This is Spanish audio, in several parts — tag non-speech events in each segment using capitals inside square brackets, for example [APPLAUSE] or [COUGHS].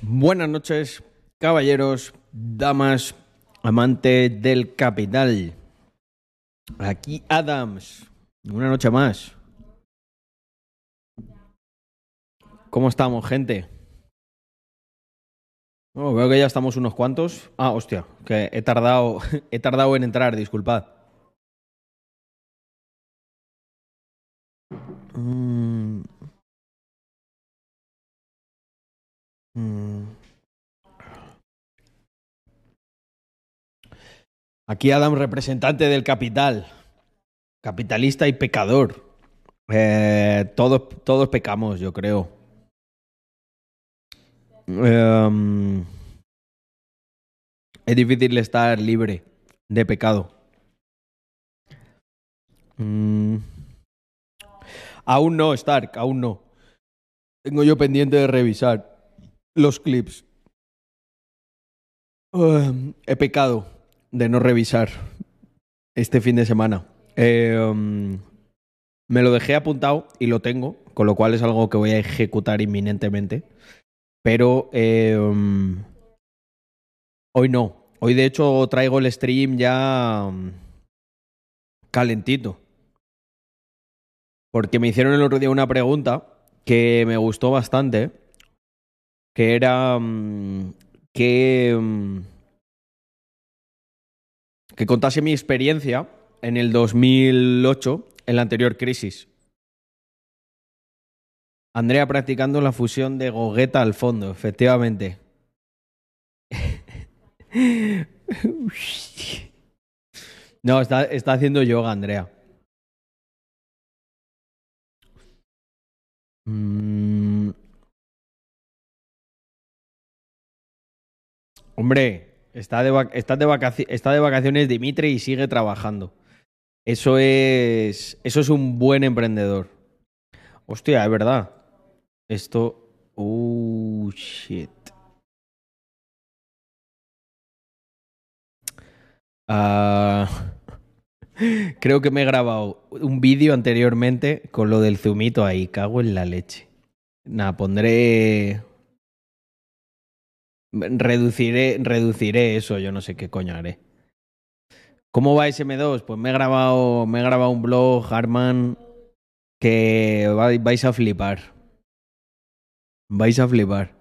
Buenas noches, caballeros, damas, amantes del capital. Aquí Adams, una noche más. ¿Cómo estamos, gente? Oh, veo que ya estamos unos cuantos. Ah, hostia, que he tardado, [LAUGHS] he tardado en entrar, disculpad. Mm. Mm. Aquí Adam, representante del capital, capitalista y pecador. Eh, todos, todos pecamos, yo creo. Em, es difícil estar libre de pecado. Mm. Aún no, Stark, aún no. Tengo yo pendiente de revisar los clips. Um, he pecado de no revisar este fin de semana. Um, me lo dejé apuntado y lo tengo, con lo cual es algo que voy a ejecutar inminentemente. Pero um, hoy no. Hoy de hecho traigo el stream ya calentito. Porque me hicieron el otro día una pregunta que me gustó bastante, que era um, que, um, que contase mi experiencia en el 2008, en la anterior crisis. Andrea practicando la fusión de gogueta al fondo, efectivamente. [LAUGHS] No, está, está haciendo yoga, Andrea. Mm. Hombre, está de, vac- está, vacaciones Dimitri y sigue trabajando. Eso es, eso es un buen emprendedor. Hostia, es verdad. Esto... Uh, shit. Ah, [LAUGHS] creo que me he grabado un vídeo anteriormente con lo del zumito ahí. Cago en la leche. Nada, pondré... Reduciré, reduciré eso, yo no sé qué coño haré. ¿Cómo va SM2? Pues me he grabado, me he grabado un blog, Harman, que vai- vais a flipar. Vais a flipar.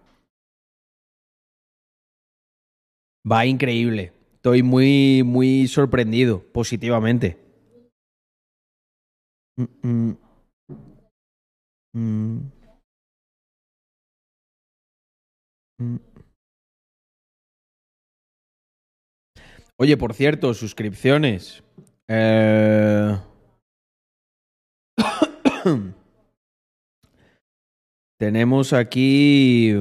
Va increíble. Estoy muy, muy sorprendido, positivamente. Mm, mm. Mm. Oye, por cierto, suscripciones. Eh... [COUGHS] Tenemos aquí.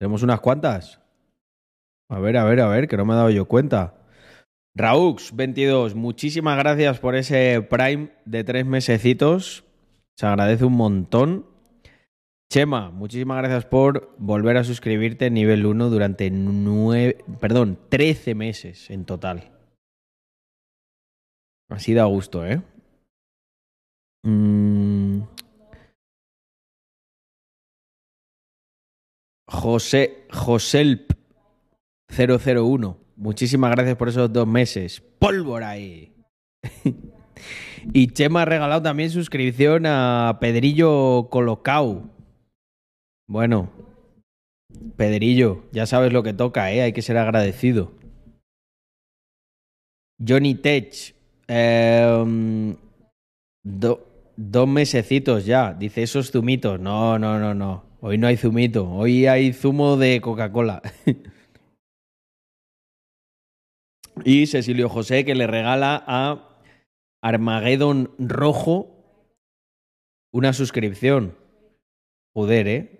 Tenemos unas cuantas. A ver, a ver, a ver, que no me he dado yo cuenta. Raux22, muchísimas gracias por ese Prime de tres mesecitos. Se agradece un montón. Chema, muchísimas gracias por volver a suscribirte en nivel 1 durante nueve, perdón, 13 meses en total. Así da gusto, ¿eh? Mm. José, Joselp 001. Muchísimas gracias por esos dos meses. Pólvora ahí. [LAUGHS] y Chema ha regalado también suscripción a Pedrillo Colocau. Bueno, Pedrillo, ya sabes lo que toca, ¿eh? Hay que ser agradecido. Johnny Tech. do- dos mesecitos ya. Dice esos zumitos. No, no, no, no. Hoy no hay zumito. Hoy hay zumo de Coca-Cola. [LAUGHS] y Cecilio José que le regala a Armageddon Rojo una suscripción. Joder, ¿eh?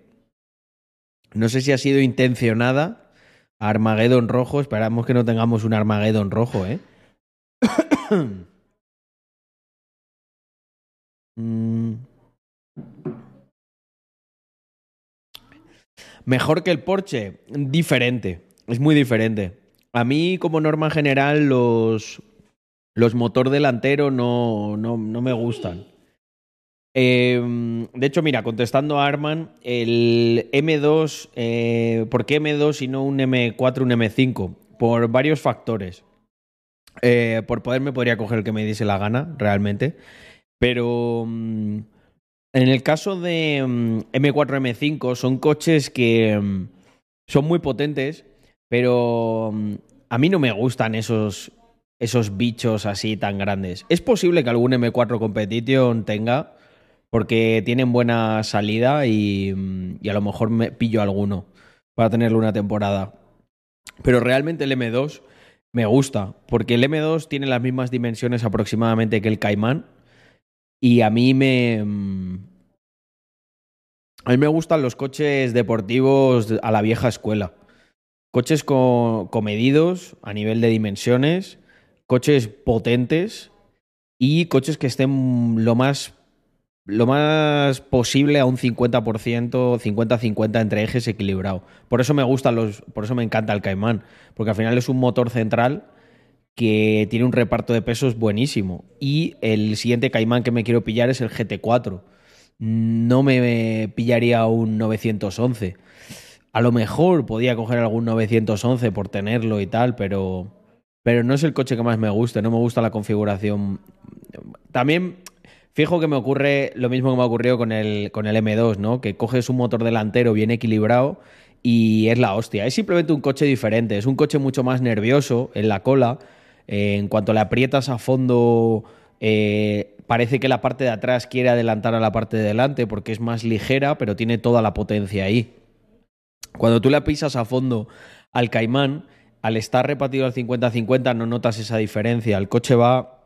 No sé si ha sido intencionada. Armageddon Rojo. Esperamos que no tengamos un Armageddon Rojo, ¿eh? [COUGHS] Mm. Mejor que el Porsche, diferente, es muy diferente. A mí, como norma general, los, los motor delantero no, no, no me gustan. Eh, de hecho, mira, contestando a Arman, el M2, eh, ¿por qué M2 y no un M4, un M5? Por varios factores. Eh, por poder me podría coger el que me diese la gana, realmente. Pero mm, en el caso de mm, M4, M5, son coches que mm, son muy potentes, pero mm, a mí no me gustan esos, esos bichos así tan grandes. Es posible que algún M4 Competition tenga, porque tienen buena salida y, mm, y a lo mejor me pillo alguno para tenerlo una temporada. Pero realmente el M2 me gusta, porque el M2 tiene las mismas dimensiones aproximadamente que el Caimán y a mí me... mm, A mí me gustan los coches deportivos a la vieja escuela. Coches co- comedidos a nivel de dimensiones, coches potentes y coches que estén lo más, lo más posible a un 50%, 50-50 entre ejes equilibrado. Por eso me gustan los, por eso me encanta el Caimán, porque al final es un motor central que tiene un reparto de pesos buenísimo. Y el siguiente Caimán que me quiero pillar es el GT4. No me pillaría un 911. A lo mejor podía coger algún 911 por tenerlo y tal, pero, pero no es el coche que más me gusta. No me gusta la configuración. También fijo que me ocurre lo mismo que me ha ocurrido con el, con el M2, ¿no? Que coges un motor delantero bien equilibrado y es la hostia. Es simplemente un coche diferente. Es un coche mucho más nervioso en la cola. Eh, en cuanto le aprietas a fondo, eh, parece que la parte de atrás quiere adelantar a la parte de delante porque es más ligera, pero tiene toda la potencia ahí. Cuando tú le pisas a fondo al Caimán, al estar repartido al 50-50 no notas esa diferencia. El coche va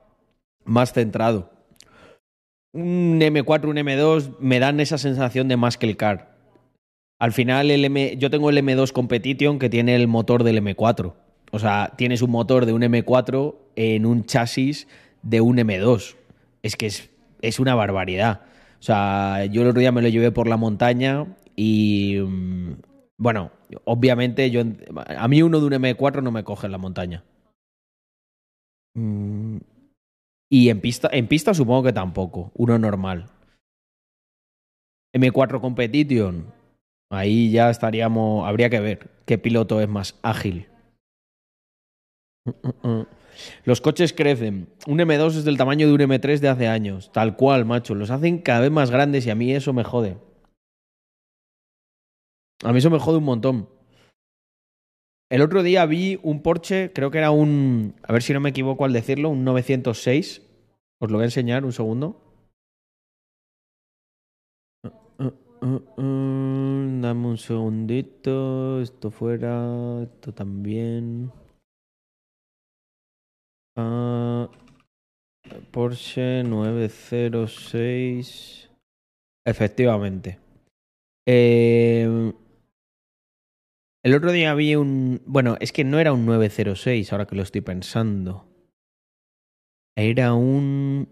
más centrado. Un M4, un M2 me dan esa sensación de más que el car. Al final, el M, yo tengo el M2 Competition que tiene el motor del M4. O sea, tienes un motor de un M4 en un chasis de un M2. Es que es, es una barbaridad. O sea, yo el otro día me lo llevé por la montaña y. mm, Bueno, obviamente, yo, a mí uno de un M4 no me coge en la montaña. Y en pista, en pista supongo que tampoco. Uno normal. M4 Competition. Ahí ya estaríamos. Habría que ver qué piloto es más ágil. [LAUGHS] Los coches crecen. Un M2 es del tamaño de un M3 de hace años. Tal cual, macho. Los hacen cada vez más grandes y a mí eso me jode. A mí eso me jode un montón. El otro día vi un Porsche, creo que era un. A ver si no me equivoco al decirlo, un 906. Os lo voy a enseñar un segundo. Uh, uh, uh, dame un segundito. Esto fuera. Esto también. Ah, Porsche 906. Efectivamente. Eh, el otro día vi un. Bueno, es que no era un 906, ahora que lo estoy pensando. Era un.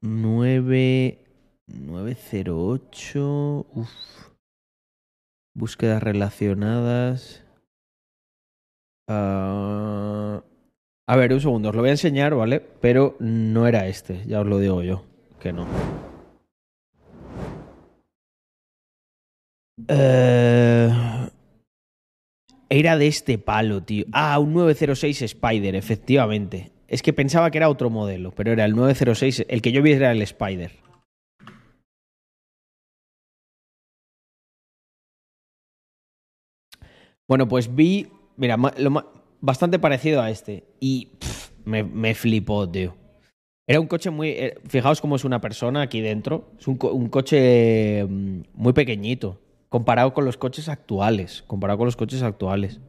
9. 908. Uf. Búsquedas relacionadas. Ah, a ver, un segundo, os lo voy a enseñar, ¿vale? Pero no era este, ya os lo digo yo, que no. Eh, Era de este palo, tío. Ah, un 906 Spider, efectivamente. Es que pensaba que era otro modelo, pero era el 906. El que yo vi era el Spider. Bueno, pues vi, mira, lo bastante parecido a este. Y me, flipó, tío. Era un coche muy... eh, fijaos cómo es una persona aquí dentro. Es un, un coche mm, muy pequeñito, comparado con los coches actuales. Comparado con los coches actuales.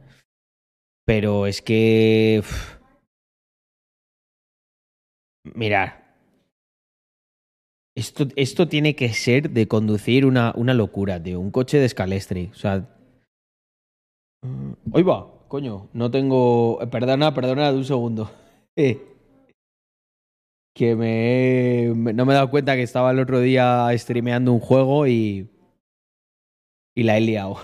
Pero es que... pff, mirad. Esto, esto tiene que ser de conducir una, una locura, tío. Un coche de Scalestri. O sea... mm, Hoy va, coño. No tengo... eh, Perdona, perdona de un segundo. [LAUGHS] Eh, que me- no me he dado cuenta que estaba el otro día streameando un juego y, y la he liado.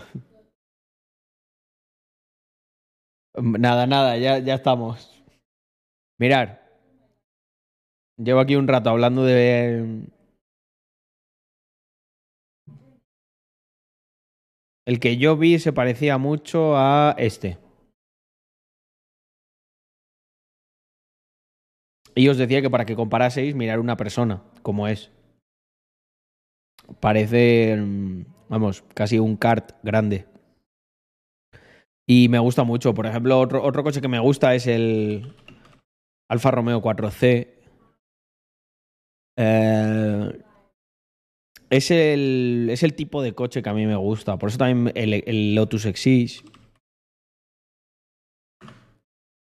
Nada, nada, ya, ya estamos. Mirar. Llevo aquí un rato hablando de. El que yo vi se parecía mucho a este. Y os decía que para que comparaseis, mirar una persona, como es. Parece. Mm, vamos, casi un kart grande. Y me gusta mucho. Por ejemplo, otro, coche que me gusta es el Alfa Romeo 4C. Eh, es, el, es el tipo de coche que a mí me gusta. Por eso también el, Lotus Exige.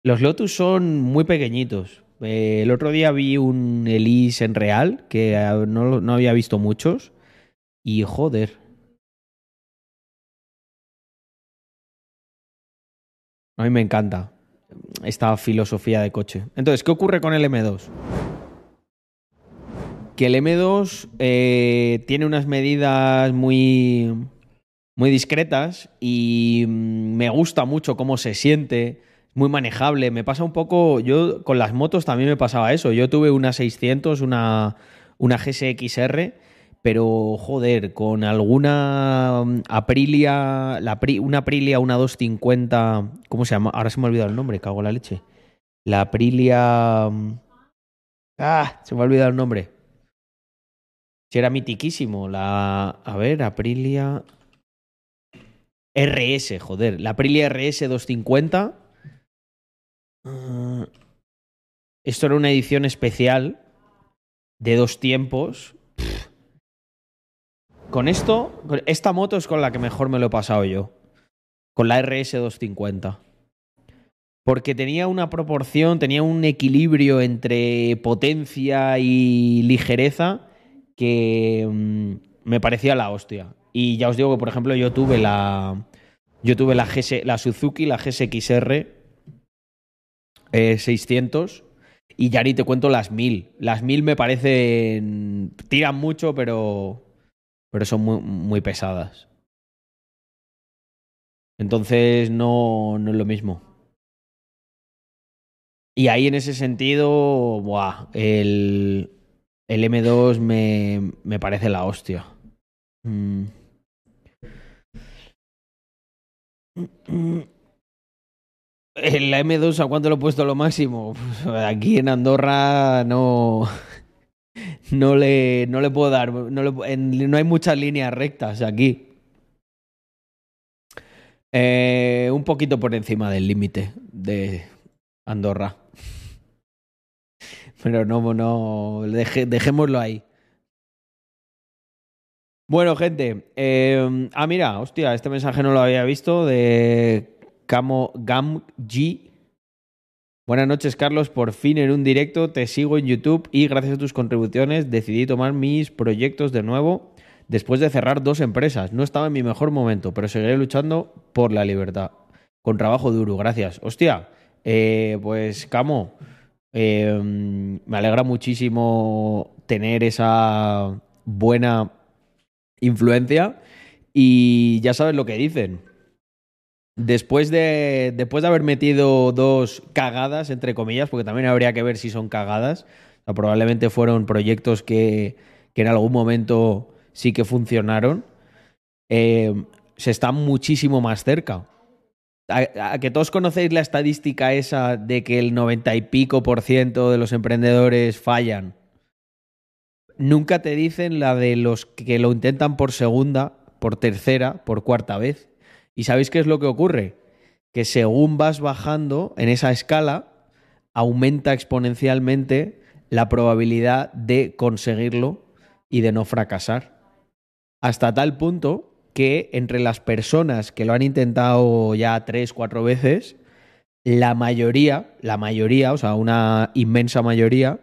Los Lotus son muy pequeñitos. Eh, el otro día vi un Elise en real, que ah, no, no había visto muchos. Y joder. A mí me encanta esta filosofía de coche. Entonces, ¿qué ocurre con el M2? Que el M2 eh, tiene unas medidas muy, muy discretas y mm, me gusta mucho cómo se siente, muy manejable. Me pasa un poco, yo con las motos también me pasaba eso. Yo tuve una 600, una, una GSX-R, pero joder, con alguna mm, Aprilia, la, una Aprilia, una 250, ¿cómo se llama? Ahora se me ha olvidado el nombre, cago en la leche. La Aprilia... Mm, ah, se me ha olvidado el nombre. Si era mitiquísimo. La. A ver, Aprilia. RS, joder. La Aprilia RS 250. Uh, esto era una edición especial de dos tiempos. Con esto, esta moto es con la que mejor me lo he pasado yo. Con la RS 250. Porque tenía una proporción, tenía un equilibrio entre potencia y ligereza que mmm, me parecía la hostia. Y ya os digo que, por ejemplo, yo tuve la. Yo tuve la, GS, la Suzuki, la GSX-R eh, 600. Y ya ni te cuento las 1000. Las 1000 me parecen. tiran mucho, pero. Pero son muy, pesadas. Entonces no, no es lo mismo. Y ahí en ese sentido, buah, el, el M2 me, me parece la hostia. Mm. El M2, ¿a cuánto lo he puesto lo máximo? Pues aquí en Andorra no. No le, no le puedo dar. No, no hay muchas líneas rectas aquí. Eh, un poquito por encima del límite de Andorra. [LAUGHS] Pero no, no. Dejémoslo ahí. Bueno, gente. Eh, ah, mira, hostia, este mensaje no lo había visto de Camo Gam G. Buenas noches, Carlos. Por fin en un directo te sigo en YouTube y gracias a tus contribuciones decidí tomar mis proyectos de nuevo después de cerrar dos empresas. No estaba en mi mejor momento, pero seguiré luchando por la libertad. Con trabajo duro, gracias. Hostia, eh, pues Camo, eh, me alegra muchísimo tener esa buena influencia y ya sabes lo que dicen. Después de, después de haber metido dos cagadas, entre comillas, porque también habría que ver si son cagadas, probablemente fueron proyectos que, que, en algún momento sí que funcionaron, eh, se está muchísimo más cerca. A, a, que todos conocéis la estadística esa de que el noventa y pico por ciento de los emprendedores fallan. Nunca te dicen la de los que lo intentan por segunda, por tercera, por cuarta vez. ¿Y sabéis qué es lo que ocurre? Que según vas bajando en esa escala, aumenta exponencialmente la probabilidad de conseguirlo y de no fracasar. Hasta tal punto que entre las personas que lo han intentado ya tres, cuatro veces, la mayoría, la mayoría, o sea, una inmensa mayoría,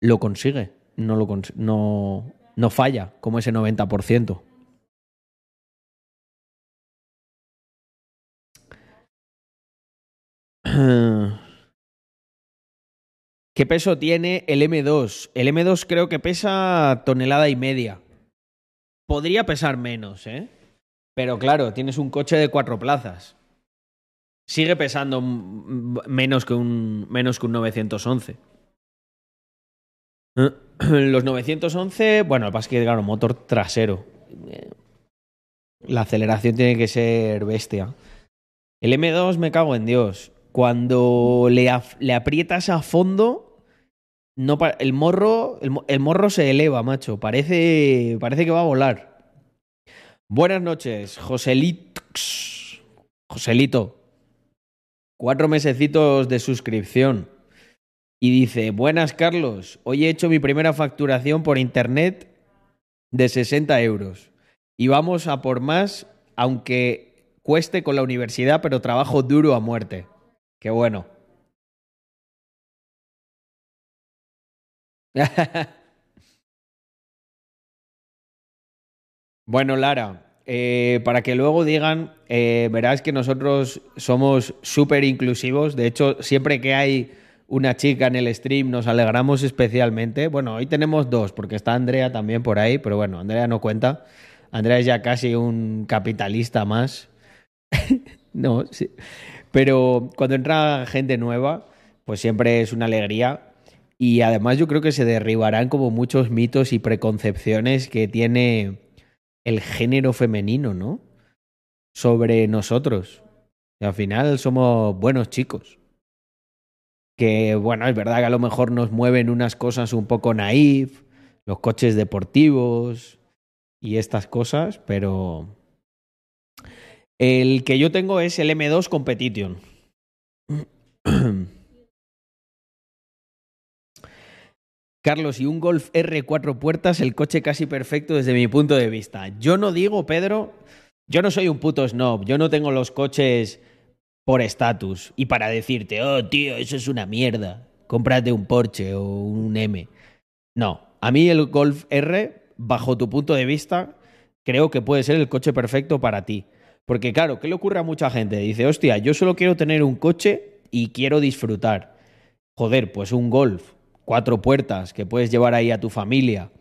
lo consigue. No, lo no, no falla, como ese 90%. [CLEARS THROAT] ¿Qué peso tiene el M2? El M2 creo que pesa tonelada y media. Podría pesar menos, ¿eh? Pero claro, tienes un coche de cuatro plazas. Sigue pesando menos que un, menos que un 911. [CLEARS THROAT] Los 911, bueno, lo que pasa es que, claro, motor trasero. La aceleración tiene que ser bestia. El M2 me cago en Dios. Cuando le, aprietas a fondo, el morro, el, morro se eleva, macho. Parece, parece que va a volar. Buenas noches, Joselito. Joselito. Cuatro mesecitos de suscripción. Y dice, buenas Carlos, hoy he hecho mi primera facturación por internet de 60 euros. Y vamos a por más, aunque cueste con la universidad, pero trabajo duro a muerte. Qué bueno. [LAUGHS] bueno, Lara, eh, para que luego digan, eh, verás que nosotros somos súper inclusivos. De hecho, siempre que hay una chica en el stream nos alegramos especialmente. Bueno, hoy tenemos dos, porque está Andrea también por ahí, pero bueno, Andrea no cuenta. Andrea es ya casi un capitalista más. [LAUGHS] no, sí. Pero cuando entra gente nueva, pues siempre es una alegría. Y además yo creo que se derribarán como muchos mitos y preconcepciones que tiene el género femenino, ¿no? Sobre nosotros. Y al final somos buenos chicos. Que bueno, es verdad que a lo mejor nos mueven unas cosas un poco naif, los coches deportivos, y estas cosas, pero el que yo tengo es el M2 Competition. [CLEARS THROAT] Carlos, y un Golf R cuatro puertas, el coche casi perfecto desde mi punto de vista. Yo no digo, Pedro, yo no soy un puto snob, yo no tengo los coches por estatus y para decirte, oh tío, eso es una mierda, cómprate un Porsche o un M. No, a mí el Golf R bajo tu punto de vista, creo que puede ser el coche perfecto para ti. Porque claro, ¿qué le ocurre a mucha gente? Dice, hostia, yo solo quiero tener un coche y quiero disfrutar. Joder, pues un golf, cuatro puertas, que puedes llevar ahí a tu familia,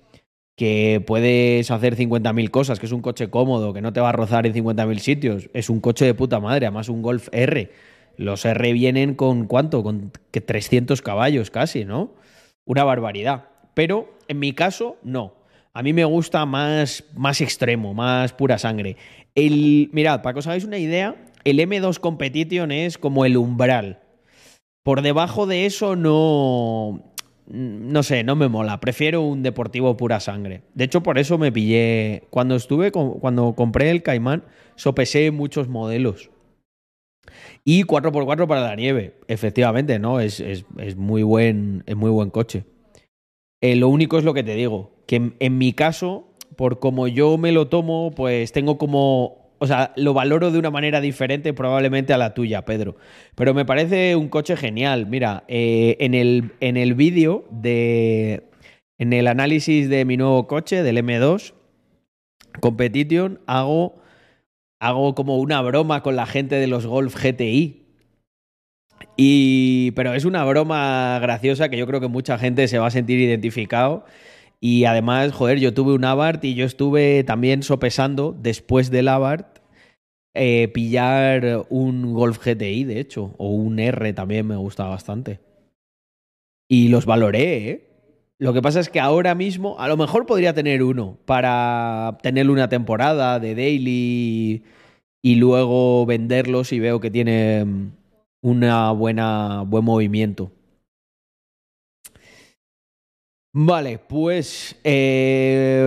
que puedes hacer 50.000 cosas, que es un coche cómodo, que no te va a rozar en 50.000 sitios. Es un coche de puta madre, además un Golf R. Los R vienen con cuánto? Con 300 caballos casi, ¿no? Una barbaridad. Pero en mi caso, no. A mí me gusta más, más extremo, más pura sangre. El, mirad, para que os hagáis una idea, el M2 Competition es como el umbral. Por debajo de eso no. No sé, no me mola. Prefiero un deportivo pura sangre. De hecho, por eso me pillé. Cuando estuve, cuando compré el Caimán, sopesé muchos modelos. Y 4x4 para la nieve. Efectivamente, ¿no? Es, es, es muy, buen, es muy buen coche. Eh, lo único es lo que te digo, que en, mi caso, por como yo me lo tomo, pues tengo como o sea, lo valoro de una manera diferente probablemente a la tuya, Pedro. Pero me parece un coche genial. Mira, eh, en el, en el vídeo de. En el análisis de mi nuevo coche, del M2 Competition, hago, hago como una broma con la gente de los Golf GTI. Y, pero es una broma graciosa que yo creo que mucha gente se va a sentir identificado. Y además, joder, yo tuve un Abarth y yo estuve también sopesando después del Abarth eh, pillar un Golf GTI, de hecho, o un R también me gusta bastante. Y los valoré, ¿eh? Lo que pasa es que ahora mismo, a lo mejor podría tener uno para tener una temporada de daily y luego venderlos y veo que tiene una buena buen movimiento. Vale, pues eh,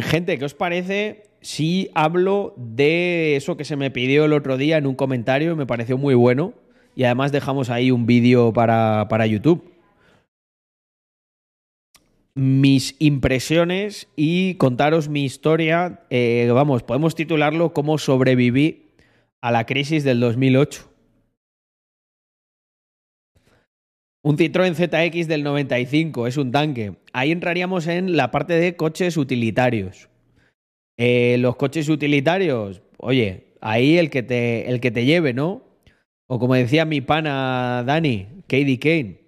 gente, ¿qué os parece si hablo de eso que se me pidió el otro día en un comentario? Me pareció muy bueno y además dejamos ahí un vídeo para, para YouTube. Mis impresiones y contaros mi historia. Eh, vamos, podemos titularlo Cómo sobreviví a la crisis del 2008. Un Citroën ZX del 95 es un tanque. Ahí entraríamos en la parte de coches utilitarios. Eh, los coches utilitarios, oye, ahí el que, te, el que te lleve, ¿no? O como decía mi pana Dani, Katie Kane.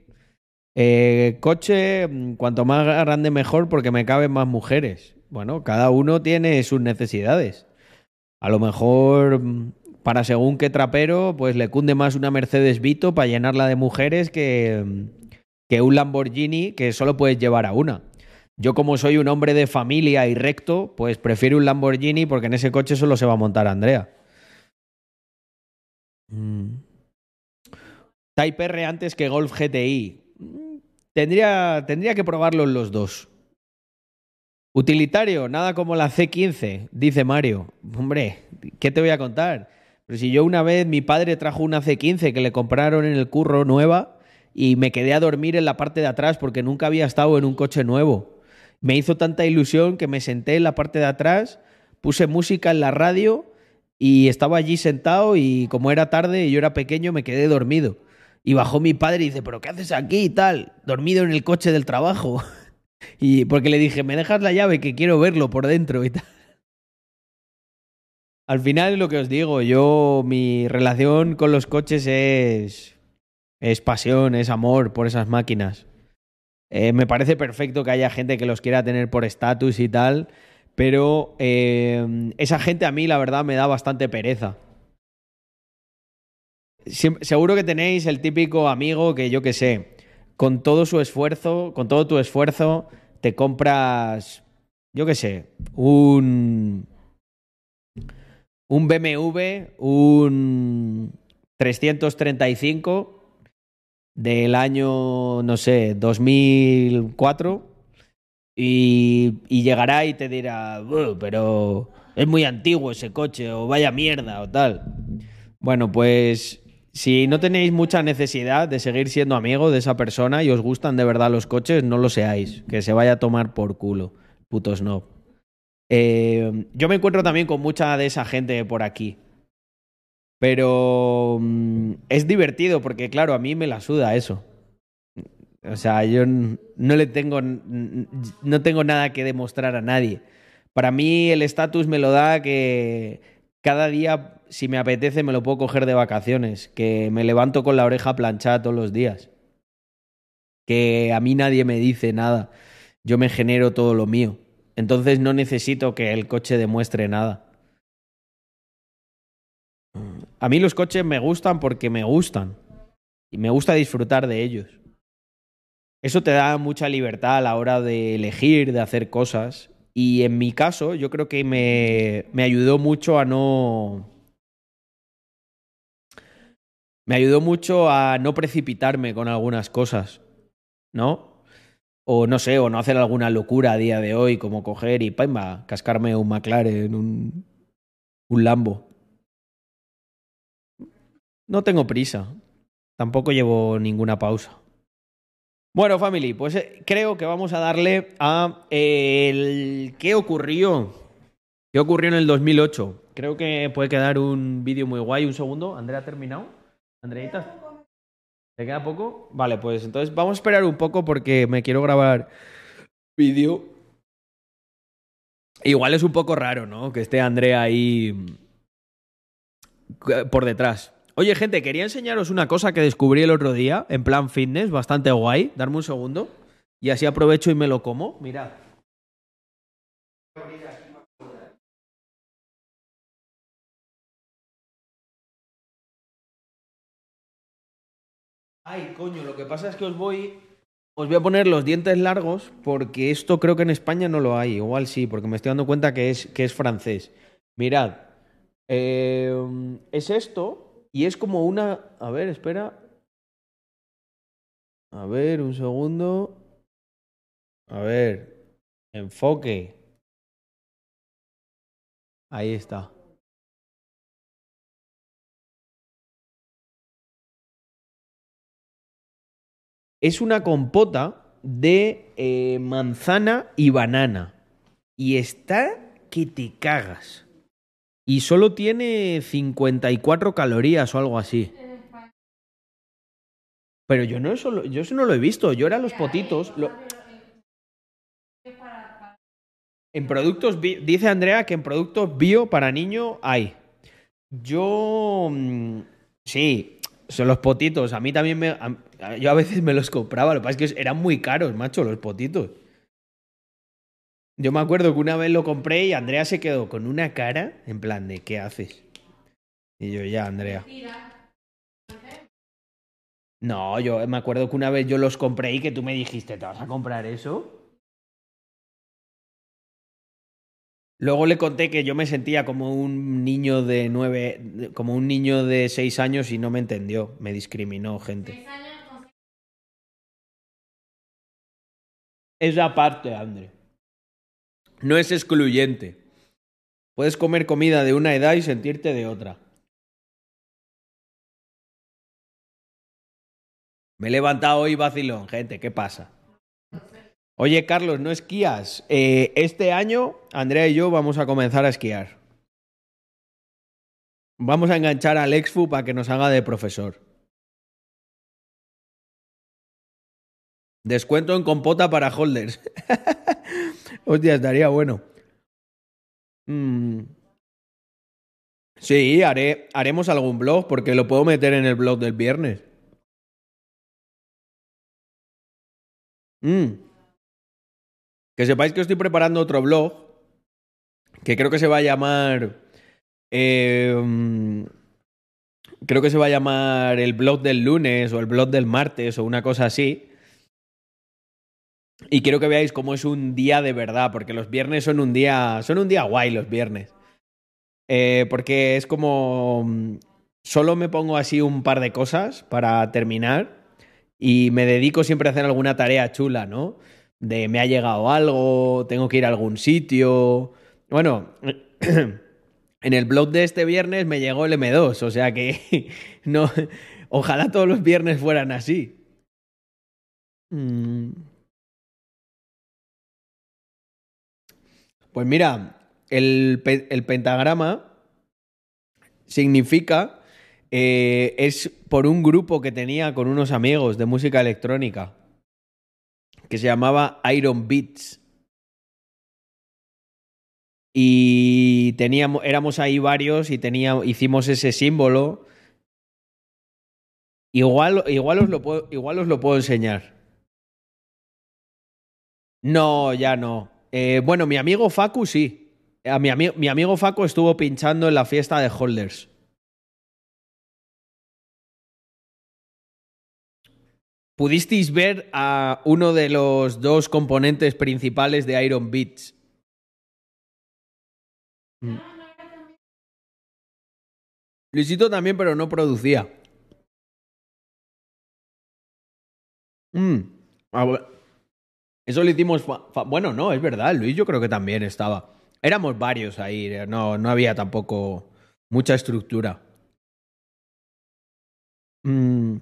Eh, coche, mm, cuanto más grande mejor porque me caben más mujeres. Bueno, cada uno tiene sus necesidades. A lo mejor mm, para según qué trapero, pues le cunde más una Mercedes Vito para llenarla de mujeres que, que un Lamborghini que solo puedes llevar a una. Yo como soy un hombre de familia y recto, pues prefiero un Lamborghini porque en ese coche solo se va a montar Andrea. Mm. R antes que Golf GTI. Tendría, tendría que probarlos los dos. Utilitario, nada como la C15, dice Mario. Hombre, ¿qué te voy a contar? Pero si yo una vez mi padre trajo una C15 que le compraron en el curro nueva y me quedé a dormir en la parte de atrás porque nunca había estado en un coche nuevo. Me hizo tanta ilusión que me senté en la parte de atrás, puse música en la radio y estaba allí sentado y como era tarde y yo era pequeño me quedé dormido. Y bajó mi padre y dice, pero ¿qué haces aquí y tal? Dormido en el coche del trabajo. [LAUGHS] y porque le dije, me dejas la llave que quiero verlo por dentro y tal. Al final lo que os digo, yo mi relación con los coches es es pasión, es amor por esas máquinas. Eh, me parece perfecto que haya gente que los quiera tener por estatus y tal, pero eh, esa gente a mí la verdad me da bastante pereza seguro que tenéis el típico amigo que yo que sé, con todo su esfuerzo, con todo tu esfuerzo, te compras, yo que sé, un, un BMW, un 335 del año, no sé, 2004 y, y llegará y te dirá, pero es muy antiguo ese coche o vaya mierda o tal. Bueno, pues si no tenéis mucha necesidad de seguir siendo amigos de esa persona y os gustan de verdad los coches, no lo seáis. Que se vaya a tomar por culo, puto snob. Eh, yo me encuentro también con mucha de esa gente por aquí. Pero mm, es divertido porque, claro, a mí me la suda eso. O sea, yo no le tengo, no tengo nada que demostrar a nadie. Para mí el estatus me lo da que cada día si me apetece, me lo puedo coger de vacaciones. Que me levanto con la oreja planchada todos los días. Que a mí nadie me dice nada. Yo me genero todo lo mío. Entonces no necesito que el coche demuestre nada. A mí los coches me gustan porque me gustan. Y me gusta disfrutar de ellos. Eso te da mucha libertad a la hora de elegir, de hacer cosas. Y en mi caso, yo creo que me, me ayudó mucho a no, me ayudó mucho a no precipitarme con algunas cosas, ¿no? O no sé, o no hacer alguna locura a día de hoy, como coger y ¡pamba! cascarme un McLaren, un, un Lambo. No tengo prisa. Tampoco llevo ninguna pausa. Bueno, family, pues eh, creo que vamos a darle a el qué ocurrió. ¿Qué ocurrió en el 2008? Creo que puede quedar un vídeo muy guay. Un segundo, Andrea ha terminado. Andreita, ¿te queda poco? Vale, pues entonces vamos a esperar un poco porque me quiero grabar vídeo. Igual es un poco raro, ¿no? Que esté Andrea ahí mm, por detrás. Oye, gente, quería enseñaros una cosa que descubrí el otro día, en plan fitness, bastante guay. Darme un segundo. Y así aprovecho y me lo como. Mirad. Ay, coño, lo que pasa es que os voy. Os voy a poner los dientes largos porque esto creo que en España no lo hay. Igual sí, porque me estoy dando cuenta que es, que es francés. Mirad. Eh, es esto y es como una. A ver, espera. A ver, un segundo. A ver. Enfoque. Ahí está. Es una compota de eh, manzana y banana. Y está que te cagas. Y solo tiene 54 calorías o algo así. Pero yo no eso, yo eso no lo he visto. Yo era los potitos. En productos, dice Andrea que en productos bio para niño hay. Yo, mm, sí, son los potitos. A mí también me, yo a veces me los compraba, lo que pasa es que eran muy caros, macho, los potitos. Yo me acuerdo que una vez lo compré y Andrea se quedó con una cara en plan de ¿qué haces? Y yo ya, Andrea. No, yo me acuerdo que una vez yo los compré y que tú me dijiste, ¿te vas a comprar eso? Luego le conté que yo me sentía como un niño de nueve, como un niño de seis años y no me entendió. Me discriminó gente. Esa parte, André. No es excluyente. Puedes comer comida de una edad y sentirte de otra. Me he levantado hoy vacilón, gente. ¿Qué pasa? Oye, Carlos, ¿no esquías? Eh, este año, Andrea y yo vamos a comenzar a esquiar. Vamos a enganchar al Exfu para que nos haga de profesor. Descuento en compota para holders. [LAUGHS] Hostia, estaría bueno. Mm. Sí, haré, haremos algún blog porque lo puedo meter en el blog del viernes. Mm. Que sepáis que estoy preparando otro blog que creo que se va a llamar. Eh, creo que se va a llamar el blog del lunes o el blog del martes o una cosa así. Y quiero que veáis cómo es un día de verdad, porque los viernes son un día. Son un día guay los viernes. Eh, porque es como. Solo me pongo así un par de cosas para terminar. Y me dedico siempre a hacer alguna tarea chula, ¿no? De me ha llegado algo, tengo que ir a algún sitio. Bueno, [CLEARS THROAT] en el blog de este viernes me llegó el M2, o sea que [LAUGHS] no, ojalá todos los viernes fueran así. Mm. Pues mira, el, pentagrama significa, eh, es por un grupo que tenía con unos amigos de música electrónica que se llamaba Iron Beats. Y teníamos, éramos ahí varios y teníamos, hicimos ese símbolo. Igual, os lo puedo, lo puedo enseñar. No, ya no. Eh, bueno, mi amigo Facu sí. A mi, mi amigo Facu estuvo pinchando en la fiesta de Holders. Pudisteis ver a uno de los dos componentes principales de Iron Beats. Mm. Luisito también, pero no producía. Mm. Eso lo hicimos. Bueno, no, es verdad. Luis, yo creo que también estaba. Éramos varios ahí. No, no había tampoco mucha estructura. Mm.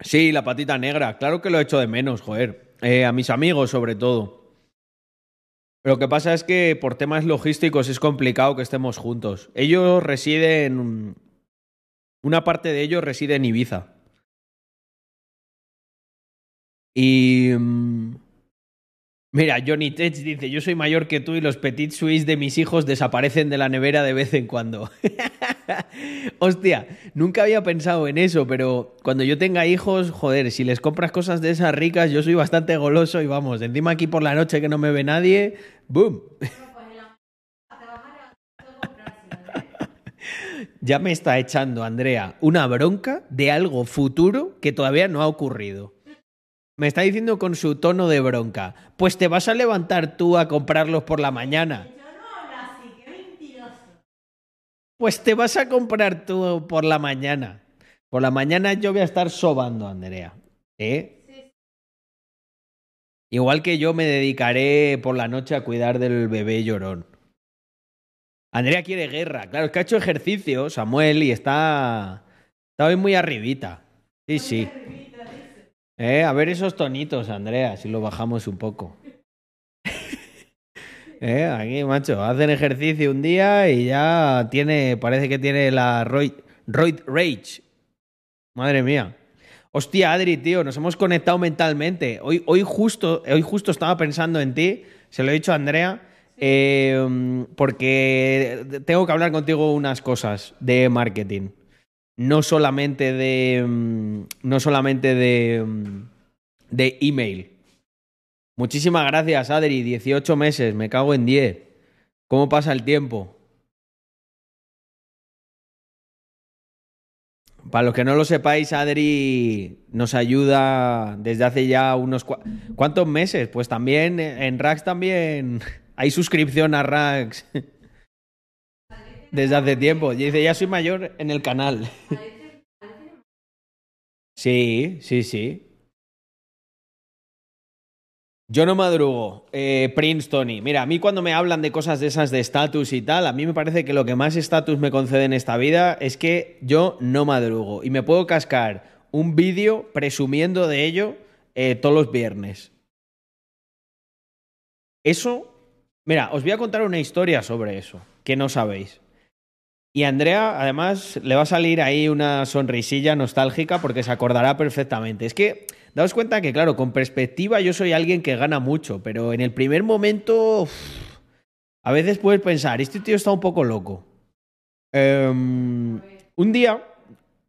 Sí, la patita negra. Claro que lo he hecho de menos, joder. Eh, a mis amigos, sobre todo. Lo que pasa es que por temas logísticos es complicado que estemos juntos. Ellos residen. Una parte de ellos reside en Ibiza. Y. Mm, Mira, Johnny Tech dice, yo soy mayor que tú y los petit suisse de mis hijos desaparecen de la nevera de vez en cuando. [LAUGHS] [LAUGHS] Hostia, nunca había pensado en eso, pero cuando yo tenga hijos, joder, si les compras cosas de esas ricas, yo soy bastante goloso y vamos, encima aquí por la noche que no me ve nadie, ¡boom! [LAUGHS] ya me está echando, Andrea, una bronca de algo futuro que todavía no ha ocurrido. Me está diciendo con su tono de bronca. Pues te vas a levantar tú a comprarlos por la mañana. Yo no hablo así, qué mentiroso. Pues te vas a comprar tú por la mañana. Por la mañana yo voy a estar sobando, Andrea. ¿Eh? Sí. Igual que yo me dedicaré por la noche a cuidar del bebé llorón. Andrea quiere guerra. Claro, es que ha hecho ejercicio, Samuel, y está. Está hoy muy arribita. Sí, sí. Eh, a ver esos tonitos, Andrea, si lo bajamos un poco. Eh, aquí, macho, hacen ejercicio un día y ya tiene, parece que tiene la Roid, Rage. Madre mía. Hostia, Adri, tío, nos hemos conectado mentalmente. Hoy, hoy, justo, hoy justo estaba pensando en ti, se lo he dicho a Andrea, eh, porque tengo que hablar contigo unas cosas de marketing no solamente de. Mm, no solamente de. Mm, de email. Muchísimas gracias, Adri. 18 meses, me cago en 10. ¿Cómo pasa el tiempo? Para los que no lo sepáis, Adri nos ayuda desde hace ya unos... ¿Cuántos meses? Pues también en Rax también [LAUGHS] hay suscripción a Rax desde hace tiempo. Y dice, ya soy mayor en el canal. [LAUGHS] Sí, sí, sí. Yo no madrugo. Eh, Prince Tony. Mira, a mí cuando me hablan de cosas de esas de estatus y tal, a mí me parece que lo que más estatus me concede en esta vida es que yo no madrugo. Y me puedo cascar un vídeo presumiendo de ello eh, todos los viernes. Eso. Mira, os voy a contar una historia sobre eso, que no sabéis. Y a Andrea, además, le va a salir ahí una sonrisilla nostálgica porque se acordará perfectamente. Es que Daos cuenta que, claro, con perspectiva yo soy alguien que gana mucho, pero en el primer momento a veces puedes pensar, este tío está un poco loco. Em, un día,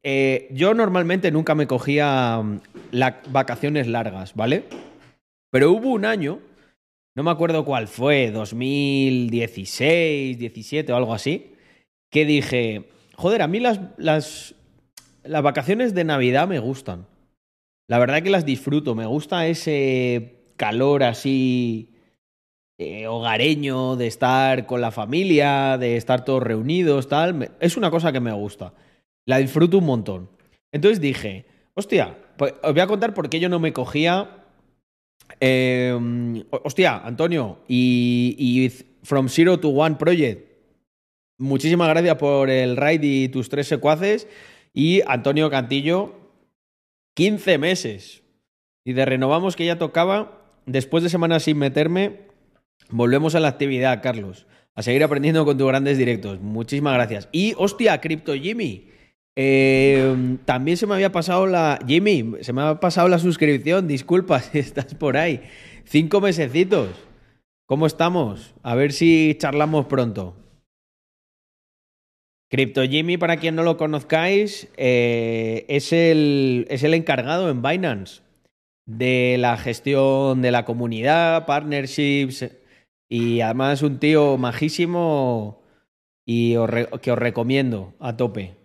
eh, yo normalmente nunca me cogía mm, vacaciones largas, ¿vale? Pero hubo un año, no me acuerdo cuál fue, 2016, 17 o algo así, que dije, joder, a mí las, las, las vacaciones de Navidad me gustan. La verdad que las disfruto. Me gusta ese calor así eh, hogareño, de estar con la familia, de estar todos reunidos, tal. Es una cosa que me gusta. La disfruto un montón. Entonces dije, hostia, pues os voy a contar por qué yo no me cogía. Em, hostia, Antonio, y, y From Zero to One Project. Muchísimas gracias por el raid y tus tres secuaces. Y Antonio Cantillo, 15 meses. Y de renovamos que ya tocaba, después de semanas sin meterme, volvemos a la actividad, Carlos. A seguir aprendiendo con tus grandes directos. Muchísimas gracias. Y, hostia, Crypto Jimmy. Eh, también se me había pasado la. Jimmy, se me ha pasado la suscripción. Disculpa [LAUGHS] si estás por ahí. Cinco mesecitos. ¿Cómo estamos? A ver si charlamos pronto. Crypto Jimmy, para quien no lo conozcáis, eh, es, el, es el encargado en Binance de la gestión de la comunidad, partnerships y además un tío majísimo y que os recomiendo a tope.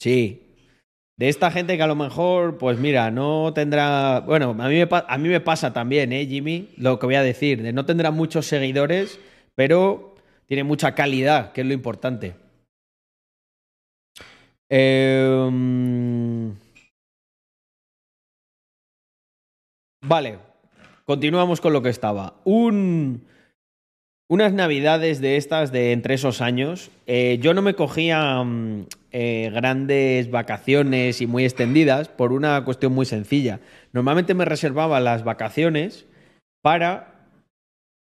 Sí. De esta gente que a lo mejor, pues mira, no tendrá. Bueno, a mí me, a mí me pasa también, ¿eh, Jimmy? Lo que voy a decir, de no tendrá muchos seguidores, pero tiene mucha calidad, que es lo importante. Em, vale, continuamos con lo que estaba. Un... Unas navidades de estas de entre esos años, eh, yo no me cogía mm, eh, grandes vacaciones y muy extendidas por una cuestión muy sencilla. Normalmente me reservaba las vacaciones para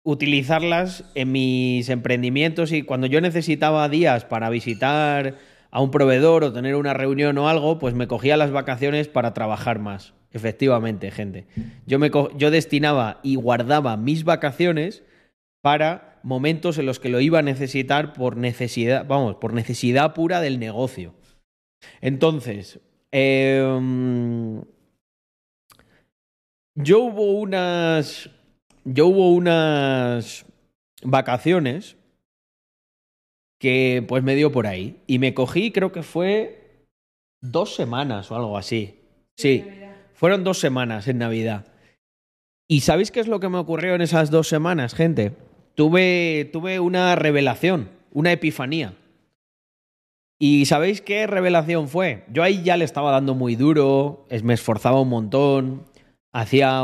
utilizarlas en mis emprendimientos y cuando yo necesitaba días para visitar a un proveedor o tener una reunión o algo, pues me cogía las vacaciones para trabajar más. Efectivamente, gente. Yo, me yo destinaba y guardaba mis vacaciones para momentos en los que lo iba a necesitar por necesidad, vamos, por necesidad pura del negocio. Entonces, em, yo hubo unas yo hubo unas vacaciones que pues me dio por ahí y me cogí, creo que fue dos semanas o algo así. Sí, fueron dos semanas en Navidad. ¿Y sabéis qué es lo que me ocurrió en esas dos semanas, gente? Tuve, tuve una revelación, una epifanía. ¿Y sabéis qué revelación fue? Yo ahí ya le estaba dando muy duro, me esforzaba un montón, hacía,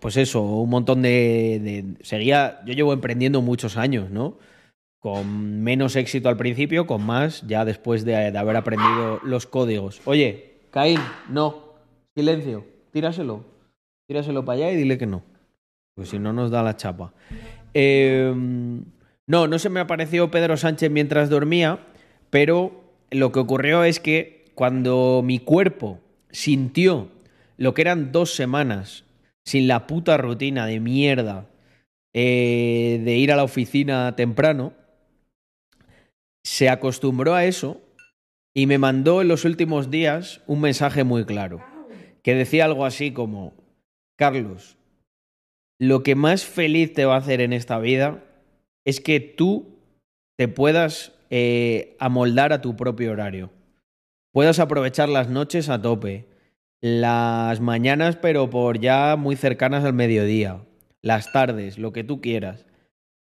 pues eso, un montón de, Seguía. Yo llevo emprendiendo muchos años, ¿no? Con menos éxito al principio, con más ya después de, haber aprendido los códigos. Oye, Caín, no. Silencio. Tíraselo. Tíraselo para allá y dile que no. Pues si no nos da la chapa. Em, no, no se me apareció Pedro Sánchez mientras dormía, pero lo que ocurrió es que cuando mi cuerpo sintió lo que eran dos semanas sin la puta rutina de mierda eh, de ir a la oficina temprano, se acostumbró a eso y me mandó en los últimos días un mensaje muy claro, que decía algo así como, Carlos, lo que más feliz te va a hacer en esta vida es que tú te puedas eh, amoldar a tu propio horario. Puedas aprovechar las noches a tope, las mañanas pero por ya muy cercanas al mediodía, las tardes, lo que tú quieras.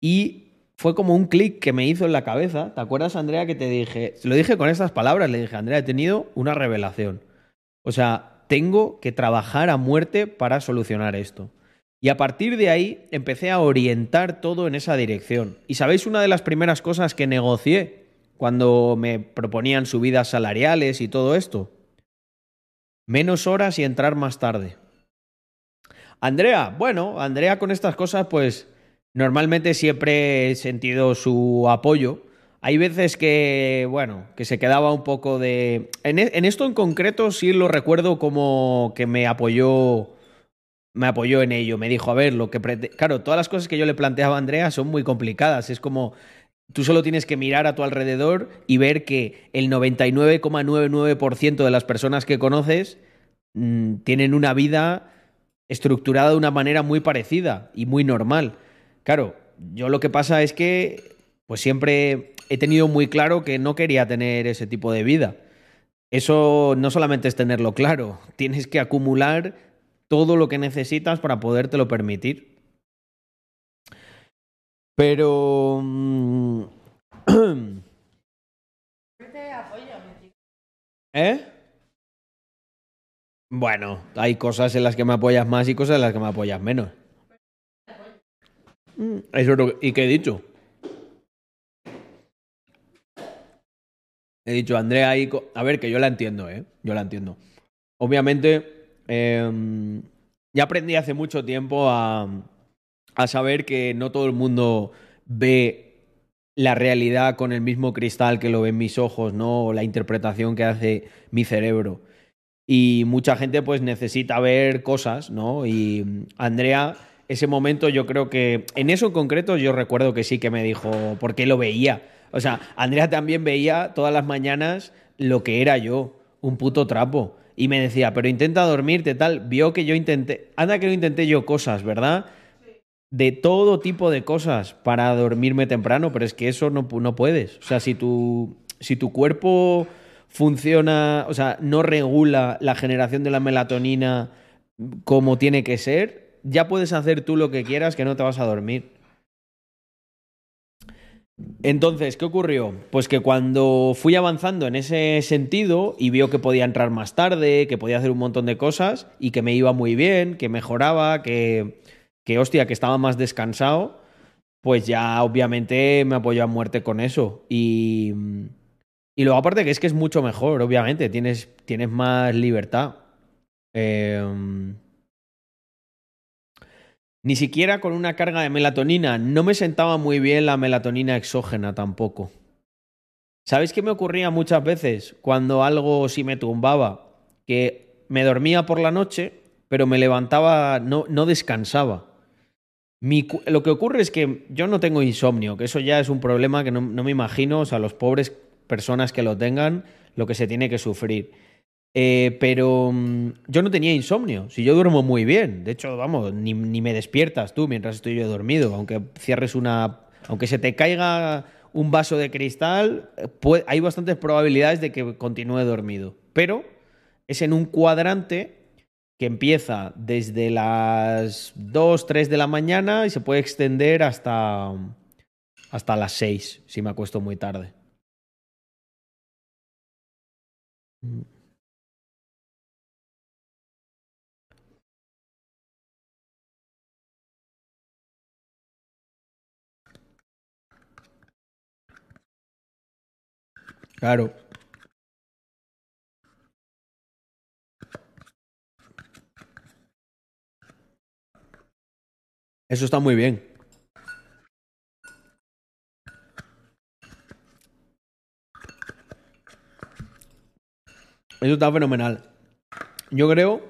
Y fue como un clic que me hizo en la cabeza. ¿Te acuerdas, Andrea, que te dije? Lo dije con estas palabras, le dije, Andrea, he tenido una revelación. O sea, tengo que trabajar a muerte para solucionar esto. Y a partir de ahí empecé a orientar todo en esa dirección. ¿Y sabéis una de las primeras cosas que negocié cuando me proponían subidas salariales y todo esto? Menos horas y entrar más tarde. Andrea, bueno, Andrea con estas cosas pues normalmente siempre he sentido su apoyo. Hay veces que, bueno, que se quedaba un poco de... En, e, esto en concreto sí lo recuerdo como que me apoyó me apoyó en ello, me dijo, a ver, lo que... Claro, todas las cosas que yo le planteaba a Andrea son muy complicadas, es como... Tú solo tienes que mirar a tu alrededor y ver que el 99,99% de las personas que conoces mmm, tienen una vida estructurada de una manera muy parecida y muy normal. Claro, yo lo que pasa es que pues siempre he tenido muy claro que no quería tener ese tipo de vida. Eso no solamente es tenerlo claro, tienes que acumular todo lo que necesitas para podértelo permitir. Pero... Mm, [CLEARS THROAT] ¿Eh? Bueno, hay cosas en las que me apoyas más y cosas en las que me apoyas menos. Mm, eso ¿Y qué he dicho? He dicho, Andrea, ahí... a ver, que yo la entiendo, ¿eh? Yo la entiendo. Obviamente, eh, ya aprendí hace mucho tiempo a, a saber que no todo el mundo ve la realidad con el mismo cristal que lo ven mis ojos, ¿no? O la interpretación que hace mi cerebro. Y mucha gente pues necesita ver cosas, ¿no? Y Andrea, ese momento yo creo que en eso en concreto yo recuerdo que sí que me dijo, porque lo veía. O sea, Andrea también veía todas las mañanas lo que era yo, un puto trapo y me decía, pero intenta dormirte, tal. Vio que yo intenté, anda que no intenté yo cosas, ¿verdad? De todo tipo de cosas para dormirme temprano, pero es que eso no, no puedes. O sea, si tu, si tu cuerpo funciona, o sea, no regula la generación de la melatonina como tiene que ser, ya puedes hacer tú lo que quieras que no te vas a dormir. Entonces, ¿qué ocurrió? Pues que cuando fui avanzando en ese sentido y vio que podía entrar más tarde, que podía hacer un montón de cosas y que me iba muy bien, que mejoraba, que, que hostia, que estaba más descansado, pues ya obviamente me apoyó a muerte con eso. Y, y luego aparte que es que es mucho mejor, obviamente, tienes, tienes más libertad. Eh, ni siquiera con una carga de melatonina. No me sentaba muy bien la melatonina exógena tampoco. ¿Sabéis qué me ocurría muchas veces cuando algo sí me tumbaba? Que me dormía por la noche, pero me levantaba, no, no descansaba. Lo que ocurre es que yo no tengo insomnio, que eso ya es un problema que no, me imagino, o sea, los pobres personas que lo tengan, lo que se tiene que sufrir. Eh, pero mm, yo no tenía insomnio. Si yo duermo muy bien. De hecho, vamos, ni, me despiertas tú mientras estoy yo dormido. Aunque cierres una. Aunque se te caiga un vaso de cristal, puede, hay bastantes probabilidades de que continúe dormido. Pero es en un cuadrante que empieza desde las 2, 3 de la mañana y se puede extender hasta, hasta las 6, si me acuesto muy tarde. Claro. Eso está muy bien. Eso está fenomenal. Yo creo,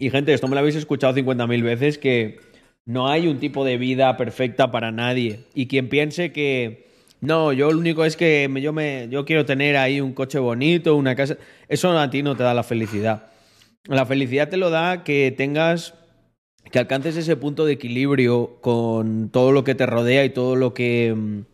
y gente, esto me lo habéis escuchado 50.000 veces, que no hay un tipo de vida perfecta para nadie. Y quien piense que no, yo lo único es que yo, me, yo quiero tener ahí un coche bonito, una casa. Eso a ti no te da la felicidad. La felicidad te lo da que tengas, que alcances ese punto de equilibrio con todo lo que te rodea y todo lo que,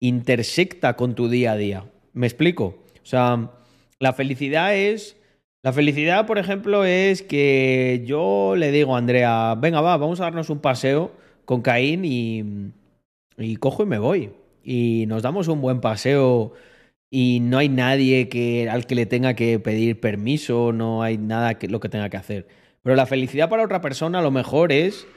intersecta con tu día a día. ¿Me explico? O sea, la felicidad es... La felicidad, por ejemplo, es que yo le digo a Andrea, venga, va, vamos a darnos un paseo con Caín y, y cojo y me voy. Y nos damos un buen paseo y no hay nadie que, al que le tenga que pedir permiso, no hay nada que lo que tenga que hacer. Pero la felicidad para otra persona a lo mejor es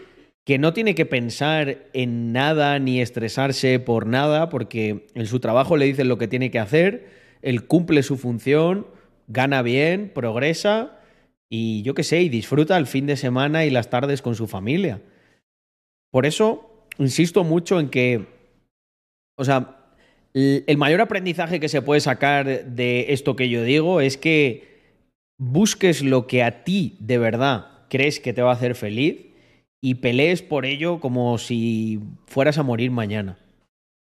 que no tiene que pensar en nada ni estresarse por nada, porque en su trabajo le dicen lo que tiene que hacer, él cumple su función, gana bien, progresa y yo qué sé, y disfruta el fin de semana y las tardes con su familia. Por eso insisto mucho en que, o sea, el mayor aprendizaje que se puede sacar de esto que yo digo es que busques lo que a ti de verdad crees que te va a hacer feliz y pelees por ello como si fueras a morir mañana.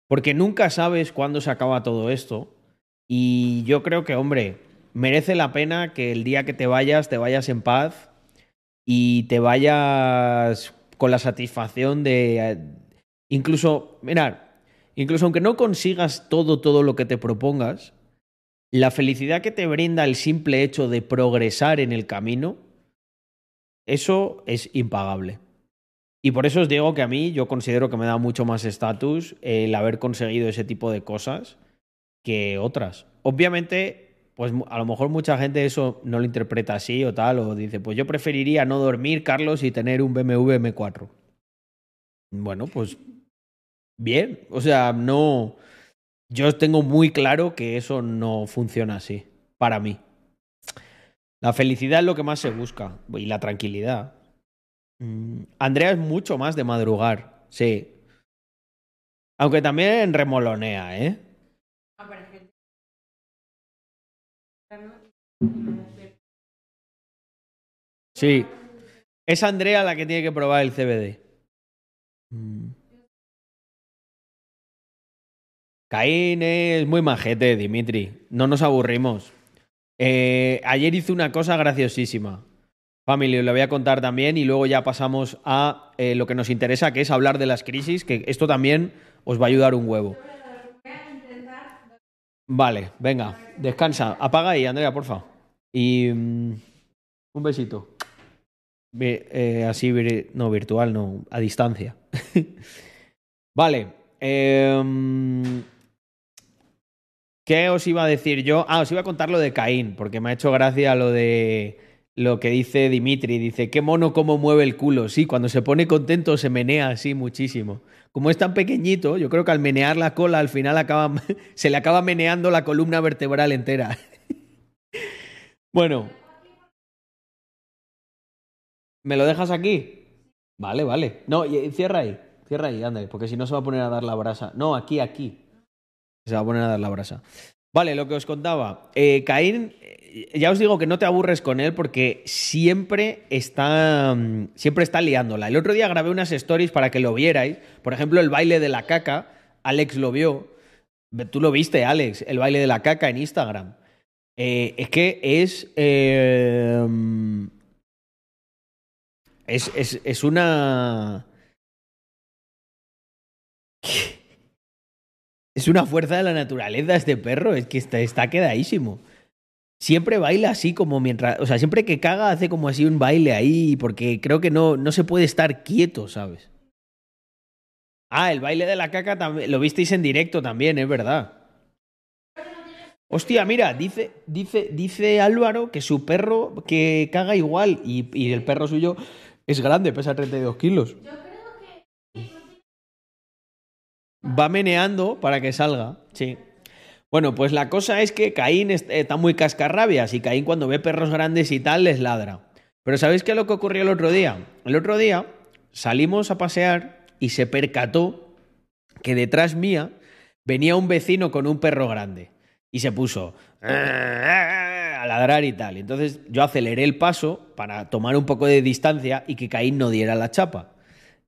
Porque nunca sabes cuándo se acaba todo esto. Y yo creo que, hombre, merece la pena que el día que te vayas, te vayas en paz y te vayas con la satisfacción de... Incluso, mirad, incluso aunque no consigas todo, todo lo que te propongas, la felicidad que te brinda el simple hecho de progresar en el camino, eso es impagable. Y por eso os digo que a mí yo considero que me da mucho más estatus el haber conseguido ese tipo de cosas que otras. Obviamente, pues a lo mejor mucha gente eso no lo interpreta así o tal, o dice, pues yo preferiría no dormir, Carlos, y tener un BMW M4. Bueno, pues bien, o sea, no... Yo tengo muy claro que eso no funciona así, para mí. La felicidad es lo que más se busca y la tranquilidad. Mm, Andrea es mucho más de madrugar, sí. Aunque también remolonea, ¿eh? Sí. Es Andrea la que tiene que probar el CBD. Caín es muy majete, Dimitri. No nos aburrimos. Eh, ayer hice una cosa graciosísima. Family, lo voy a contar también y luego ya pasamos a eh, lo que nos interesa, que es hablar de las crisis, que esto también os va a ayudar un huevo. Vale, venga, descansa. Apaga ahí, Andrea, porfa. Y mm, un besito. Eh, así, no, virtual, no, a distancia. [LAUGHS] vale. Eh, ¿Qué os iba a decir yo? Ah, os iba a contar lo de Caín, porque me ha hecho gracia lo de lo que dice Dimitri. Dice, qué mono cómo mueve el culo. Sí, cuando se pone contento se menea así muchísimo. Como es tan pequeñito, yo creo que al menear la cola al final acaba, [LAUGHS] se le acaba meneando la columna vertebral entera. [LAUGHS] bueno. ¿Me lo dejas aquí? Vale, vale. No, cierra ahí. Cierra ahí, anda, porque si no se va a poner a dar la brasa. No, aquí, aquí. Se va a poner a dar la brasa. Vale, lo que os contaba. Eh, Caín, eh, ya os digo que no te aburres con él porque siempre está, mm, siempre está liándola. El otro día grabé unas stories para que lo vierais. Por ejemplo, el baile de la caca. Alex lo vio. Tú lo viste, Alex, el baile de la caca en Instagram. Eh, es que es, mm, es, es, es una... [LAUGHS] Es una fuerza de la naturaleza este perro, es que está, está quedadísimo. Siempre baila así como mientras, o sea, siempre que caga hace como así un baile ahí, porque creo que no, no se puede estar quieto, ¿sabes? Ah, el baile de la caca también, lo visteis en directo también, es verdad. Hostia, mira, dice, dice, dice Álvaro que su perro que caga igual y, y el perro suyo es grande, pesa 32 kilos. Va meneando para que salga, sí. Bueno, pues la cosa es que Caín está muy cascarrabias y Caín cuando ve perros grandes y tal les ladra. Pero ¿sabéis qué es lo que ocurrió el otro día? El otro día salimos a pasear y se percató que detrás mía venía un vecino con un perro grande y se puso a ladrar y tal. Entonces yo aceleré el paso para tomar un poco de distancia y que Caín no diera la chapa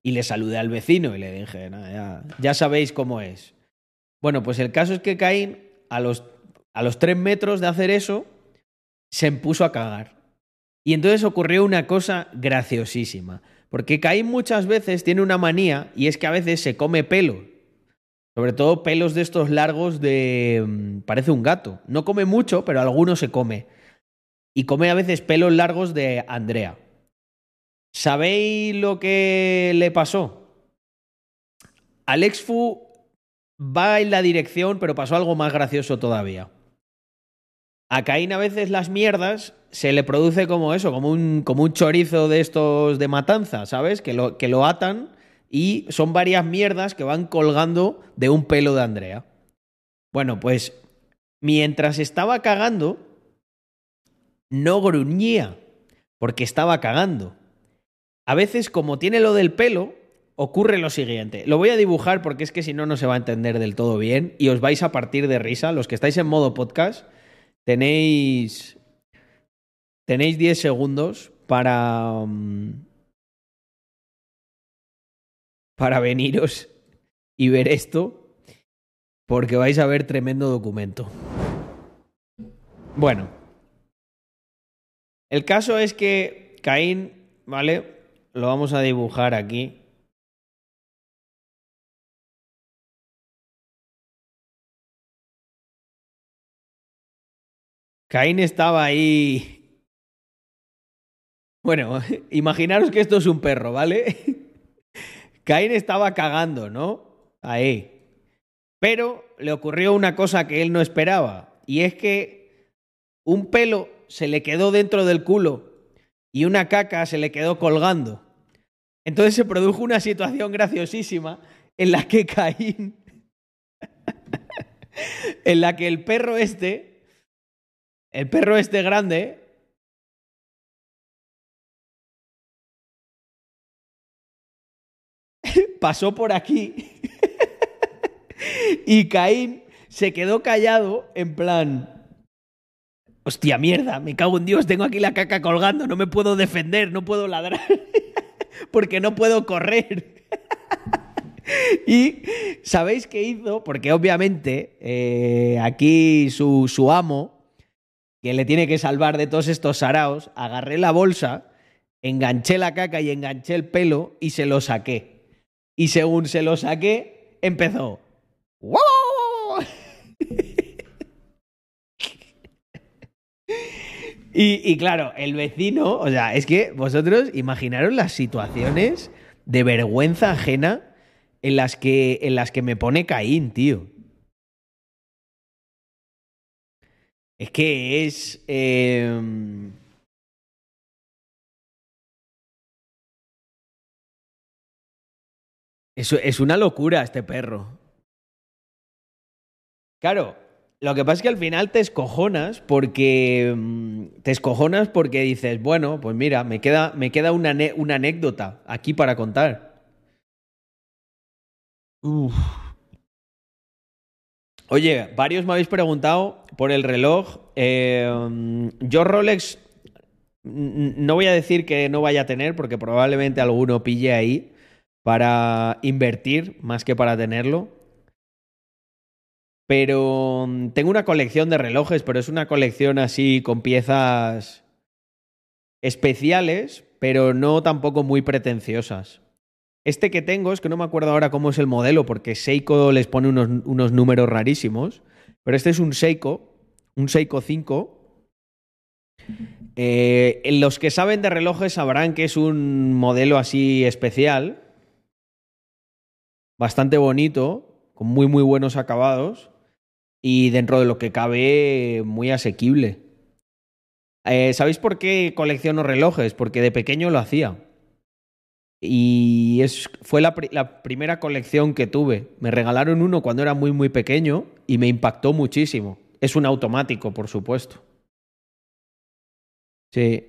y le saludé al vecino y le dije, ya, ya, sabéis cómo es. Bueno, pues el caso es que Caín, a los, a los tres metros de hacer eso, se puso a cagar. Y entonces ocurrió una cosa graciosísima. Porque Caín muchas veces tiene una manía y es que a veces se come pelo. Sobre todo pelos de estos largos de... mm, Parece un gato. No come mucho, pero alguno se come. Y come a veces pelos largos de Andrea. ¿Sabéis lo que le pasó? Alex Fu va en la dirección, pero pasó algo más gracioso todavía. A Caín a veces las mierdas se le produce como eso, como un, como un chorizo de estos de matanza, ¿sabes? Que lo, que lo atan y son varias mierdas que van colgando de un pelo de Andrea. Bueno, pues mientras estaba cagando, no gruñía, porque estaba cagando. A veces, como tiene lo del pelo, ocurre lo siguiente. Lo voy a dibujar porque es que si no, no se va a entender del todo bien y os vais a partir de risa. Los que estáis en modo podcast, tenéis. Tenéis 10 segundos para. mm, Para veniros y ver esto, porque vais a ver tremendo documento. Bueno, el caso es que Caín, ¿vale? Lo vamos a dibujar aquí. Caín estaba ahí. Bueno, [LAUGHS] imaginaros que esto es un perro, ¿vale? [LAUGHS] Caín estaba cagando, ¿no? Ahí. Pero le ocurrió una cosa que él no esperaba, y es que un pelo se le quedó dentro del culo y una caca se le quedó colgando. Entonces se produjo una situación graciosísima en la que Caín, [LAUGHS] en la que el perro este, el perro este grande, [LAUGHS] pasó por aquí [LAUGHS] y Caín se quedó callado en plan, hostia mierda, me cago en Dios, tengo aquí la caca colgando, no me puedo defender, no puedo ladrar, porque no puedo correr. [LAUGHS] y ¿sabéis qué hizo? Porque obviamente eh, aquí su, su amo, que le tiene que salvar de todos estos saraos, agarré la bolsa, enganché la caca y enganché el pelo y se lo saqué. Y según se lo saqué, empezó. ¡Wow! Y, y, claro, el vecino, o sea, es que vosotros imaginaros las situaciones de vergüenza ajena en las que, en las que me pone Caín, tío. Es que es... Eh... Es, es una locura este perro. Claro, lo que pasa es que al final te escojonas porque. mm, Te escojonas porque dices, bueno, pues mira, me queda, me queda una, una anécdota aquí para contar. Uf. Oye, varios me habéis preguntado por el reloj. Eh, mm, yo Rolex no voy a decir que no vaya a tener, porque probablemente alguno pille ahí para invertir más que para tenerlo. Pero mm, tengo una colección de relojes, pero es una colección así con piezas especiales, pero no tampoco muy pretenciosas. Este que tengo es que no me acuerdo ahora cómo es el modelo, porque Seiko les pone unos, unos números rarísimos, pero este es un Seiko, un Seiko 5. Eh, los que saben de relojes sabrán que es un modelo así especial, bastante bonito, con muy muy buenos acabados y dentro de lo que cabe muy asequible. Eh, ¿Sabéis por qué colecciono relojes? Porque de pequeño lo hacía. Y es, fue la, la primera colección que tuve. Me regalaron uno cuando era muy muy pequeño y me impactó muchísimo. Es un automático, por supuesto. Sí.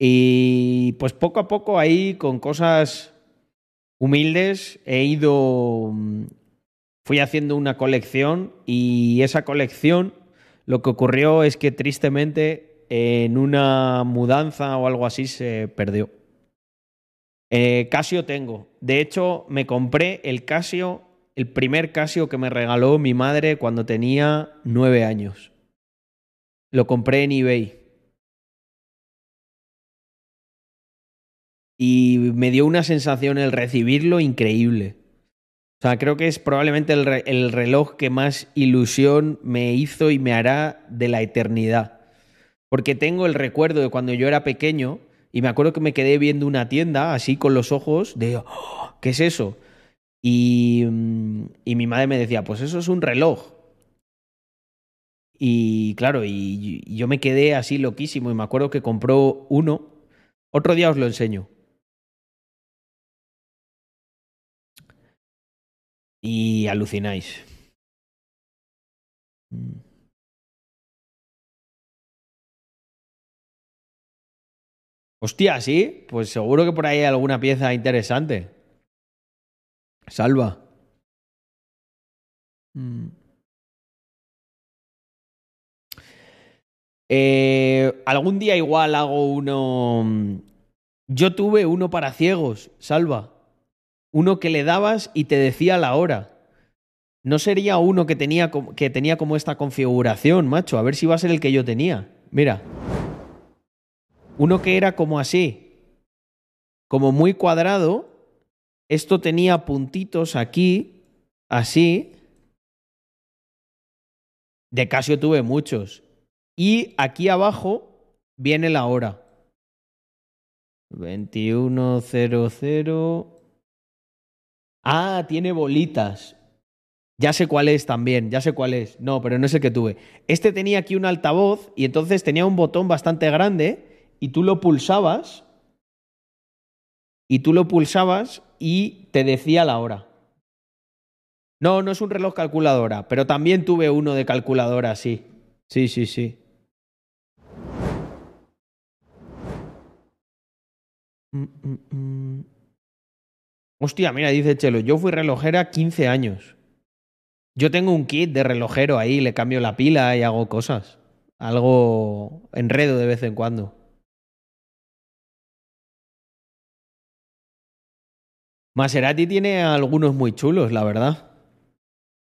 Y pues poco a poco ahí con cosas humildes he ido mm, fui haciendo una colección y esa colección lo que ocurrió es que tristemente en una mudanza o algo así se perdió. Eh, Casio tengo. De hecho, me compré el Casio, el primer Casio que me regaló mi madre cuando tenía nueve años. Lo compré en eBay. Y me dio una sensación el recibirlo increíble. O sea, creo que es probablemente el, re- el reloj que más ilusión me hizo y me hará de la eternidad. Porque tengo el recuerdo de cuando yo era pequeño y me acuerdo que me quedé viendo una tienda así con los ojos de, "Oh, ¿qué es eso? Y, mm, y mi madre me decía, pues eso es un reloj. Y claro, y yo me quedé así loquísimo y me acuerdo que compró uno. Otro día os lo enseño. Y alucináis. Mm. Hostia, sí, pues seguro que por ahí hay alguna pieza interesante. Salva. Mm. Eh, algún día igual hago uno. mm, Yo tuve uno para ciegos, Salva. Uno que le dabas y te decía la hora. No sería uno que tenía, que tenía como esta configuración, macho. A ver si va a ser el que yo tenía. Mira. Uno que era como así. Como muy cuadrado. Esto tenía puntitos aquí. Así. De Casio tuve muchos. Y aquí abajo viene la hora. 2100. Ah, tiene bolitas. Ya sé cuál es también, ya sé cuál es. No, pero no es el que tuve. Este tenía aquí un altavoz y entonces tenía un botón bastante grande y tú lo pulsabas y tú lo pulsabas y te decía la hora. No, no es un reloj calculadora, pero también tuve uno de calculadora, sí. Sí, sí, sí. Mm, mm, mm. Hostia, mira, dice Chelo, yo fui relojera 15 años. Yo tengo un kit de relojero ahí, le cambio la pila y hago cosas. Algo enredo de vez en cuando. Maserati tiene algunos muy chulos, la verdad.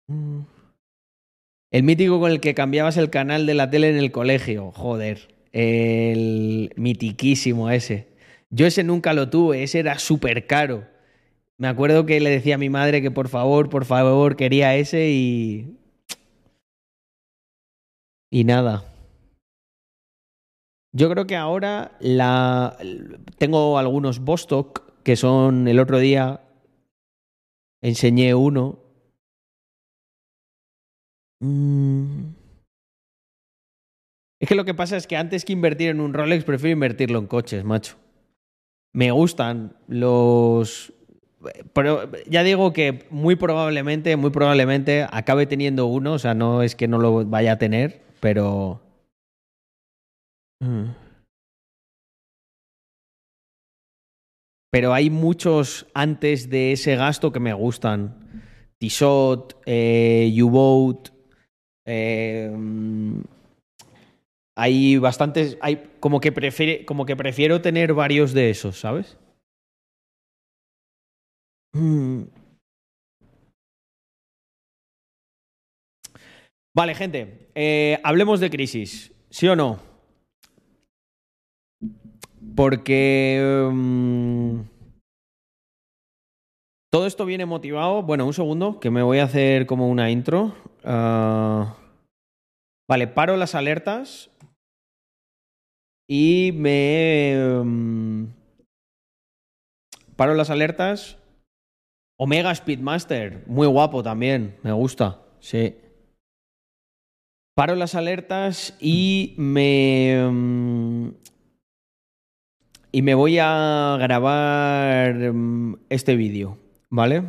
Mm. El mítico con el que cambiabas el canal de la tele en el colegio. Joder. El mitiquísimo ese. Yo ese nunca lo tuve, ese era súper caro. Me acuerdo que le decía a mi madre que por favor, por favor, quería ese y. Y nada. Yo creo que ahora la. Tengo algunos Bostock que son. El otro día enseñé uno. Mm. Es que lo que pasa es que antes que invertir en un Rolex, prefiero invertirlo en coches, macho. Me gustan los. Pero ya digo que muy probablemente, muy probablemente acabe teniendo uno. O sea, no es que no lo vaya a tener, pero. Mm. Pero hay muchos antes de ese gasto que me gustan. Tissot, eh, U-Boat. eh, mm, hay bastantes. Hay como que, prefiere, como que prefiero tener varios de esos, ¿sabes? Mm. Vale, gente. eh, hablemos de crisis. ¿Sí o no? Porque. mm, todo esto viene motivado. Bueno, un segundo, que me voy a hacer como una intro. Ah, vale, paro las alertas. Y me. mm, paro las alertas. Omega Speedmaster, muy guapo también, me gusta, sí. Paro las alertas y me. mm, y me voy a grabar mm, este vídeo, ¿vale?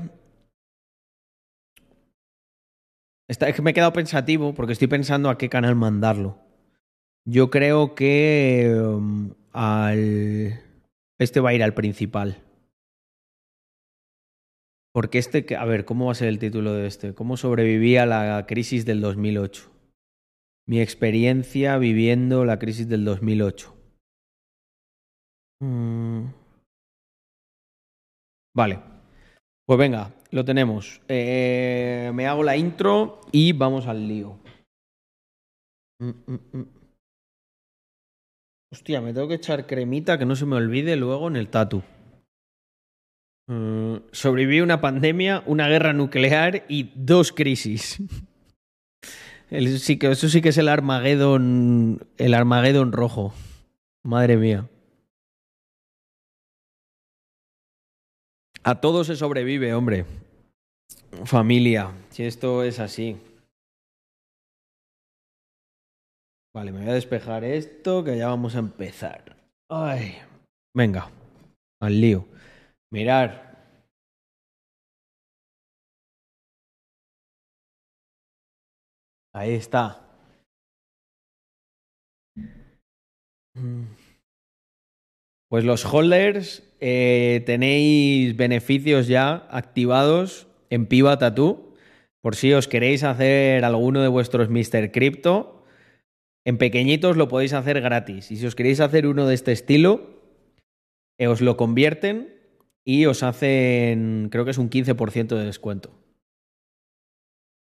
Es que me he quedado pensativo porque estoy pensando a qué canal mandarlo. Yo creo que mm, al. Este va a ir al principal. Porque este, a ver, ¿cómo va a ser el título de este? ¿Cómo sobreviví a la crisis del 2008? Mi experiencia viviendo la crisis del 2008. Mm. Vale. Pues venga, lo tenemos. Eh, me hago la intro y vamos al lío. Mm, mm. Hostia, me tengo que echar cremita que no se me olvide luego en el tatu. Mm, sobreviví una pandemia, una guerra nuclear y dos crisis. sí que, eso sí que es el Armagedón, el Armagedón rojo. Madre mía. A todo se sobrevive, hombre. Familia, si esto es así. Vale, me voy a despejar esto, que ya vamos a empezar. Ay. Venga, al lío. Mirar. Ahí está. Pues los holders eh, tenéis beneficios ya activados en Piva Tattoo. Por si os queréis hacer alguno de vuestros Mr. Crypto, en pequeñitos lo podéis hacer gratis. Y si os queréis hacer uno de este estilo, eh, os lo convierten y os hacen, creo que es un 15% de descuento.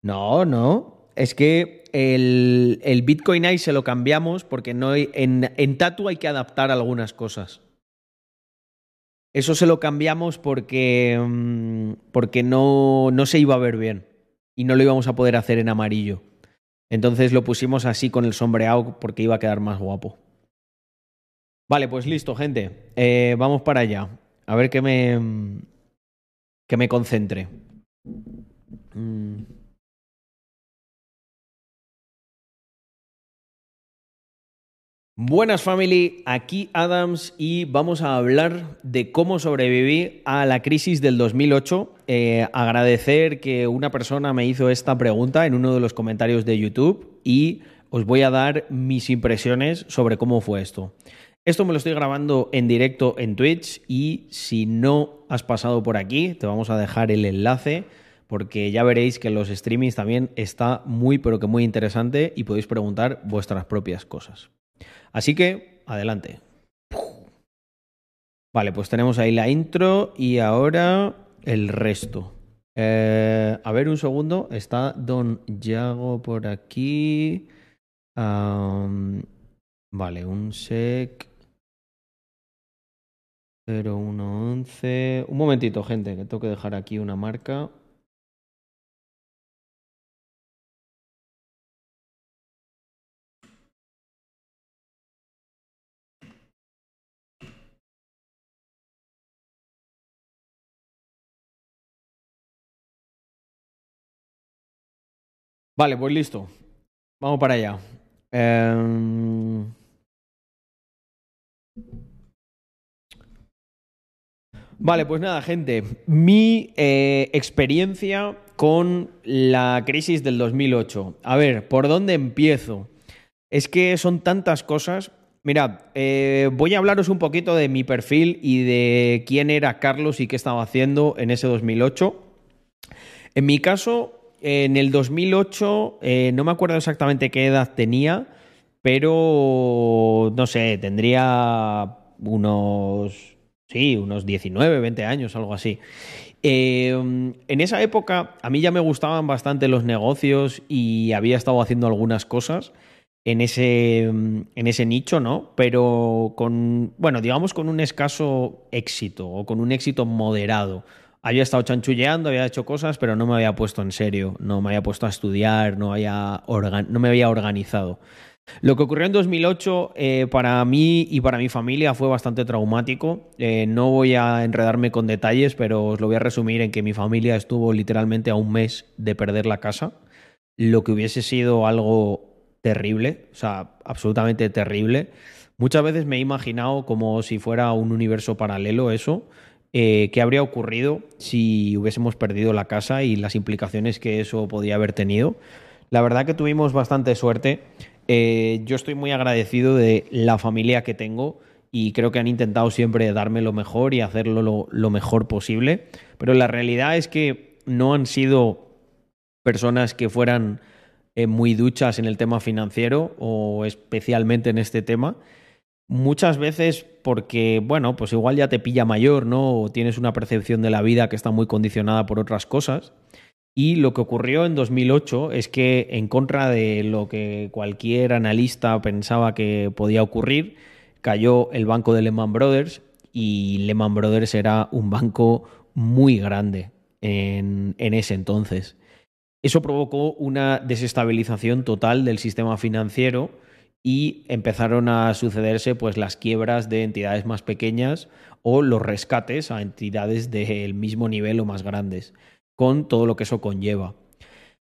No, no. Es que el, el Bitcoin ahí se lo cambiamos porque no en, en Tatu hay que adaptar algunas cosas. Eso se lo cambiamos porque, mm, porque no, no se iba a ver bien y no lo íbamos a poder hacer en amarillo. Entonces lo pusimos así con el sombreado porque iba a quedar más guapo. Vale, pues listo, gente. Eh, vamos para allá. A ver que me. que me concentre. Mm. Buenas family, aquí Adams y vamos a hablar de cómo sobreviví a la crisis del 2008. Eh, agradecer que una persona me hizo esta pregunta en uno de los comentarios de YouTube y os voy a dar mis impresiones sobre cómo fue esto. Esto me lo estoy grabando en directo en Twitch y si no has pasado por aquí, te vamos a dejar el enlace porque ya veréis que los streamings también está muy pero que muy interesante y podéis preguntar vuestras propias cosas. Así que, adelante. Vale, pues tenemos ahí la intro y ahora el resto. Eh, a ver un segundo, está Don Yago por aquí. vale, un sec. 0111. Un momentito, gente, que tengo que dejar aquí una marca. Vale, pues listo. Vamos para allá. Eh... Vale, pues nada, gente. Mi eh, experiencia con la crisis del 2008. A ver, ¿por dónde empiezo? Es que son tantas cosas. Mirad, eh, voy a hablaros un poquito de mi perfil y de quién era Carlos y qué estaba haciendo en ese 2008. En mi caso, en el 2008, eh, no me acuerdo exactamente qué edad tenía, pero no sé, tendría unos Sí, unos 19, 20 años, algo así. Eh, en esa época a mí ya me gustaban bastante los negocios y había estado haciendo algunas cosas en ese, en ese nicho, ¿no? Pero con, bueno, digamos con un escaso éxito o con un éxito moderado. Había estado chanchulleando, había hecho cosas, pero no me había puesto en serio, no me había puesto a estudiar, no, había no me había organizado. Lo que ocurrió en 2008 eh, para mí y para mi familia fue bastante traumático. Eh, no voy a enredarme con detalles, pero os lo voy a resumir en que mi familia estuvo literalmente a un mes de perder la casa, lo que hubiese sido algo terrible, o sea, absolutamente terrible. Muchas veces me he imaginado como si fuera un universo paralelo eso. Eh, ¿Qué habría ocurrido si hubiésemos perdido la casa y las implicaciones que eso podía haber tenido? La verdad que tuvimos bastante suerte. Eh, yo estoy muy agradecido de la familia que tengo y creo que han intentado siempre darme lo mejor y hacerlo lo, mejor posible, pero la realidad es que no han sido personas que fueran eh, muy duchas en el tema financiero o especialmente en este tema. Muchas veces porque, bueno, pues igual ya te pilla mayor, ¿no? O tienes una percepción de la vida que está muy condicionada por otras cosas. Y lo que ocurrió en 2008 es que, en contra de lo que cualquier analista pensaba que podía ocurrir, cayó el banco de Lehman Brothers y Lehman Brothers era un banco muy grande en, en ese entonces. Eso provocó una desestabilización total del sistema financiero y empezaron a sucederse pues las quiebras de entidades más pequeñas o los rescates a entidades del mismo nivel o más grandes, con todo lo que eso conlleva.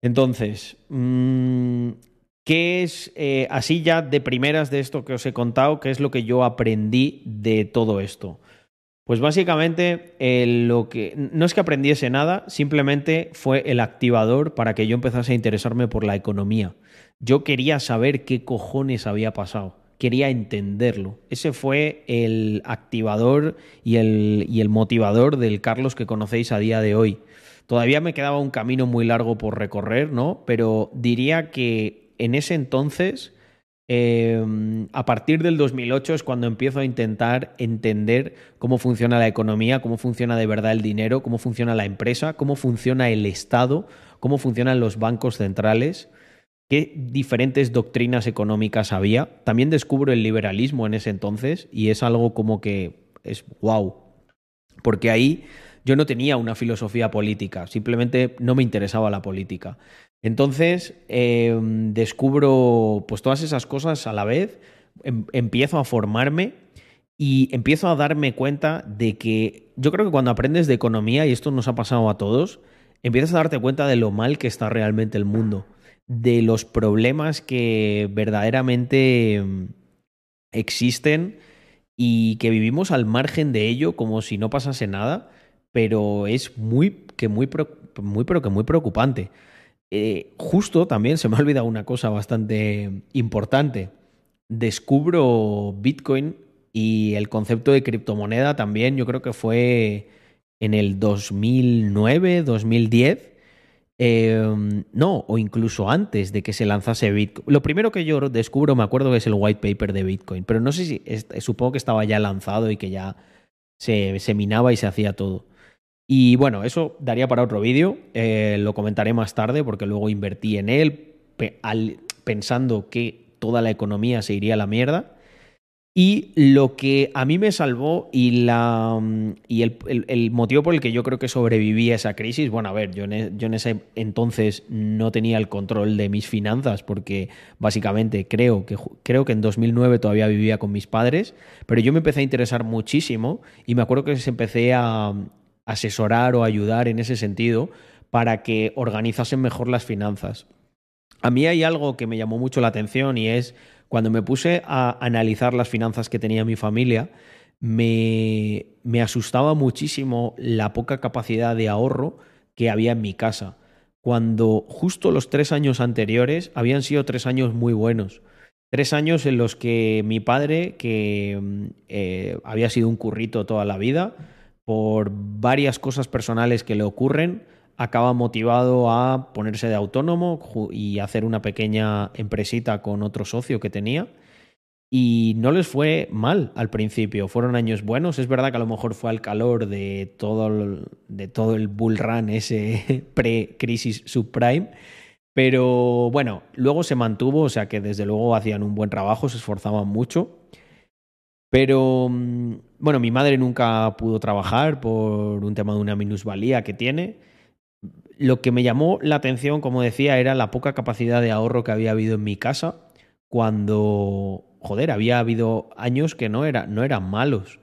Entonces, mm, ¿qué es, eh, así ya de primeras de esto que os he contado, qué es lo que yo aprendí de todo esto? Pues básicamente lo que no es que aprendiese nada, simplemente fue el activador para que yo empezase a interesarme por la economía. Yo quería saber qué cojones había pasado, quería entenderlo. Ese fue el activador y el, y el motivador del Carlos que conocéis a día de hoy. Todavía me quedaba un camino muy largo por recorrer, ¿no? Pero diría que en ese entonces Em, a partir del 2008 es cuando empiezo a intentar entender cómo funciona la economía, cómo funciona de verdad el dinero, cómo funciona la empresa, cómo funciona el Estado, cómo funcionan los bancos centrales, qué diferentes doctrinas económicas había. También descubro el liberalismo en ese entonces y es algo como que es wow, porque ahí yo no tenía una filosofía política, simplemente no me interesaba la política. Entonces em, descubro pues todas esas cosas a la vez, em, empiezo a formarme y empiezo a darme cuenta de que yo creo que cuando aprendes de economía, y esto nos ha pasado a todos, empiezas a darte cuenta de lo mal que está realmente el mundo, de los problemas que verdaderamente em, existen y que vivimos al margen de ello como si no pasase nada, pero es muy que muy, muy pero que muy preocupante. Eh, justo también se me ha olvidado una cosa bastante importante. Descubro Bitcoin y el concepto de criptomoneda también, yo creo que fue en el 2009, 2010. Em, no, o incluso antes de que se lanzase Bitcoin. Lo primero que yo descubro, me acuerdo, es el white paper de Bitcoin, pero no sé si, supongo que estaba ya lanzado y que ya se, se minaba y se hacía todo. Y bueno, eso daría para otro vídeo, eh, lo comentaré más tarde porque luego invertí en él pensando que toda la economía se iría a la mierda. Y lo que a mí me salvó y, la, y el, motivo por el que yo creo que sobreviví a esa crisis, bueno, a ver, yo en, e, yo en ese entonces no tenía el control de mis finanzas porque básicamente creo que, creo que en 2009 todavía vivía con mis padres, pero yo me empecé a interesar muchísimo y me acuerdo que empecé a, asesorar o ayudar en ese sentido para que organizasen mejor las finanzas. A mí hay algo que me llamó mucho la atención y es cuando me puse a analizar las finanzas que tenía mi familia, me, me asustaba muchísimo la poca capacidad de ahorro que había en mi casa, cuando justo los tres años anteriores habían sido tres años muy buenos. Tres años en los que mi padre, que mm, eh, había sido un currito toda la vida, por varias cosas personales que le ocurren, acaba motivado a ponerse de autónomo y hacer una pequeña empresita con otro socio que tenía. Y no les fue mal al principio, fueron años buenos. Es verdad que a lo mejor fue al calor de todo el, de bull run, ese [LAUGHS] pre-crisis subprime. Pero bueno, luego se mantuvo, o sea que desde luego hacían un buen trabajo, se esforzaban mucho. Pero bueno, mi madre nunca pudo trabajar por un tema de una minusvalía que tiene. Lo que me llamó la atención, como decía, era la poca capacidad de ahorro que había habido en mi casa cuando, joder, había habido años que no, era, no eran malos.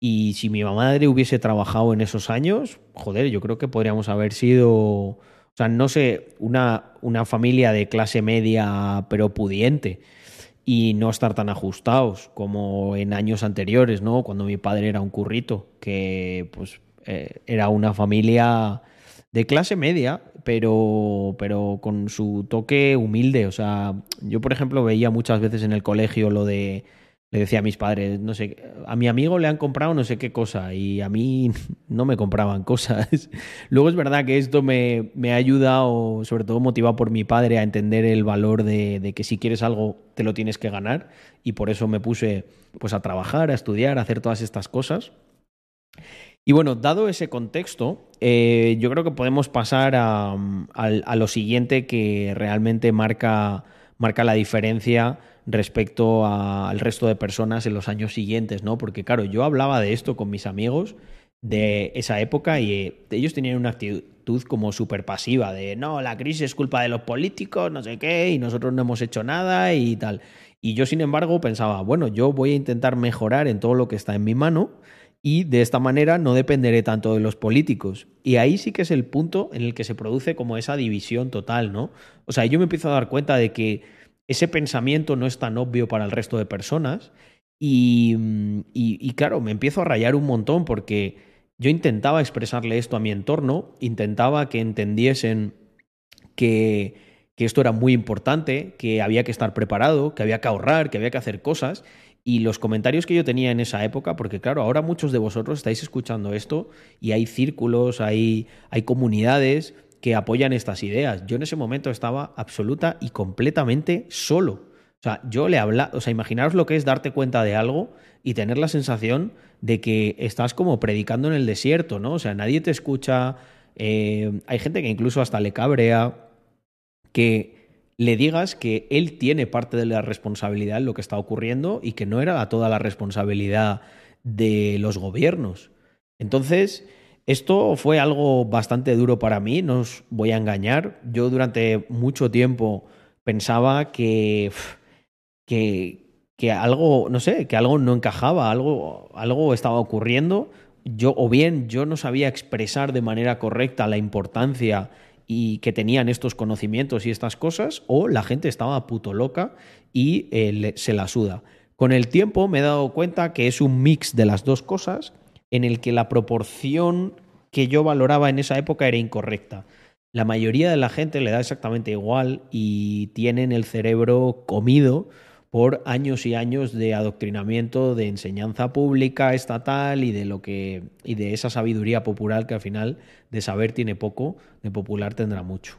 Y si mi madre hubiese trabajado en esos años, joder, yo creo que podríamos haber sido, o sea, no sé, una, una familia de clase media pero pudiente y no estar tan ajustados como en años anteriores, ¿no? Cuando mi padre era un currito, que pues eh, era una familia de clase media, pero, pero con su toque humilde. O sea, yo por ejemplo veía muchas veces en el colegio lo de le decía a mis padres, no sé, a mi amigo le han comprado no sé qué cosa y a mí [LAUGHS] no me compraban cosas. [LAUGHS] Luego es verdad que esto me, me ha ayudado, sobre todo motivado por mi padre, a entender el valor de, de, que si quieres algo te lo tienes que ganar y por eso me puse pues a trabajar, a estudiar, a hacer todas estas cosas. Y bueno, dado ese contexto, eh, yo creo que podemos pasar a, a, lo siguiente que realmente marca, marca la diferencia respecto al resto de personas en los años siguientes, ¿no? Porque claro, yo hablaba de esto con mis amigos de esa época y eh, ellos tenían una actitud como súper pasiva de no, la crisis es culpa de los políticos, no sé qué, y nosotros no hemos hecho nada y tal. Y yo, sin embargo, pensaba, bueno, yo voy a intentar mejorar en todo lo que está en mi mano y de esta manera no dependeré tanto de los políticos. Y ahí sí que es el punto en el que se produce como esa división total, ¿no? O sea, yo me empiezo a dar cuenta de que ese pensamiento no es tan obvio para el resto de personas. Y, y, claro, me empiezo a rayar un montón porque yo intentaba expresarle esto a mi entorno, intentaba que entendiesen que, que esto era muy importante, que había que estar preparado, que había que ahorrar, que había que hacer cosas. Y los comentarios que yo tenía en esa época, porque claro, ahora muchos de vosotros estáis escuchando esto y hay círculos, hay, hay comunidades que apoyan estas ideas. Yo en ese momento estaba absoluta y completamente solo. O sea, yo le hablaba, o sea, imaginaros lo que es darte cuenta de algo y tener la sensación de que estás como predicando en el desierto, ¿no? O sea, nadie te escucha, eh, hay gente que incluso hasta le cabrea, que le digas que él tiene parte de la responsabilidad en lo que está ocurriendo y que no era toda la responsabilidad de los gobiernos. Entonces, esto fue algo bastante duro para mí, no os voy a engañar. Yo durante mucho tiempo pensaba que, que, que algo, no sé, que algo no encajaba, algo, algo estaba ocurriendo. Yo, o bien yo no sabía expresar de manera correcta la importancia y que tenían estos conocimientos y estas cosas, o la gente estaba puto loca y eh, se la suda. Con el tiempo me he dado cuenta que es un mix de las dos cosas en el que la proporción que yo valoraba en esa época era incorrecta. La mayoría de la gente le da exactamente igual y tienen el cerebro comido por años y años de adoctrinamiento, de enseñanza pública, estatal y de lo que. y de esa sabiduría popular que al final de saber tiene poco, de popular tendrá mucho.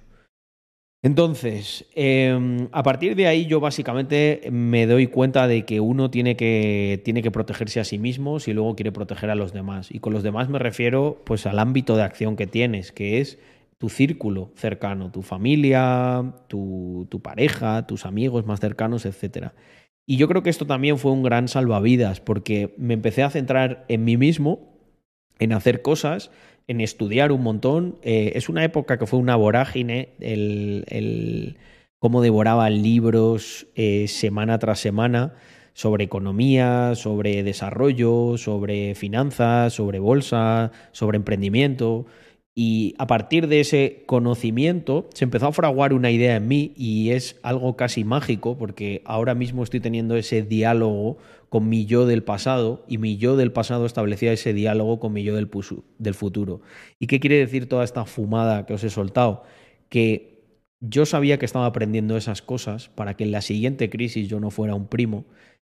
Entonces, em, a partir de ahí yo básicamente me doy cuenta de que uno tiene que, tiene que protegerse a sí mismo si luego quiere proteger a los demás. Y con los demás me refiero pues al ámbito de acción que tienes, que es tu círculo cercano, tu familia, tu, tu pareja, tus amigos más cercanos, etc. Y yo creo que esto también fue un gran salvavidas porque me empecé a centrar en mí mismo, en hacer cosas, en estudiar un montón. Eh, es una época que fue una vorágine, el, el cómo devoraba libros eh, semana tras semana sobre economía, sobre desarrollo, sobre finanzas, sobre bolsa, sobre emprendimiento. Y a partir de ese conocimiento se empezó a fraguar una idea en mí y es algo casi mágico porque ahora mismo estoy teniendo ese diálogo con mi yo del pasado y mi yo del pasado establecía ese diálogo con mi yo del, del futuro. ¿Y qué quiere decir toda esta fumada que os he soltado? Que yo sabía que estaba aprendiendo esas cosas para que en la siguiente crisis yo no fuera un primo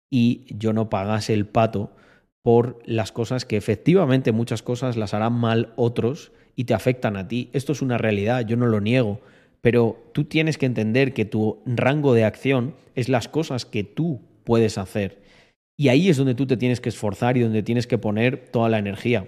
y yo no pagase el pato por las cosas que efectivamente muchas cosas las harán mal otros y te afectan a ti. Esto es una realidad, yo no lo niego, pero tú tienes que entender que tu rango de acción es las cosas que tú puedes hacer. Y ahí es donde tú te tienes que esforzar y donde tienes que poner toda la energía.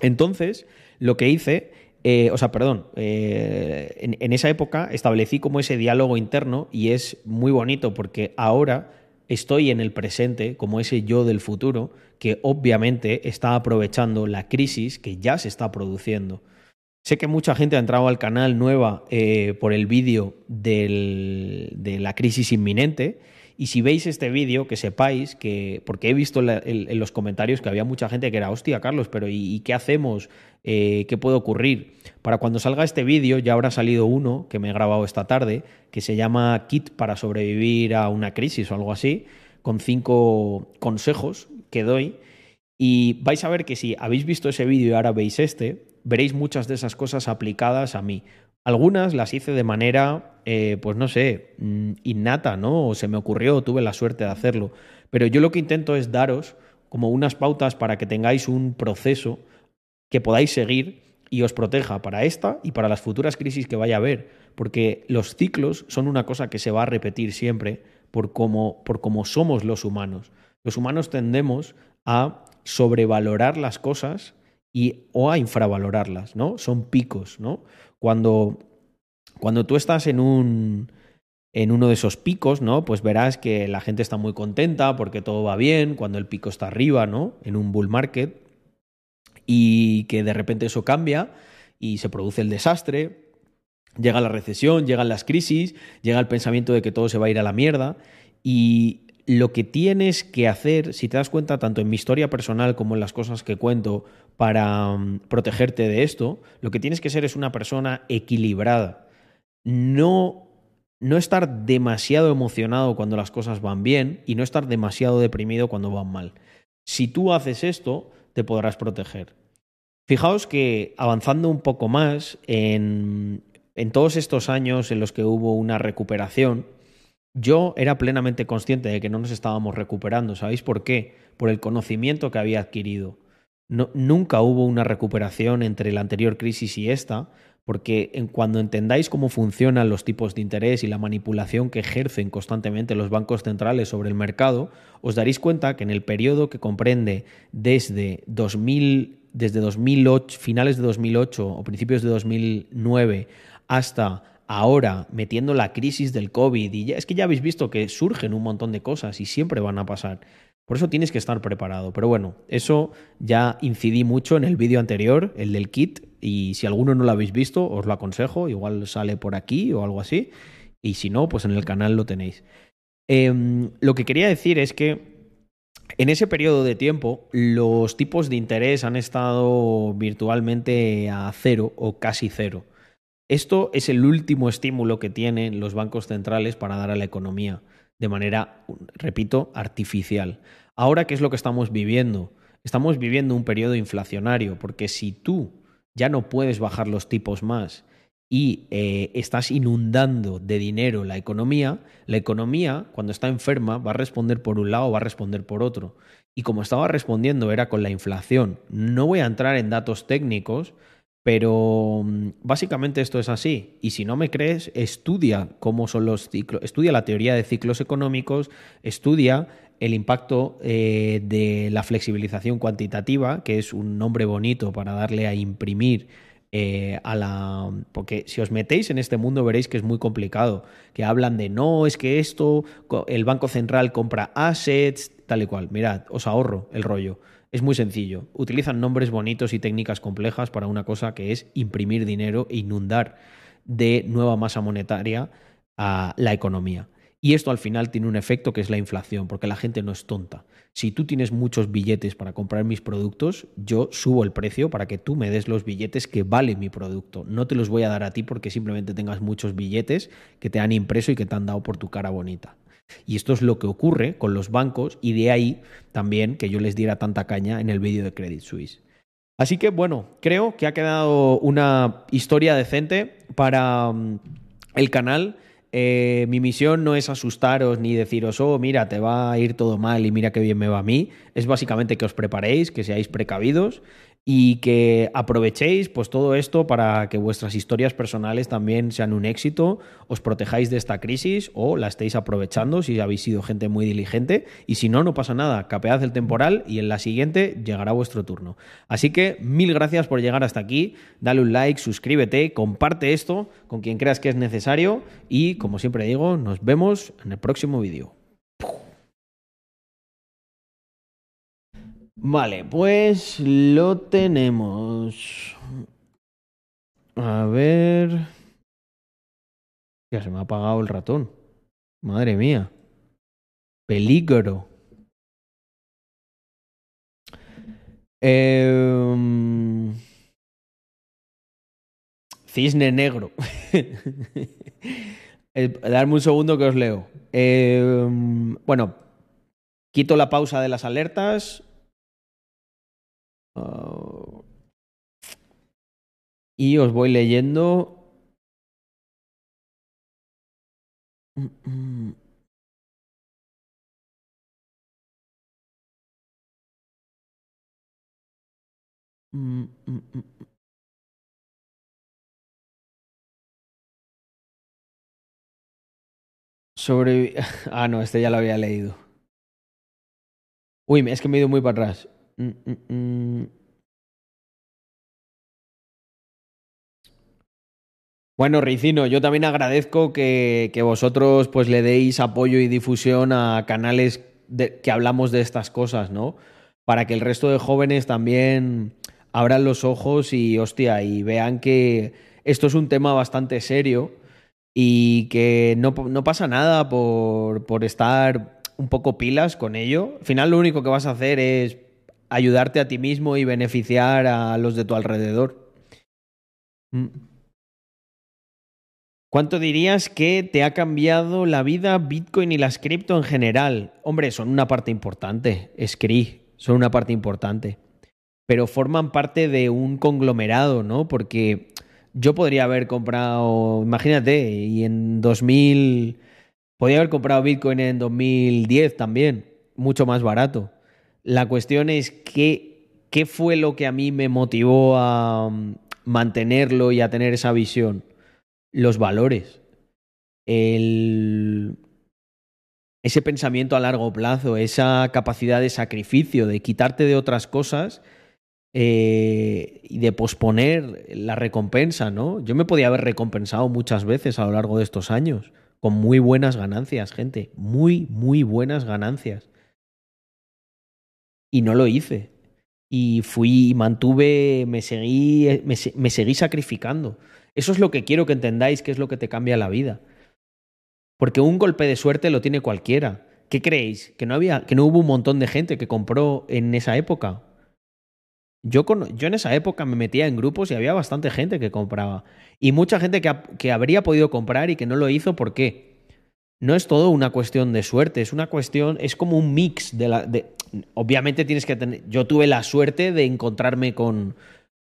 Entonces, lo que hice, eh, o sea, perdón, eh, en, esa época establecí como ese diálogo interno y es muy bonito porque ahora estoy en el presente como ese yo del futuro que obviamente está aprovechando la crisis que ya se está produciendo. Sé que mucha gente ha entrado al canal nueva eh, por el vídeo de la crisis inminente y si veis este vídeo, que sepáis que, porque he visto en los comentarios que había mucha gente que era, hostia, Carlos, pero ¿y, qué hacemos? Eh, ¿Qué puede ocurrir? Para cuando salga este vídeo ya habrá salido uno que me he grabado esta tarde, que se llama Kit para sobrevivir a una crisis o algo así, con cinco consejos que doy. Y vais a ver que si habéis visto ese vídeo y ahora veis este, veréis muchas de esas cosas aplicadas a mí. Algunas las hice de manera, eh, pues no sé, mm, innata, ¿no? O se me ocurrió, tuve la suerte de hacerlo. Pero yo lo que intento es daros como unas pautas para que tengáis un proceso que podáis seguir y os proteja para esta y para las futuras crisis que vaya a haber. Porque los ciclos son una cosa que se va a repetir siempre por cómo, por cómo somos los humanos. Los humanos tendemos a sobrevalorar las cosas y, o a infravalorarlas, ¿no? Son picos, ¿no? Cuando, cuando tú estás en un, en uno de esos picos, ¿no? Pues verás que la gente está muy contenta porque todo va bien, cuando el pico está arriba, ¿no? En un bull market. y que de repente eso cambia y se produce el desastre, llega la recesión, llegan las crisis, llega el pensamiento de que todo se va a ir a la mierda y lo que tienes que hacer, si te das cuenta, tanto en mi historia personal como en las cosas que cuento para mm, protegerte de esto, lo que tienes que ser es una persona equilibrada. No, no estar demasiado emocionado cuando las cosas van bien y no estar demasiado deprimido cuando van mal. Si tú haces esto, te podrás proteger. Fijaos que avanzando un poco más en, en todos estos años en los que hubo una recuperación, yo era plenamente consciente de que no nos estábamos recuperando. ¿Sabéis por qué? Por el conocimiento que había adquirido. nunca hubo una recuperación entre la anterior crisis y esta, porque en, cuando entendáis cómo funcionan los tipos de interés y la manipulación que ejercen constantemente los bancos centrales sobre el mercado, os daréis cuenta que en el periodo que comprende desde 2000, desde 2008, finales de 2008 o principios de 2009 hasta ahora metiendo la crisis del COVID y ya, es que ya habéis visto que surgen un montón de cosas y siempre van a pasar. Por eso tienes que estar preparado. Pero bueno, eso ya incidí mucho en el vídeo anterior, el del kit, y si alguno no lo habéis visto, os lo aconsejo, igual sale por aquí o algo así, y si no, pues en el canal lo tenéis. Em, lo que quería decir es que en ese periodo de tiempo, los tipos de interés han estado virtualmente a cero o casi cero. Esto es el último estímulo que tienen los bancos centrales para dar a la economía, de manera, repito, artificial. Ahora, ¿qué es lo que estamos viviendo? Estamos viviendo un periodo inflacionario, porque si tú ya no puedes bajar los tipos más y eh, estás inundando de dinero la economía, la economía, cuando está enferma, va a responder por un lado o va a responder por otro. Y como estaba respondiendo era con la inflación. No voy a entrar en datos técnicos, pero mm, básicamente esto es así. Y si no me crees, estudia cómo son los ciclos, estudia la teoría de ciclos económicos, estudia el impacto eh, de la flexibilización cuantitativa, que es un nombre bonito para darle a imprimir eh, a la. Porque si os metéis en este mundo veréis que es muy complicado. Que hablan de no, es que esto, el Banco Central compra assets, tal y cual. Mirad, os ahorro el rollo. Es muy sencillo. Utilizan nombres bonitos y técnicas complejas para una cosa que es imprimir dinero e inundar de nueva masa monetaria a la economía. Y esto al final tiene un efecto que es la inflación, porque la gente no es tonta. Si tú tienes muchos billetes para comprar mis productos, yo subo el precio para que tú me des los billetes que vale mi producto. No te los voy a dar a ti porque simplemente tengas muchos billetes que te han impreso y que te han dado por tu cara bonita. Y esto es lo que ocurre con los bancos y de ahí también que yo les diera tanta caña en el vídeo de Credit Suisse. Así que bueno, creo que ha quedado una historia decente para mm, el canal. Eh, mi misión no es asustaros ni deciros, oh, mira, te va a ir todo mal y mira qué bien me va a mí. Es básicamente que os preparéis, que seáis precavidos y que aprovechéis pues todo esto para que vuestras historias personales también sean un éxito, os protejáis de esta crisis o la estéis aprovechando si habéis sido gente muy diligente y si no, no pasa nada, capead el temporal y en la siguiente llegará vuestro turno. Así que mil gracias por llegar hasta aquí, dale un like, suscríbete, comparte esto con quien creas que es necesario y como siempre digo, nos vemos en el próximo vídeo. Vale, pues lo tenemos. A ver. Ya se me ha apagado el ratón. Madre mía. Peligro. Em, cisne negro. [LAUGHS] Darme un segundo que os leo. Em, bueno, quito la pausa de las alertas Uh, y os voy leyendo. Sobre... [LAUGHS] Ah, no, este ya lo había leído. Uy, es que me he ido muy para atrás. Bueno, Ricino, yo también agradezco que, vosotros pues le deis apoyo y difusión a canales que hablamos de estas cosas, ¿no? Para que el resto de jóvenes también abran los ojos y, hostia, y vean que esto es un tema bastante serio y que no, no pasa nada por, por estar un poco pilas con ello. Al final lo único que vas a hacer es ayudarte a ti mismo y beneficiar a los de tu alrededor. Mm. ¿Cuánto dirías que te ha cambiado la vida Bitcoin y las cripto en general? Hombre, son una parte importante, SCRI, son una parte importante, pero forman parte de un conglomerado, ¿no? Porque yo podría haber comprado, imagínate, y en 2000, podría haber comprado Bitcoin en 2010 también, mucho más barato. La cuestión es que, qué fue lo que a mí me motivó a mm, mantenerlo y a tener esa visión los valores, el, ese pensamiento a largo plazo, esa capacidad de sacrificio, de quitarte de otras cosas eh, y de posponer la recompensa, ¿no? Yo me podía haber recompensado muchas veces a lo largo de estos años, con muy buenas ganancias, gente, muy, muy buenas ganancias. Y no lo hice. Y fui, mantuve, me seguí, me seguí sacrificando. Eso es lo que quiero que entendáis, que es lo que te cambia la vida. Porque un golpe de suerte lo tiene cualquiera. ¿Qué creéis? ¿Que no, había, que no hubo un montón de gente que compró en esa época? Yo, yo en esa época me metía en grupos y había bastante gente que compraba. Y mucha gente que, que habría podido comprar y que no lo hizo, ¿por qué? No es todo una cuestión de suerte, es una cuestión, es como un mix de la. De, obviamente tienes que tener. Yo tuve la suerte de encontrarme con,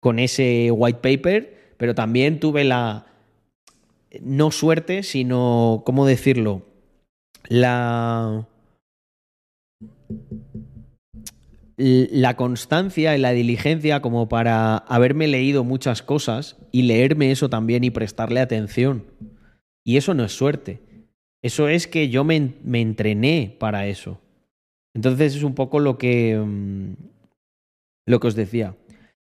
con ese white paper pero también tuve la, no suerte, sino, ¿cómo decirlo? La... La constancia y la diligencia como para haberme leído muchas cosas y leerme eso también y prestarle atención. Y eso no es suerte. Eso es que yo me, me entrené para eso. Entonces es un poco lo que, mm, lo que os decía.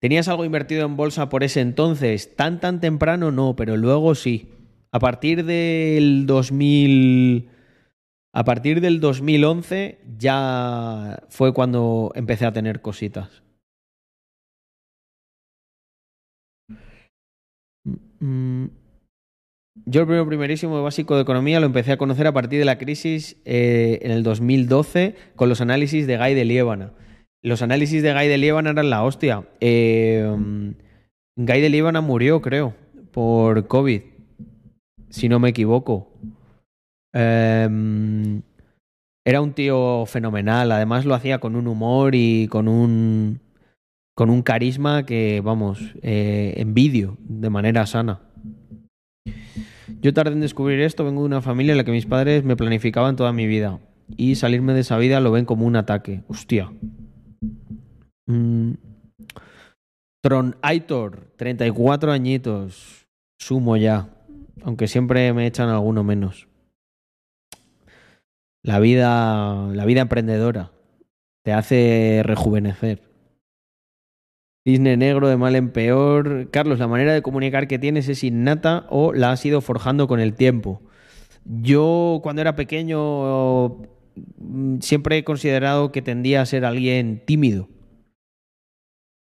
¿Tenías algo invertido en bolsa por ese entonces? Tan tan temprano no, pero luego sí. A partir del 2000 a partir del 2011 ya fue cuando empecé a tener cositas. Mm, yo el primero primerísimo básico de economía lo empecé a conocer a partir de la crisis eh, en el 2012 con los análisis de Guy de Liébana. Los análisis de Guy de Líbana eran la hostia. Eh, Guy de Líbana murió, creo, por COVID, si no me equivoco. Em, era un tío fenomenal, además lo hacía con un humor y con un con un carisma que, vamos, eh, envidio de manera sana. Yo tardé en descubrir esto, vengo de una familia en la que mis padres me planificaban toda mi vida y salirme de esa vida lo ven como un ataque. Hostia, Mm. Tron Aitor, 34 añitos. Sumo ya. Aunque siempre me echan alguno menos. La vida, la vida emprendedora te hace rejuvenecer. Cisne negro de mal en peor. Carlos, la manera de comunicar que tienes es innata o la has ido forjando con el tiempo. Yo cuando era pequeño mm, siempre he considerado que tendía a ser alguien tímido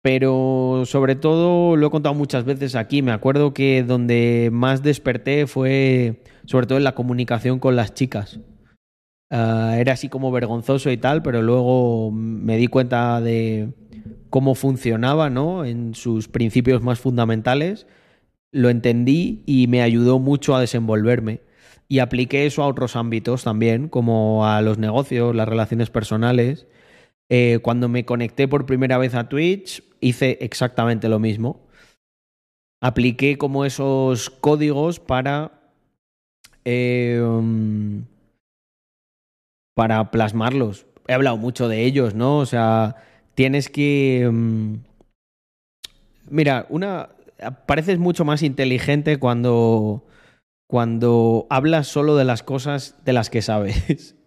pero sobre todo lo he contado muchas veces aquí. Me acuerdo que donde más desperté fue sobre todo en la comunicación con las chicas. Ah, era así como vergonzoso y tal, pero luego me di cuenta de cómo funcionaba, ¿no? En sus principios más fundamentales. Lo entendí y me ayudó mucho a desenvolverme. Y apliqué eso a otros ámbitos también, como a los negocios, las relaciones personales. Eh, cuando me conecté por primera vez a Twitch, hice exactamente lo mismo. Apliqué como esos códigos para. Um, para plasmarlos. He hablado mucho de ellos, ¿no? O sea, tienes que. Um, mira, una. Pareces mucho más inteligente cuando. Cuando hablas solo de las cosas de las que sabes. [LAUGHS]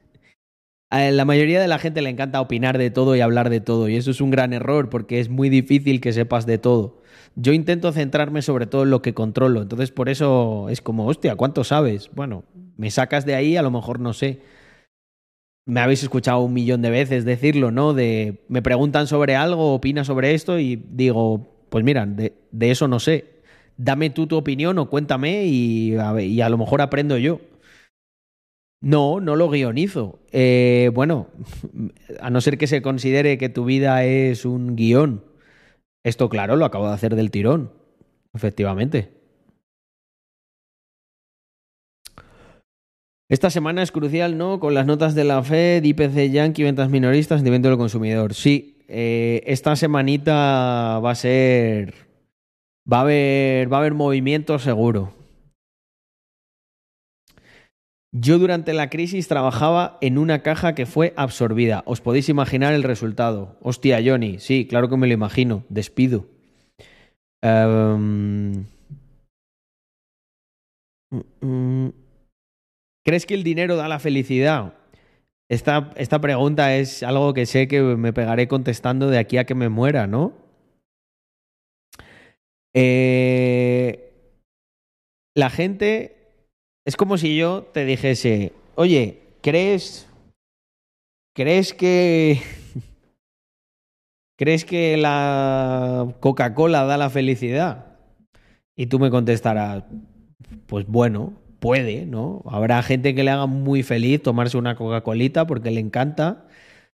A la mayoría de la gente le encanta opinar de todo y hablar de todo, y eso es un gran error porque es muy difícil que sepas de todo. Yo intento centrarme sobre todo en lo que controlo, entonces por eso es como, hostia, ¿cuánto sabes? Bueno, me sacas de ahí, a lo mejor no sé. Me habéis escuchado un millón de veces decirlo, ¿no? De me preguntan sobre algo, opina sobre esto y digo, pues mira, de, eso no sé. Dame tú tu opinión o cuéntame y a, lo mejor aprendo yo. No, no lo guionizo. Eh, bueno, [LAUGHS] a no ser que se considere que tu vida es un guion. Esto, claro, lo acabo de hacer del tirón. Efectivamente. Esta semana es crucial, ¿no? Con las notas de la Fed, IPC Yankee, ventas minoristas, sentimiento del consumidor. Sí, eh, esta semanita va a ser. Va a haber, va a haber movimiento seguro. Yo durante la crisis trabajaba en una caja que fue absorbida. Os podéis imaginar el resultado. Hostia, Johnny, sí, claro que me lo imagino. Despido. Mm. ¿Crees que el dinero da la felicidad? Esta, esta pregunta es algo que sé que me pegaré contestando de aquí a que me muera, ¿no? Eh, la gente es como si yo te dijese, oye, ¿crees, crees que, [LAUGHS] crees que la Coca-Cola da la felicidad? Y tú me contestarás, pues bueno, puede, ¿no? Habrá gente que le haga muy feliz tomarse una Coca-Colita porque le encanta,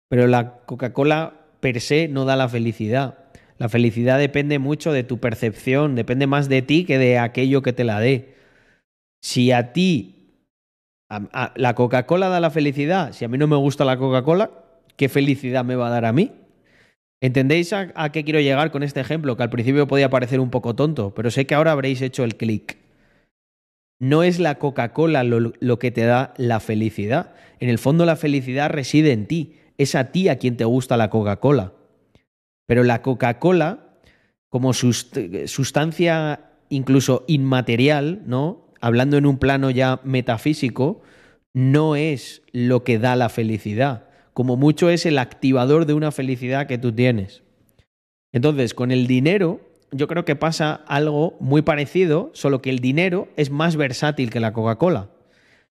pero la Coca-Cola per se no da la felicidad. La felicidad depende mucho de tu percepción, depende más de ti que de aquello que te la dé. Si a ti la Coca-Cola da la felicidad, si a mí no me gusta la Coca-Cola, ¿qué felicidad me va a dar a mí? ¿Entendéis a, a, qué quiero llegar con este ejemplo? Que al principio podía parecer un poco tonto, pero sé que ahora habréis hecho el clic. No es la Coca-Cola lo, que te da la felicidad. En el fondo la felicidad reside en ti. Es a ti a quien te gusta la Coca-Cola. Pero la Coca-Cola, como sustancia incluso inmaterial, ¿no? Hablando en un plano ya metafísico, no es lo que da la felicidad. Como mucho es el activador de una felicidad que tú tienes. Entonces, con el dinero yo creo que pasa algo muy parecido, solo que el dinero es más versátil que la Coca-Cola.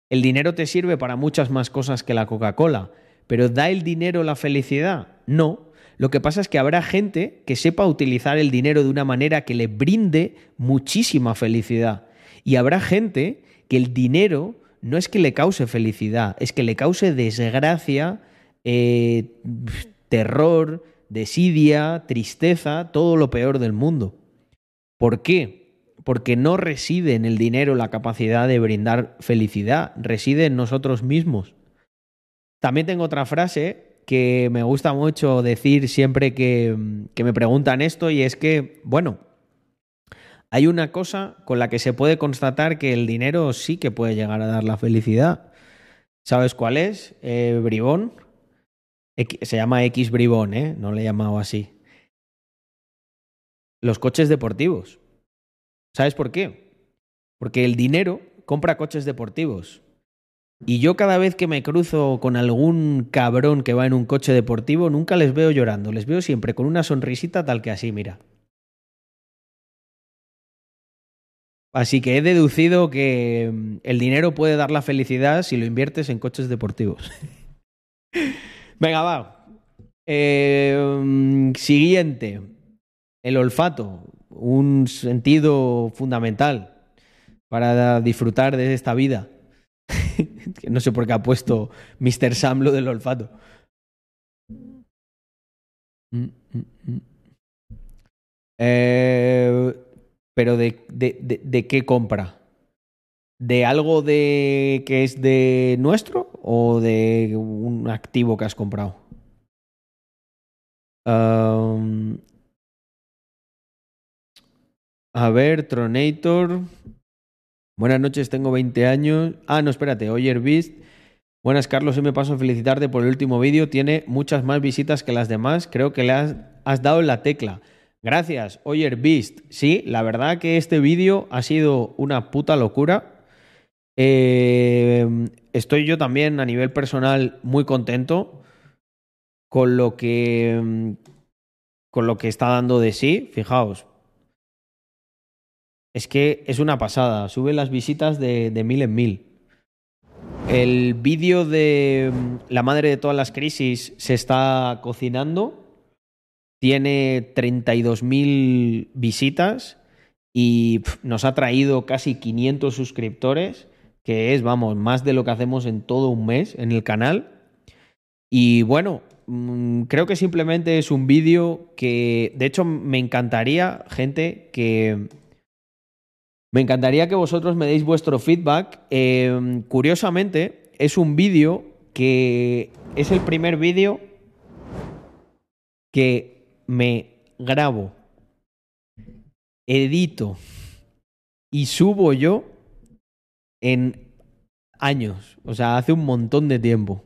El dinero te sirve para muchas más cosas que la Coca-Cola, pero ¿da el dinero la felicidad? No. Lo que pasa es que habrá gente que sepa utilizar el dinero de una manera que le brinde muchísima felicidad. Y habrá gente que el dinero no es que le cause felicidad, es que le cause desgracia, eh, terror, desidia, tristeza, todo lo peor del mundo. ¿Por qué? Porque no reside en el dinero la capacidad de brindar felicidad, reside en nosotros mismos. También tengo otra frase que me gusta mucho decir siempre que, me preguntan esto y es que, bueno, hay una cosa con la que se puede constatar que el dinero sí que puede llegar a dar la felicidad. ¿Sabes cuál es? Eh, Bribón se llama X Bribón, ¿eh? No le he llamado así. Los coches deportivos. ¿Sabes por qué? Porque el dinero compra coches deportivos. Y yo cada vez que me cruzo con algún cabrón que va en un coche deportivo, nunca les veo llorando, les veo siempre con una sonrisita tal que así, mira. Así que he deducido que mm, el dinero puede dar la felicidad si lo inviertes en coches deportivos. [LAUGHS] Venga, va. Eh, siguiente. El olfato. Un sentido fundamental para disfrutar de esta vida. [LAUGHS] no sé por qué ha puesto Mr. Sam lo del olfato. Mm, mm, mm. Eh, pero de, de, de, qué compra? ¿De algo de que es de nuestro o de un activo que has comprado? a ver, Tronator. Buenas noches, tengo 20 años. Ah, no, espérate, Oyer Beast. Buenas, Carlos, hoy me paso a felicitarte por el último vídeo. Tiene muchas más visitas que las demás. Creo que le has, has dado la tecla. Gracias, Oyer Beast. Sí, la verdad que este vídeo ha sido una puta locura. Eh, estoy yo también a nivel personal muy contento con lo que con lo que está dando de sí. Fijaos, es que es una pasada. Sube las visitas de, mil en mil. El vídeo de mm, la madre de todas las crisis se está cocinando. Tiene 32.000 visitas y nos ha traído casi 500 suscriptores, que es, vamos, más de lo que hacemos en todo un mes en el canal. Y bueno, mm, creo que simplemente es un vídeo que, de hecho, me encantaría, gente, que... Me encantaría que vosotros me deis vuestro feedback. Eh, curiosamente, es un vídeo que es el primer vídeo que me grabo, edito y subo yo en años. O sea, hace un montón de tiempo.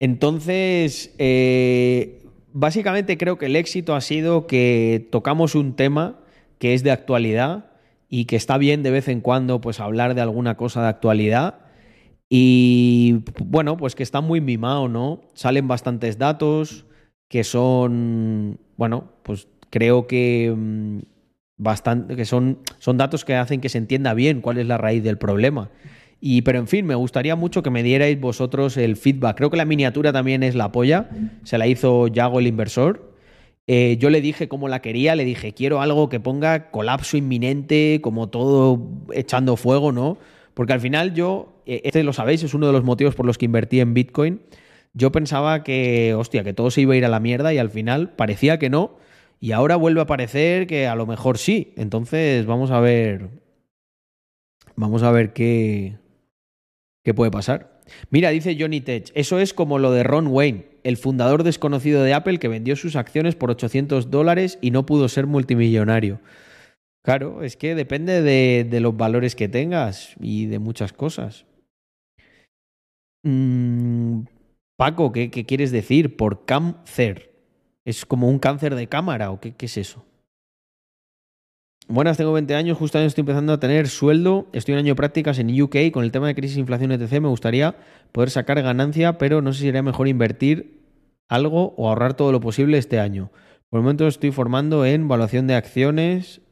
Entonces, eh, básicamente creo que el éxito ha sido que tocamos un tema que es de actualidad y que está bien de vez en cuando pues hablar de alguna cosa de actualidad y bueno, pues que está muy mimado, ¿no? Salen bastantes datos que son, bueno, pues creo que mm, bastante que son son datos que hacen que se entienda bien cuál es la raíz del problema. Y, pero en fin, me gustaría mucho que me dierais vosotros el feedback. Creo que la miniatura también es la polla. Se la hizo Yago el inversor. Eh, yo le dije cómo la quería, le dije, quiero algo que ponga colapso inminente, como todo echando fuego, ¿no? Porque al final yo, eh, este lo sabéis, es uno de los motivos por los que invertí en Bitcoin. Yo pensaba que, hostia, que todo se iba a ir a la mierda y al final parecía que no. Y ahora vuelve a parecer que a lo mejor sí. Entonces vamos a ver. Vamos a ver qué, ¿Qué puede pasar? Mira, dice Johnny Tech, eso es como lo de Ron Wayne, el fundador desconocido de Apple que vendió sus acciones por 800 dólares y no pudo ser multimillonario. Claro, es que depende de, de los valores que tengas y de muchas cosas. Mm, Paco, ¿qué, ¿qué, quieres decir por cáncer? ¿Es como un cáncer de cámara o qué, es eso? Buenas, tengo 20 años, justo estoy empezando a tener sueldo, estoy en año de prácticas en UK, con el tema de crisis, inflación, etc. Me gustaría poder sacar ganancia, pero no sé si sería mejor invertir algo o ahorrar todo lo posible este año. Por el momento estoy formando en evaluación de acciones,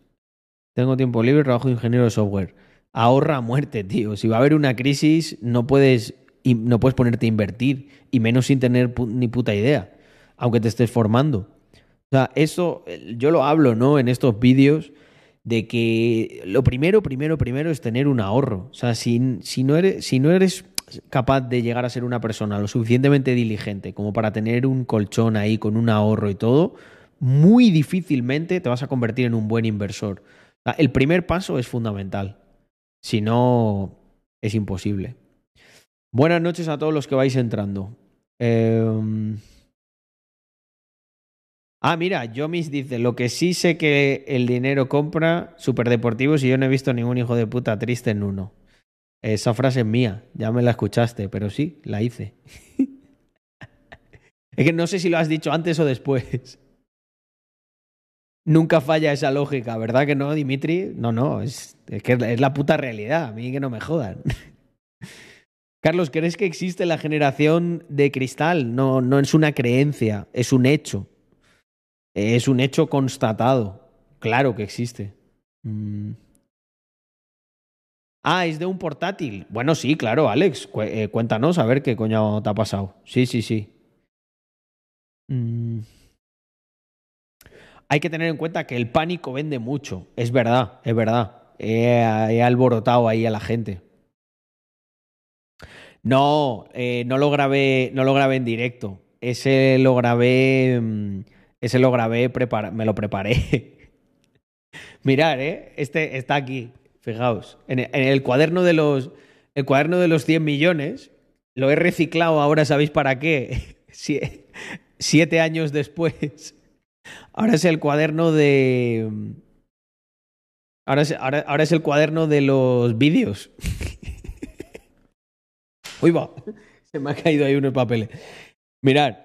tengo tiempo libre, trabajo de ingeniero de software. Ahorra a muerte, tío. Si va a haber una crisis, no puedes, no puedes ponerte a invertir, y menos sin tener ni puta idea, aunque te estés formando. O sea, eso yo lo hablo, ¿no? En estos vídeos de que lo primero, primero, primero es tener un ahorro. O sea, si, no eres, si no eres capaz de llegar a ser una persona lo suficientemente diligente como para tener un colchón ahí con un ahorro y todo, muy difícilmente te vas a convertir en un buen inversor. O sea, el primer paso es fundamental. Si no, es imposible. Buenas noches a todos los que vais entrando. Eh... Ah, mira, Yomis dice, lo que sí sé que el dinero compra superdeportivos y yo no he visto ningún hijo de puta triste en uno. Esa frase es mía, ya me la escuchaste, pero sí, la hice. [LAUGHS] es que no sé si lo has dicho antes o después. Nunca falla esa lógica, ¿verdad que no, Dimitri? No, no, es, es que es la puta realidad, a mí que no me jodan. [LAUGHS] Carlos, ¿crees que existe la generación de cristal? No, no es una creencia, es un hecho. Es un hecho constatado. Claro que existe. Mm. Ah, es de un portátil. Bueno, sí, claro, Alex. Eh, cuéntanos a ver qué coño te ha pasado. Sí, sí, sí. Mm. Hay que tener en cuenta que el pánico vende mucho. Es verdad, es verdad. He, alborotado ahí a la gente. No, eh, no lo grabé, no lo grabé en directo. Ese lo grabé. Mmm, ese lo grabé, me lo preparé. [LAUGHS] Mirad, ¿eh? Este está aquí, fijaos. En el, en el, cuaderno de los. El cuaderno de los 100 millones. Lo he reciclado ahora, ¿sabéis para qué? [LAUGHS] Siete años después. [LAUGHS] Ahora es el cuaderno de. Ahora es, ahora, ahora es el cuaderno de los vídeos. Uy, va. Se me ha caído ahí unos papeles. Mirad,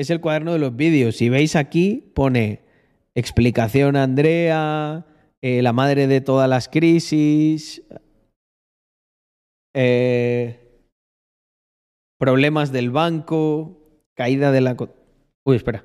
es el cuaderno de los vídeos. Si veis aquí, pone explicación a Andrea, eh, la madre de todas las crisis, eh, problemas del banco, caída de la... Uy, espera.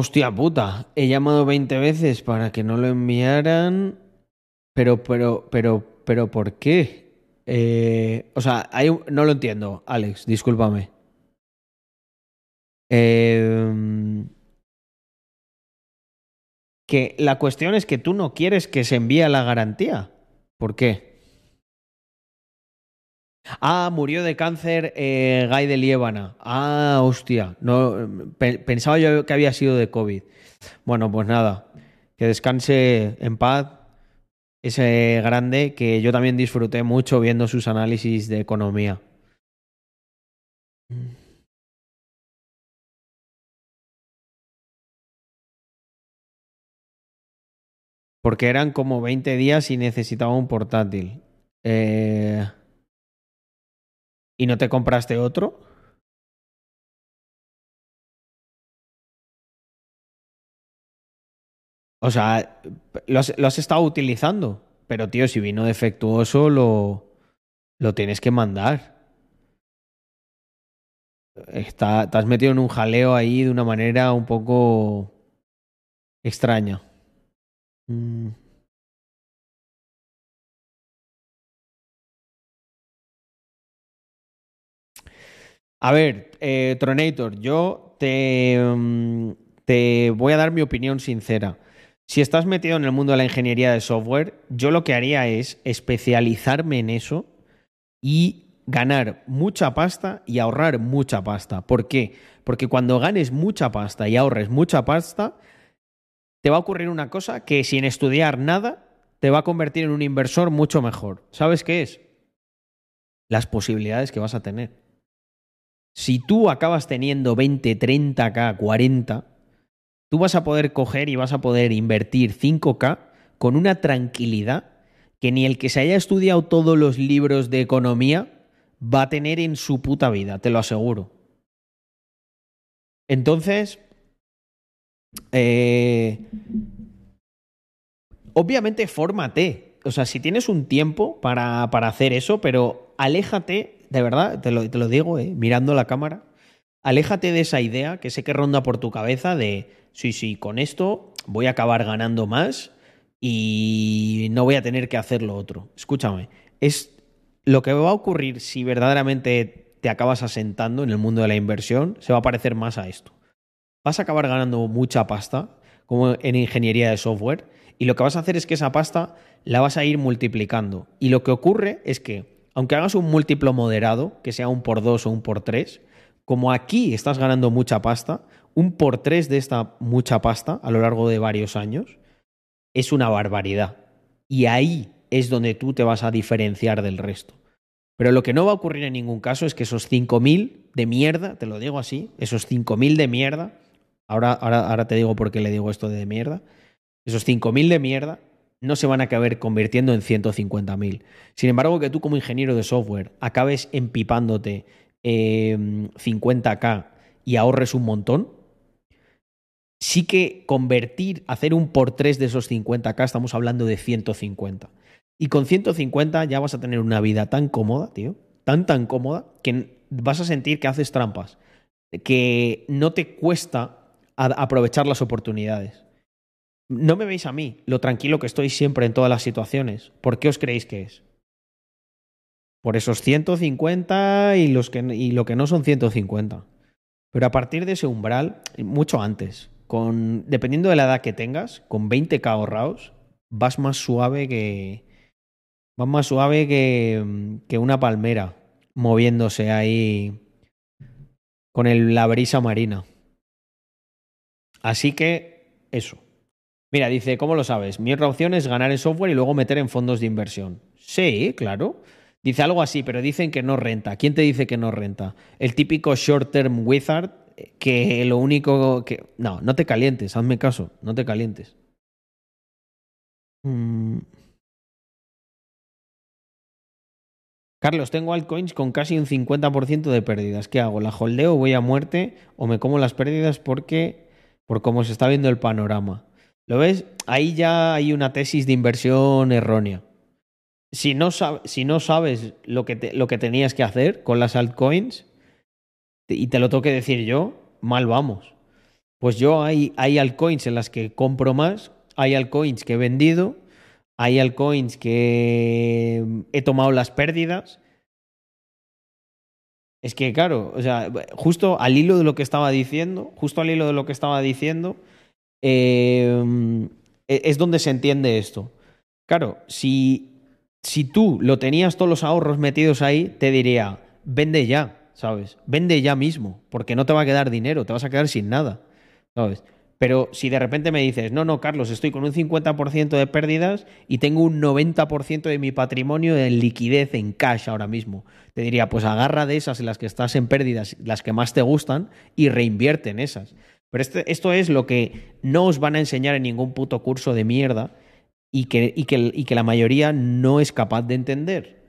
Hostia puta, he llamado 20 veces para que no lo enviaran. Pero, pero, pero, pero, ¿por qué? Eh, o sea, hay un- no lo entiendo, Alex, discúlpame. Eh, que la cuestión es que tú no quieres que se envíe la garantía. ¿Por qué? Ah, murió de cáncer eh, Guy de Liébana. Ah, hostia. No, pe- pensaba yo que había sido de COVID. Bueno, pues nada. Que descanse en paz ese grande que yo también disfruté mucho viendo sus análisis de economía. Porque eran como 20 días y necesitaba un portátil. Eh, ¿Y no te compraste otro? O sea, lo has, estado utilizando. Pero tío, si vino defectuoso, lo, lo tienes que mandar. Está, te has metido en un jaleo ahí de una manera un poco extraña. Mm. A ver, eh, Tronator, yo te, mm, te voy a dar mi opinión sincera. Si estás metido en el mundo de la ingeniería de software, yo lo que haría es especializarme en eso y ganar mucha pasta y ahorrar mucha pasta. ¿Por qué? Porque cuando ganes mucha pasta y ahorres mucha pasta, te va a ocurrir una cosa que sin estudiar nada te va a convertir en un inversor mucho mejor. ¿Sabes qué es? Las posibilidades que vas a tener. Si tú acabas teniendo 20, 30k, 40, tú vas a poder coger y vas a poder invertir 5k con una tranquilidad que ni el que se haya estudiado todos los libros de economía va a tener en su puta vida, te lo aseguro. Entonces, eh, obviamente fórmate. O sea, si tienes un tiempo para, para hacer eso, pero aléjate, de verdad, te lo, te lo digo, eh, mirando la cámara, aléjate de esa idea que sé que ronda por tu cabeza de, sí, sí, con esto voy a acabar ganando más y no voy a tener que hacer lo otro. Escúchame, es lo que va a ocurrir si verdaderamente te acabas asentando en el mundo de la inversión, se va a parecer más a esto. Vas a acabar ganando mucha pasta, como en ingeniería de software, y lo que vas a hacer es que esa pasta la vas a ir multiplicando. Y lo que ocurre es que, aunque hagas un múltiplo moderado, que sea un por dos o un por tres, como aquí estás ganando mucha pasta, un por tres de esta mucha pasta a lo largo de varios años es una barbaridad. Y ahí es donde tú te vas a diferenciar del resto. Pero lo que no va a ocurrir en ningún caso es que esos 5.000 de mierda, te lo digo así, esos 5.000 de mierda, ahora, ahora, ahora te digo por qué le digo esto de mierda, esos 5.000 de mierda no se van a acabar convirtiendo en 150.000. Sin embargo, que tú como ingeniero de software acabes empipándote eh, 50k y ahorres un montón, sí que convertir, hacer un por 3 de esos 50k, estamos hablando de 150. Y con 150 ya vas a tener una vida tan cómoda, tío, tan, tan cómoda, que vas a sentir que haces trampas, que no te cuesta aprovechar las oportunidades. No me veis a mí, lo tranquilo que estoy siempre en todas las situaciones. ¿Por qué os creéis que es? Por esos 150 y, los que, y lo que no son 150. Pero a partir de ese umbral, mucho antes, con, dependiendo de la edad que tengas, con 20k ahorrados, vas más suave que. Vas más suave que, que una palmera moviéndose ahí con el, la brisa marina. Así que, eso. Mira, dice, ¿cómo lo sabes? Mi otra opción es ganar en software y luego meter en fondos de inversión. Sí, claro. Dice algo así, pero dicen que no renta. ¿Quién te dice que no renta? El típico short term wizard que lo único que... No, no te calientes, hazme caso, no te calientes. Mm. Carlos, tengo altcoins con casi un 50% de pérdidas. ¿Qué hago? ¿La holdeo, voy a muerte o me como las pérdidas porque por cómo se está viendo el panorama? ¿Lo ves? Ahí ya hay una tesis de inversión errónea. Si no, si no sabes lo que, te lo que tenías que hacer con las altcoins y te lo tengo que decir yo, mal vamos. Pues yo hay, hay altcoins en las que compro más, hay altcoins que he vendido, hay altcoins que he tomado las pérdidas. Es que, claro, o sea, justo al hilo de lo que estaba diciendo, justo al hilo de lo que estaba diciendo, eh, es donde se entiende esto. Claro, si, si tú lo tenías todos los ahorros metidos ahí, te diría, vende ya, ¿sabes? Vende ya mismo, porque no te va a quedar dinero, te vas a quedar sin nada. ¿sabes? Pero si de repente me dices, no, no, Carlos, estoy con un 50% de pérdidas y tengo un 90% de mi patrimonio en liquidez, en cash ahora mismo, te diría, pues agarra de esas en las que estás en pérdidas, las que más te gustan, y reinvierte en esas. Pero este, esto es lo que no os van a enseñar en ningún puto curso de mierda y que, la mayoría no es capaz de entender.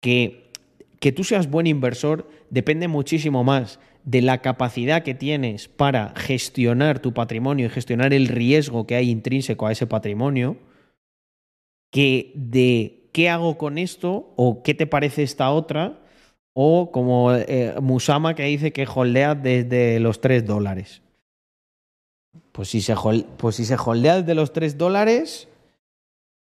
Que, que tú seas buen inversor depende muchísimo más de la capacidad que tienes para gestionar tu patrimonio y gestionar el riesgo que hay intrínseco a ese patrimonio, que de qué hago con esto o qué te parece esta otra, o como eh, Musama que dice que holdea desde los 3 dólares. Pues si se, pues si se holdea desde los 3 dólares,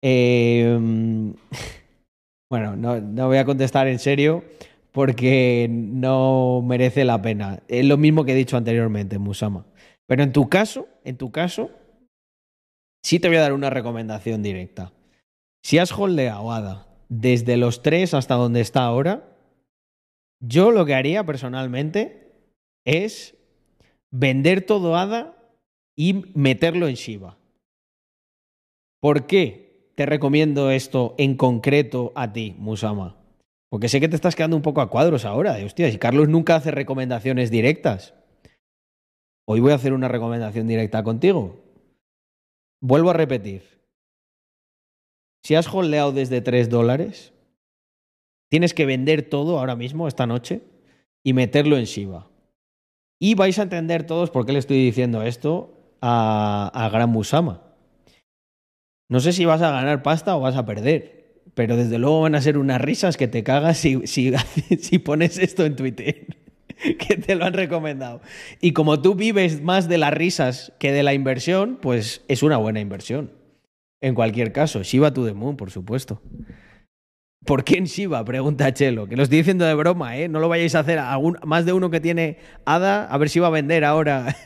eh, [LAUGHS] bueno, no, no voy a contestar en serio porque no merece la pena. Es lo mismo que he dicho anteriormente, Musama. Pero en tu caso, en tu caso, sí te voy a dar una recomendación directa. Si has holdeado ADA desde los tres hasta donde está ahora, yo lo que haría personalmente es vender todo ADA y meterlo en Shiba. ¿Por qué te recomiendo esto en concreto a ti, Musama? Porque sé que te estás quedando un poco a cuadros ahora. De, hostia, si Carlos nunca hace recomendaciones directas. Hoy voy a hacer una recomendación directa contigo. Vuelvo a repetir. Si has holdeado desde 3 dólares, tienes que vender todo ahora mismo, esta noche, y meterlo en Shiba. Y vais a entender todos por qué le estoy diciendo esto a, Gran Musama. No sé si vas a ganar pasta o vas a perder pero desde luego van a ser unas risas que te cagas si [LAUGHS] pones esto en Twitter, [LAUGHS] que te lo han recomendado. Y como tú vives más de las risas que de la inversión, pues es una buena inversión. En cualquier caso, Shiba to the Moon, por supuesto. ¿Por qué en Shiba? Pregunta Chelo. Que lo estoy diciendo de broma, ¿eh? No lo vayáis a hacer. a más de uno que tiene ADA, a ver si va a vender ahora.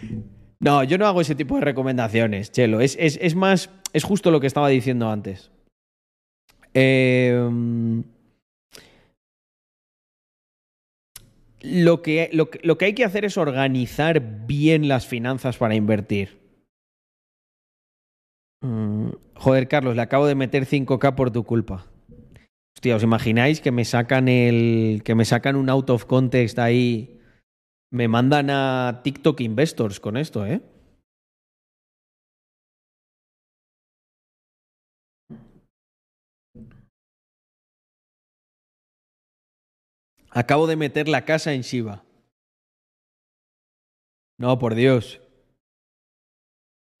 [LAUGHS] No, yo no hago ese tipo de recomendaciones, Chelo. Es, más, es justo lo que estaba diciendo antes. Em, lo, que, lo, lo que hay que hacer es organizar bien las finanzas para invertir. Mm, joder, Carlos, le acabo de meter 5K por tu culpa. Hostia, ¿os imagináis que me sacan el. que me sacan un out of context ahí? Me mandan a TikTok Investors con esto, ¿eh? Acabo de meter la casa en Shiba. No, por Dios. [CLEARS THROAT]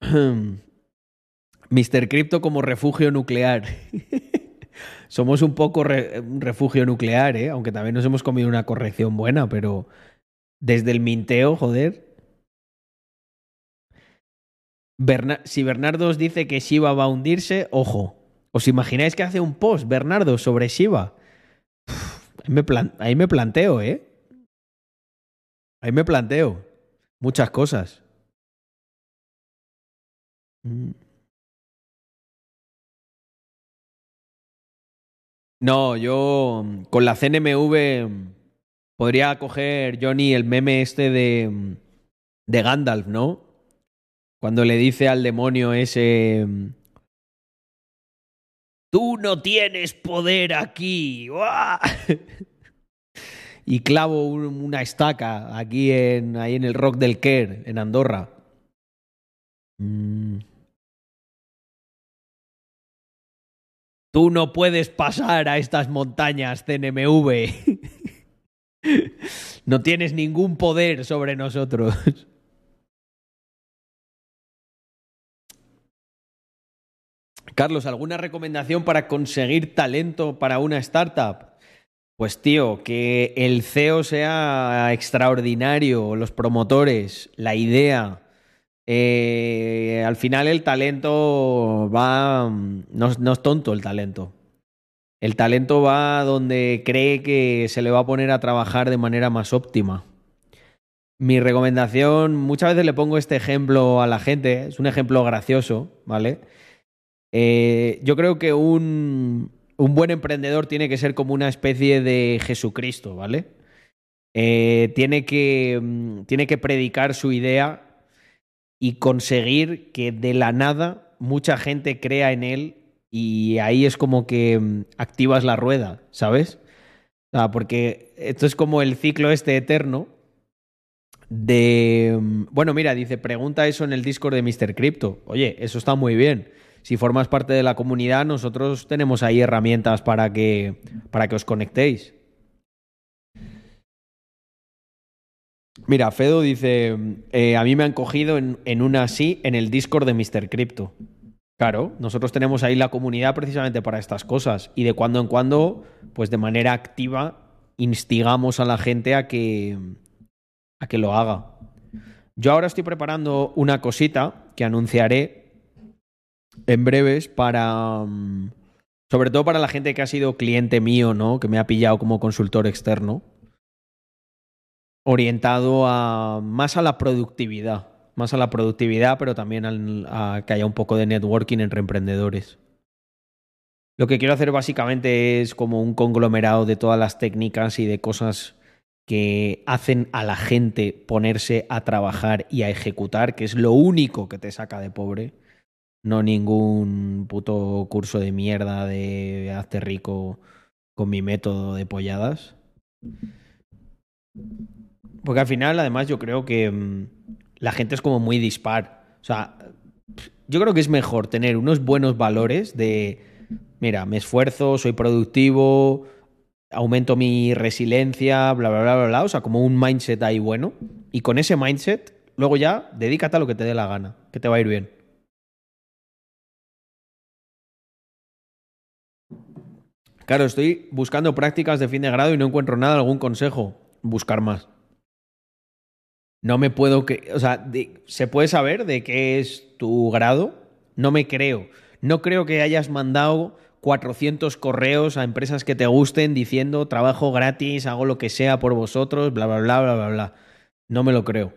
Mr. Crypto como refugio nuclear. [LAUGHS] Somos un poco refugio nuclear, ¿eh? aunque también nos hemos comido una corrección buena, pero desde el minteo, joder. si Bernardo os dice que Shiba va a hundirse, ojo. ¿Os imagináis que hace un post, Bernardo, sobre Shiba? Ahí me, planteo, ¿eh? Ahí me planteo muchas cosas. Mm. No, yo con la CNMV podría coger Johnny el meme este de, de Gandalf, ¿no? Cuando le dice al demonio ese Tú no tienes poder aquí. [LAUGHS] y clavo una estaca aquí en, ahí en el Rock del Ker, en Andorra. Mm. Tú no puedes pasar a estas montañas, CNMV. [LAUGHS] [LAUGHS] no tienes ningún poder sobre nosotros. Carlos, ¿alguna recomendación para conseguir talento para una startup? Pues tío, que el CEO sea extraordinario, los promotores, la idea. eh, al final el talento va... No, no es tonto el talento. El talento va donde cree que se le va a poner a trabajar de manera más óptima. Mi recomendación, muchas veces le pongo este ejemplo a la gente, es un ejemplo gracioso, ¿vale? Eh, yo creo que un, un buen emprendedor tiene que ser como una especie de Jesucristo, ¿vale? Eh, tiene, que, mm, tiene que predicar su idea y conseguir que de la nada mucha gente crea en él y ahí es como que mm, activas la rueda, ¿sabes? O sea, porque esto es como el ciclo este eterno de... mm, Bueno, mira, dice, pregunta eso en el Discord de Mr. Crypto. Oye, eso está muy bien. Si formas parte de la comunidad, nosotros tenemos ahí herramientas para que, para que os conectéis. Mira, Fedo dice, eh, a mí me han cogido en, en una así en el Discord de Mr. Crypto. Claro, nosotros tenemos ahí la comunidad precisamente para estas cosas y de cuando en cuando, pues de manera activa, instigamos a la gente a que, a que lo haga. Yo ahora estoy preparando una cosita que anunciaré en breves para, mm, sobre todo para la gente que ha sido cliente mío, ¿no? Que me ha pillado como consultor externo, orientado a más a la productividad más a la productividad, pero también a que haya un poco de networking entre emprendedores. Lo que quiero hacer básicamente es como un conglomerado de todas las técnicas y de cosas que hacen a la gente ponerse a trabajar y a ejecutar, que es lo único que te saca de pobre. No ningún puto curso de mierda de hazte rico con mi método de polladas. Porque al final, además, yo creo que mm, la gente es como muy dispar. O sea, yo creo que es mejor tener unos buenos valores de, mira, me esfuerzo, soy productivo, aumento mi resiliencia, bla, bla, bla, bla, bla. O sea, como un mindset ahí bueno. Y con ese mindset, luego ya, dedícate a lo que te dé la gana, que te va a ir bien. Claro, estoy buscando prácticas de fin de grado y no encuentro nada, algún consejo. Buscar más. No me puedo que, o sea, ¿se puede saber de qué es tu grado? No me creo. No creo que hayas mandado 400 correos a empresas que te gusten diciendo trabajo gratis, hago lo que sea por vosotros, bla, bla, bla, bla, bla, bla. No me lo creo.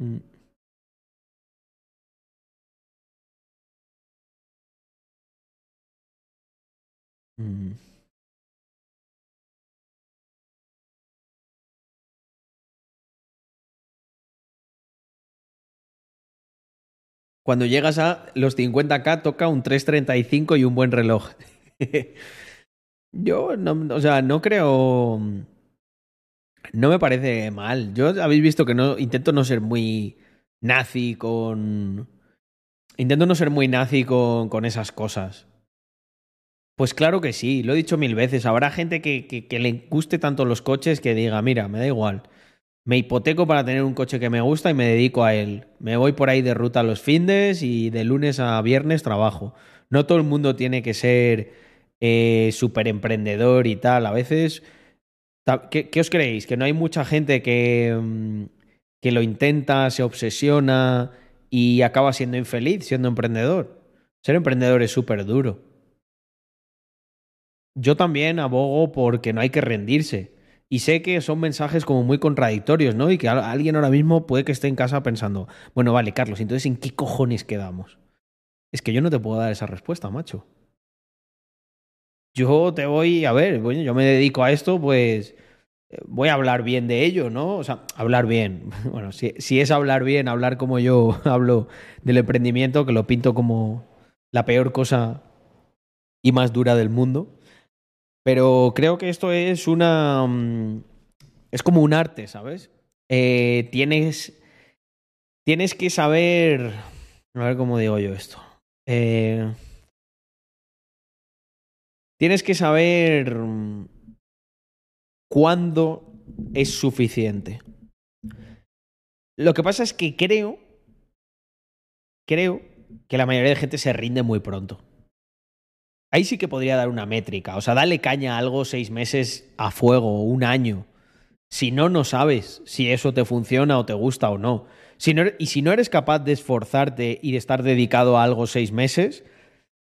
Mm. Mm. Cuando llegas a los 50k toca un 335 y un buen reloj. [LAUGHS] Yo o sea, no creo. No me parece mal. Yo habéis visto que no intento no ser muy nazi con. Intento no ser muy nazi con, con esas cosas. Pues claro que sí, lo he dicho mil veces. Habrá gente que, que le guste tanto los coches que diga, mira, me da igual. Me hipoteco para tener un coche que me gusta y me dedico a él. Me voy por ahí de ruta los findes y de lunes a viernes trabajo. No todo el mundo tiene que ser eh, súper emprendedor y tal. A veces, ta- ¿qué, qué os creéis? ¿Que no hay mucha gente que, mm, que lo intenta, se obsesiona y acaba siendo infeliz siendo emprendedor? Ser emprendedor es súper duro. Yo también abogo porque no hay que rendirse. Y sé que son mensajes como muy contradictorios, ¿no? Y que alguien ahora mismo puede que esté en casa pensando, bueno, vale, Carlos, entonces ¿en qué cojones quedamos? Es que yo no te puedo dar esa respuesta, macho. Yo te voy, a ver, bueno, yo me dedico a esto, pues eh, voy a hablar bien de ello, ¿no? O sea, hablar bien. [LAUGHS] Bueno, si, si es hablar bien, hablar como yo [LAUGHS] hablo del emprendimiento, que lo pinto como la peor cosa y más dura del mundo. Pero creo que esto es una... mm, Es como un arte, ¿sabes? Eh, tienes, tienes que saber... A ver cómo digo yo esto. Eh, tienes que saber mm, cuándo es suficiente. Lo que pasa es que creo, creo que la mayoría de gente se rinde muy pronto. Ahí sí que podría dar una métrica. O sea, dale caña a algo seis meses a fuego, un año. Si no, no sabes si eso te funciona o te gusta o no. Si no y si no eres capaz de esforzarte y de estar dedicado a algo seis meses,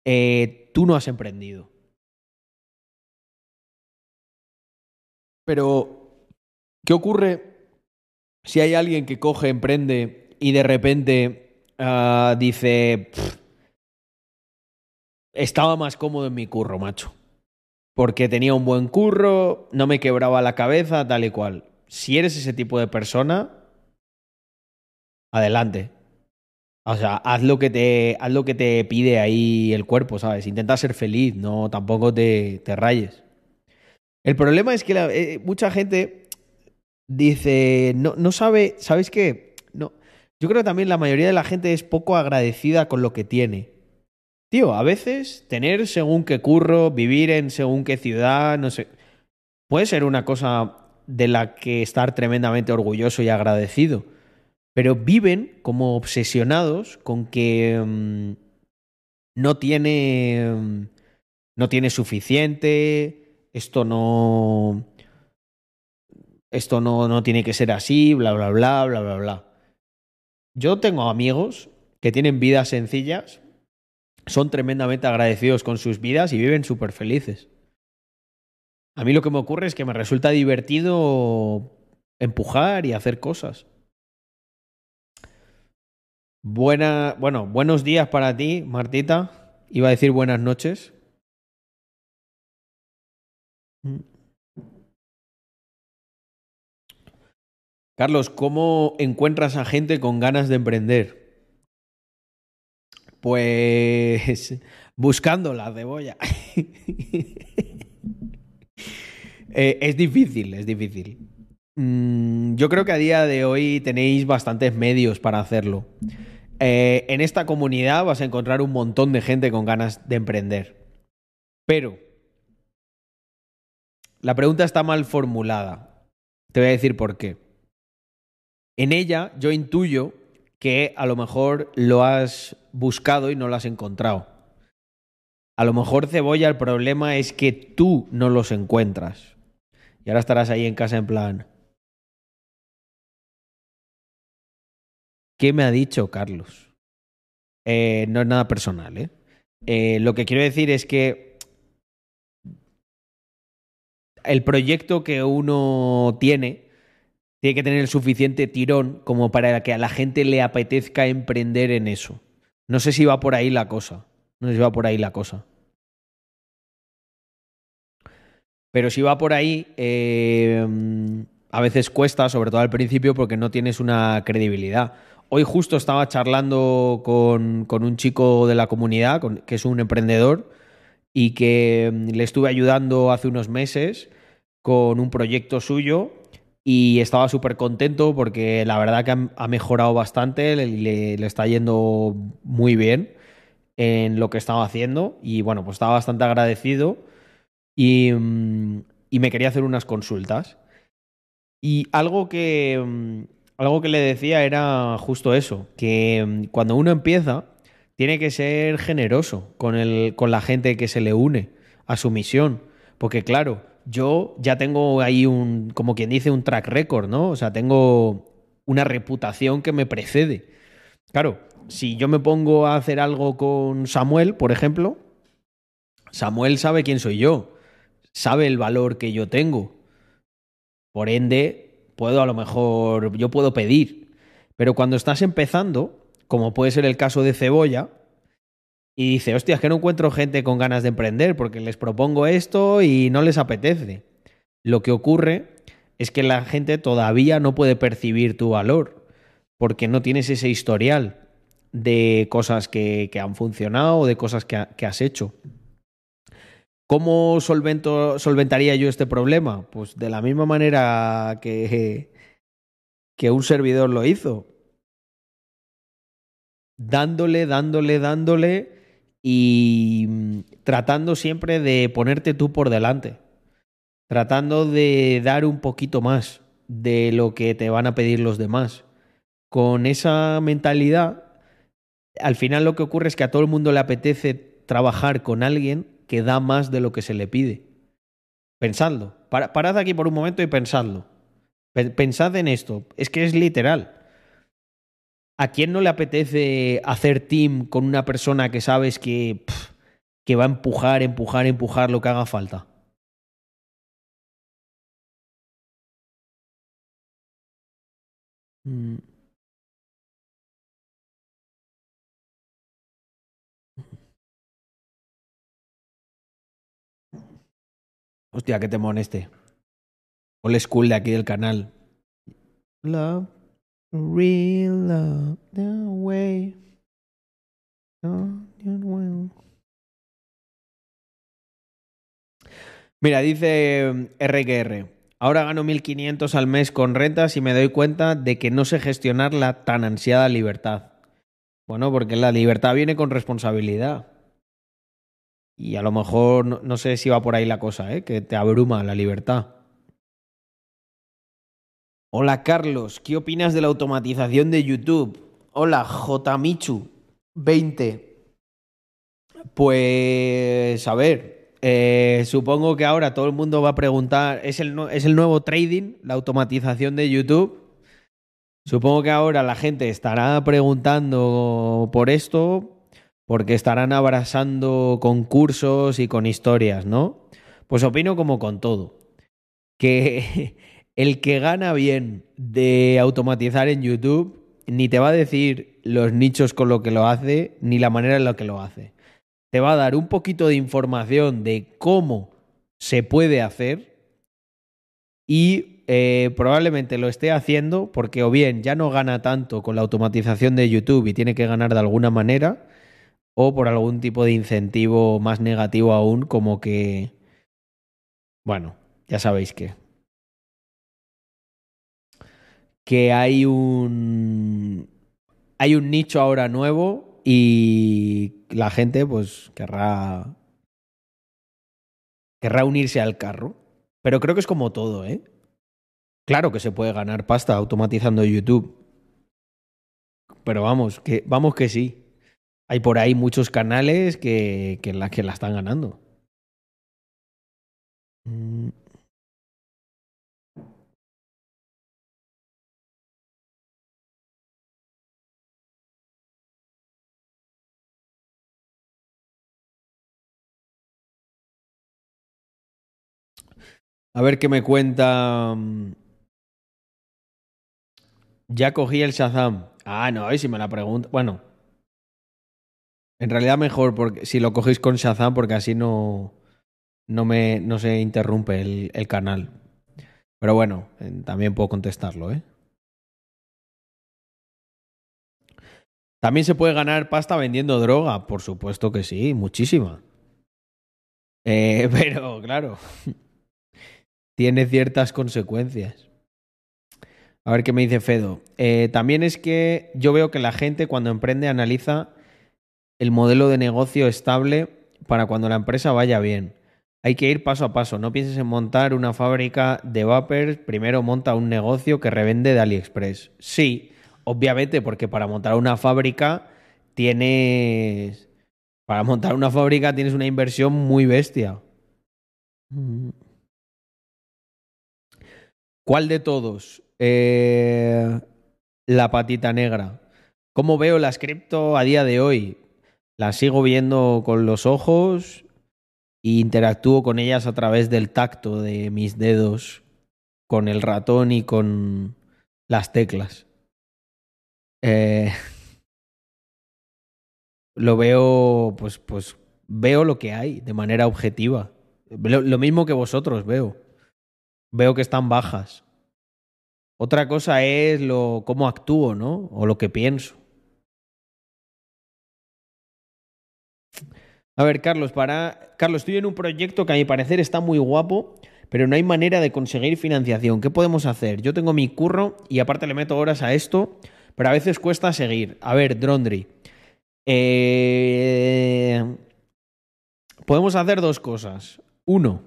eh, tú no has emprendido. Pero, ¿qué ocurre si hay alguien que coge, emprende y de repente uh, dice, estaba más cómodo en mi curro, macho? Porque tenía un buen curro, no me quebraba la cabeza, tal y cual. Si eres ese tipo de persona, adelante. O sea, haz lo que te, haz lo que te pide ahí el cuerpo, ¿sabes? Intenta ser feliz, no tampoco te, te rayes. El problema es que eh, mucha gente dice, no, no sabe, ¿sabes qué? No. Yo creo que también la mayoría de la gente es poco agradecida con lo que tiene. Tío, a veces tener según qué curro, vivir en según qué ciudad, no sé, puede ser una cosa de la que estar tremendamente orgulloso y agradecido. Pero viven como obsesionados con que mm, no tiene. Mm, no tiene suficiente esto no, esto no, no tiene que ser así, bla, bla, bla, bla, bla, bla. Yo tengo amigos que tienen vidas sencillas, son tremendamente agradecidos con sus vidas y viven súper felices. A mí lo que me ocurre es que me resulta divertido empujar y hacer cosas. Buena, bueno, buenos días para ti, Martita. Iba a decir buenas noches. Carlos, ¿cómo encuentras a gente con ganas de emprender? Pues buscando la cebolla. Eh, es difícil, es difícil. Mm, yo creo que a día de hoy tenéis bastantes medios para hacerlo. Eh, en esta comunidad vas a encontrar un montón de gente con ganas de emprender. Pero la pregunta está mal formulada. Te voy a decir por qué. En ella yo intuyo que a lo mejor lo has buscado y no lo has encontrado. A lo mejor cebolla el problema es que tú no los encuentras. Y ahora estarás ahí en casa en plan... ¿Qué me ha dicho Carlos? Eh, no es nada personal, ¿eh? ¿eh? Lo que quiero decir es que el proyecto que uno tiene tiene que tener el suficiente tirón como para que a la gente le apetezca emprender en eso. No sé si va por ahí la cosa. No sé si va por ahí la cosa. Pero si va por ahí, eh, a veces cuesta, sobre todo al principio, porque no tienes una credibilidad. Hoy justo estaba charlando con, con un chico de la comunidad, que es un emprendedor, y que mm, le estuve ayudando hace unos meses con un proyecto suyo y estaba súper contento porque la verdad que ha, mejorado bastante, le, le, está yendo muy bien en lo que estaba haciendo y bueno, pues estaba bastante agradecido y, mm, y me quería hacer unas consultas. Y algo que, mm, algo que le decía era justo eso, que mm, cuando uno empieza tiene que ser generoso con, el, con la gente que se le une a su misión, porque claro, yo ya tengo ahí un, como quien dice, un track record, ¿no? O sea, tengo una reputación que me precede. Claro, si yo me pongo a hacer algo con Samuel, por ejemplo, Samuel sabe quién soy yo, sabe el valor que yo tengo. Por ende, puedo a lo mejor, yo puedo pedir. Pero cuando estás empezando, como puede ser el caso de Cebolla, y dice, hostia, es que no encuentro gente con ganas de emprender porque les propongo esto y no les apetece. Lo que ocurre es que la gente todavía no puede percibir tu valor porque no tienes ese historial de cosas que, han funcionado o de cosas que, que has hecho. ¿Cómo solvento, solventaría yo este problema? Pues de la misma manera que, que un servidor lo hizo. Dándole, dándole, dándole y mm, tratando siempre de ponerte tú por delante, tratando de dar un poquito más de lo que te van a pedir los demás. Con esa mentalidad, al final lo que ocurre es que a todo el mundo le apetece trabajar con alguien que da más de lo que se le pide. Pensadlo. parad aquí por un momento y pensadlo. Pensad en esto. Es que es literal. ¿A quién no le apetece hacer team con una persona que sabes que, que va a empujar, empujar, empujar lo que haga falta? Mm. Hostia, qué temón este. Old school de aquí del canal. Love, Mira, dice RQR. Ahora gano 1.500 al mes con rentas y me doy cuenta de que no sé gestionar la tan ansiada libertad. Bueno, porque la libertad viene con responsabilidad. Y a lo mejor no, sé si va por ahí la cosa, ¿eh? que te abruma la libertad. Hola Carlos, ¿qué opinas de la automatización de YouTube? Hola Jmichu20. Pues a ver, eh, supongo que ahora todo el mundo va a preguntar, ¿es el, ¿es el nuevo trading, la automatización de YouTube? Supongo que ahora la gente estará preguntando por esto, porque estarán abrazando concursos y con historias, ¿no? Pues opino como con todo, que [LAUGHS] el que gana bien de automatizar en YouTube ni te va a decir los nichos con lo que lo hace, ni la manera en la que lo hace. Te va a dar un poquito de información de cómo se puede hacer y eh, probablemente lo esté haciendo porque o bien ya no gana tanto con la automatización de YouTube y tiene que ganar de alguna manera, o por algún tipo de incentivo más negativo aún, como que, bueno, ya sabéis que, que hay un, hay un nicho ahora nuevo y la gente pues querrá, querrá unirse al carro. Pero creo que es como todo, ¿eh? Claro que se puede ganar pasta automatizando YouTube. Pero vamos, que, vamos que sí. Hay por ahí muchos canales que, que, la, que la están ganando. Mm. A ver qué me cuenta. Mm. Ya cogí el Shazam. Ah, no, y si me la pregunta. Bueno, en realidad mejor porque si lo cogéis con Shazam porque así no, no, me, no se interrumpe el, el canal. Pero bueno, también puedo contestarlo, ¿eh? También se puede ganar pasta vendiendo droga, por supuesto que sí, muchísima. Eh, [LAUGHS] pero claro, tiene ciertas consecuencias. A ver qué me dice Fedo. Eh, también es que yo veo que la gente cuando emprende analiza el modelo de negocio estable para cuando la empresa vaya bien. Hay que ir paso a paso. No pienses en montar una fábrica de vapers. Primero monta un negocio que revende de AliExpress. Sí, obviamente, porque para montar una fábrica tienes. Para montar una fábrica tienes una inversión muy bestia. Mm. ¿Cuál de todos? Eh, la patita negra. ¿Cómo veo las cripto a día de hoy? Las sigo viendo con los ojos e interactúo con ellas a través del tacto de mis dedos, con el ratón y con las teclas. Eh, [LAUGHS] lo veo, pues, pues veo lo que hay de manera objetiva. Lo, lo mismo que vosotros veo. Veo que están bajas. Otra cosa es lo cómo actúo, ¿no? O lo que pienso. A ver, Carlos, para. Carlos, estoy en un proyecto que a mi parecer está muy guapo, pero no hay manera de conseguir financiación. ¿Qué podemos hacer? Yo tengo mi curro y aparte le meto horas a esto, pero a veces cuesta seguir. A ver, Drondri. Eh, podemos hacer dos cosas. Uno,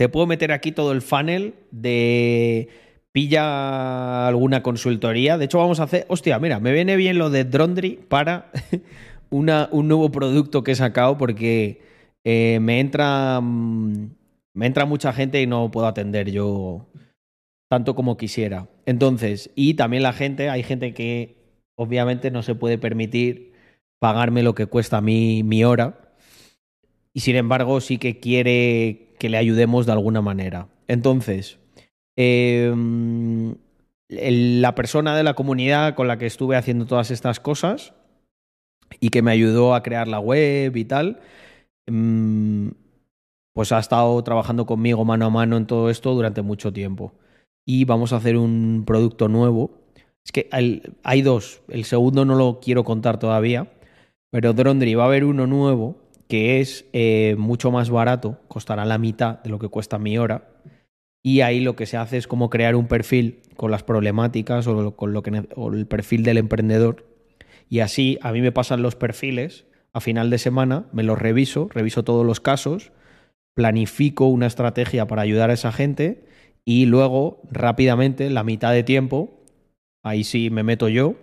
te puedo meter aquí todo el funnel de pilla alguna consultoría. De hecho, vamos a hacer. Hostia, mira, me viene bien lo de Drondri para [LAUGHS] un nuevo producto que he sacado porque eh, me entra mm, me entra mucha gente y no puedo atender yo tanto como quisiera. Entonces, y también la gente, hay gente que obviamente no se puede permitir pagarme lo que cuesta a mí mi hora sin embargo sí que quiere que le ayudemos de alguna manera. Entonces, em, la persona de la comunidad con la que estuve haciendo todas estas cosas y que me ayudó a crear la web y tal, em, pues ha estado trabajando conmigo mano a mano en todo esto durante mucho tiempo. Y vamos a hacer un producto nuevo. Es que hay dos. El segundo no lo quiero contar todavía. Pero Drondry va a haber uno nuevo que es eh, mucho más barato, costará la mitad de lo que cuesta mi hora. Y ahí lo que se hace es como crear un perfil con las problemáticas o con lo que o el perfil del emprendedor. Y así a mí me pasan los perfiles a final de semana, me los reviso, reviso todos los casos planifico una estrategia para ayudar a esa gente y luego rápidamente, la mitad de tiempo, ahí sí me meto yo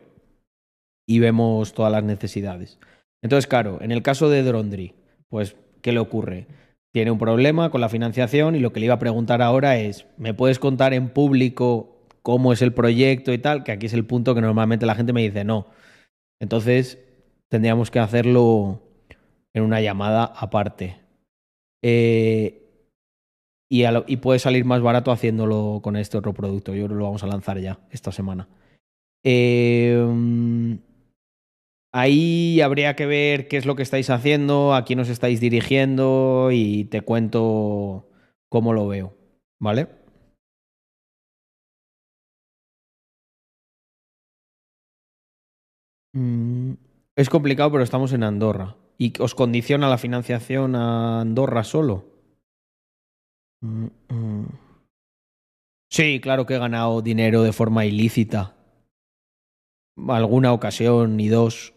y vemos todas las necesidades. Entonces, claro, en el caso de Drondry, pues, ¿qué le ocurre? Tiene un problema con la financiación y lo que le iba a preguntar ahora es, ¿me puedes contar en público cómo es el proyecto y tal? Que aquí es el punto que normalmente la gente me dice no. Entonces, tendríamos que hacerlo en una llamada aparte. Eh, y, y, puede salir más barato haciéndolo con este otro producto. Yo creo que lo vamos a lanzar ya esta semana. Em, ahí habría que ver qué es lo que estáis haciendo, a quién os estáis dirigiendo y te cuento cómo lo veo. ¿Vale? Mm, es complicado, pero estamos en Andorra. ¿Y os condiciona la financiación a Andorra solo? Mm, mm. Sí, claro que he ganado dinero de forma ilícita. Alguna ocasión ni dos.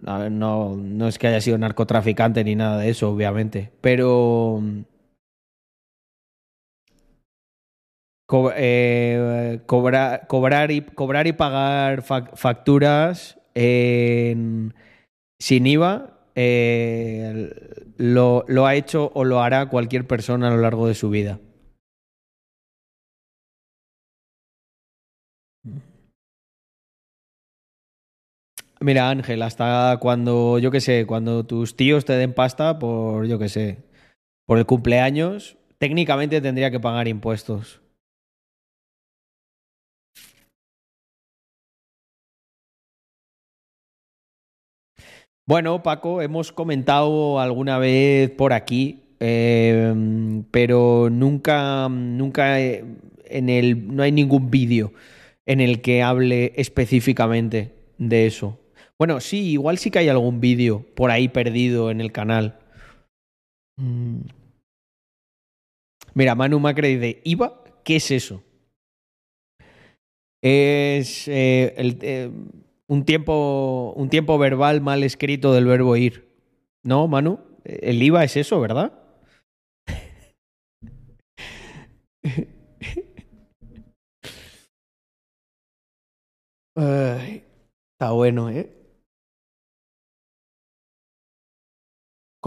No, no es que haya sido narcotraficante ni nada de eso, obviamente. Pero. Eh, cobrar, y, cobrar y pagar facturas en sin IVA eh, lo, lo ha hecho o lo hará cualquier persona a lo largo de su vida. Mira, Ángel, hasta cuando, yo qué sé, cuando tus tíos te den pasta por, yo qué sé, por el cumpleaños, técnicamente tendría que pagar impuestos. Bueno, Paco, hemos comentado alguna vez por aquí, em, pero nunca, nunca en el, no hay ningún vídeo en el que hable específicamente de eso. Bueno, sí, igual sí que hay algún vídeo por ahí perdido en el canal. Mm. Mira, Manu Macre de IVA, ¿qué es eso? Es eh, el, eh, un tiempo, un tiempo verbal mal escrito del verbo ir. ¿No, Manu? El IVA es eso, ¿verdad? [LAUGHS] está bueno, ¿eh?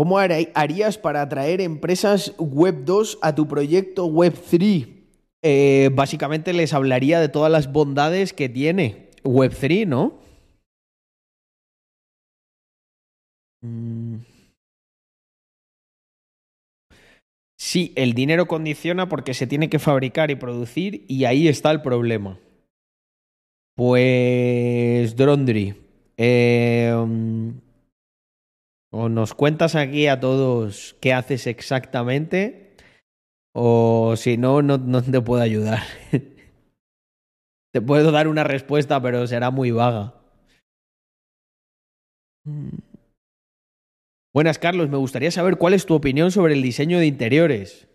¿Cómo harías para atraer empresas Web 2 a tu proyecto Web 3? Eh, básicamente les hablaría de todas las bondades que tiene Web 3, ¿no? Mm. Sí, el dinero condiciona porque se tiene que fabricar y producir y ahí está el problema. Pues, Drondri, em, o nos cuentas aquí a todos qué haces exactamente, o si no, no, no te puedo ayudar. [LAUGHS] te puedo dar una respuesta, pero será muy vaga. Mm. Buenas, Carlos. Me gustaría saber cuál es tu opinión sobre el diseño de interiores.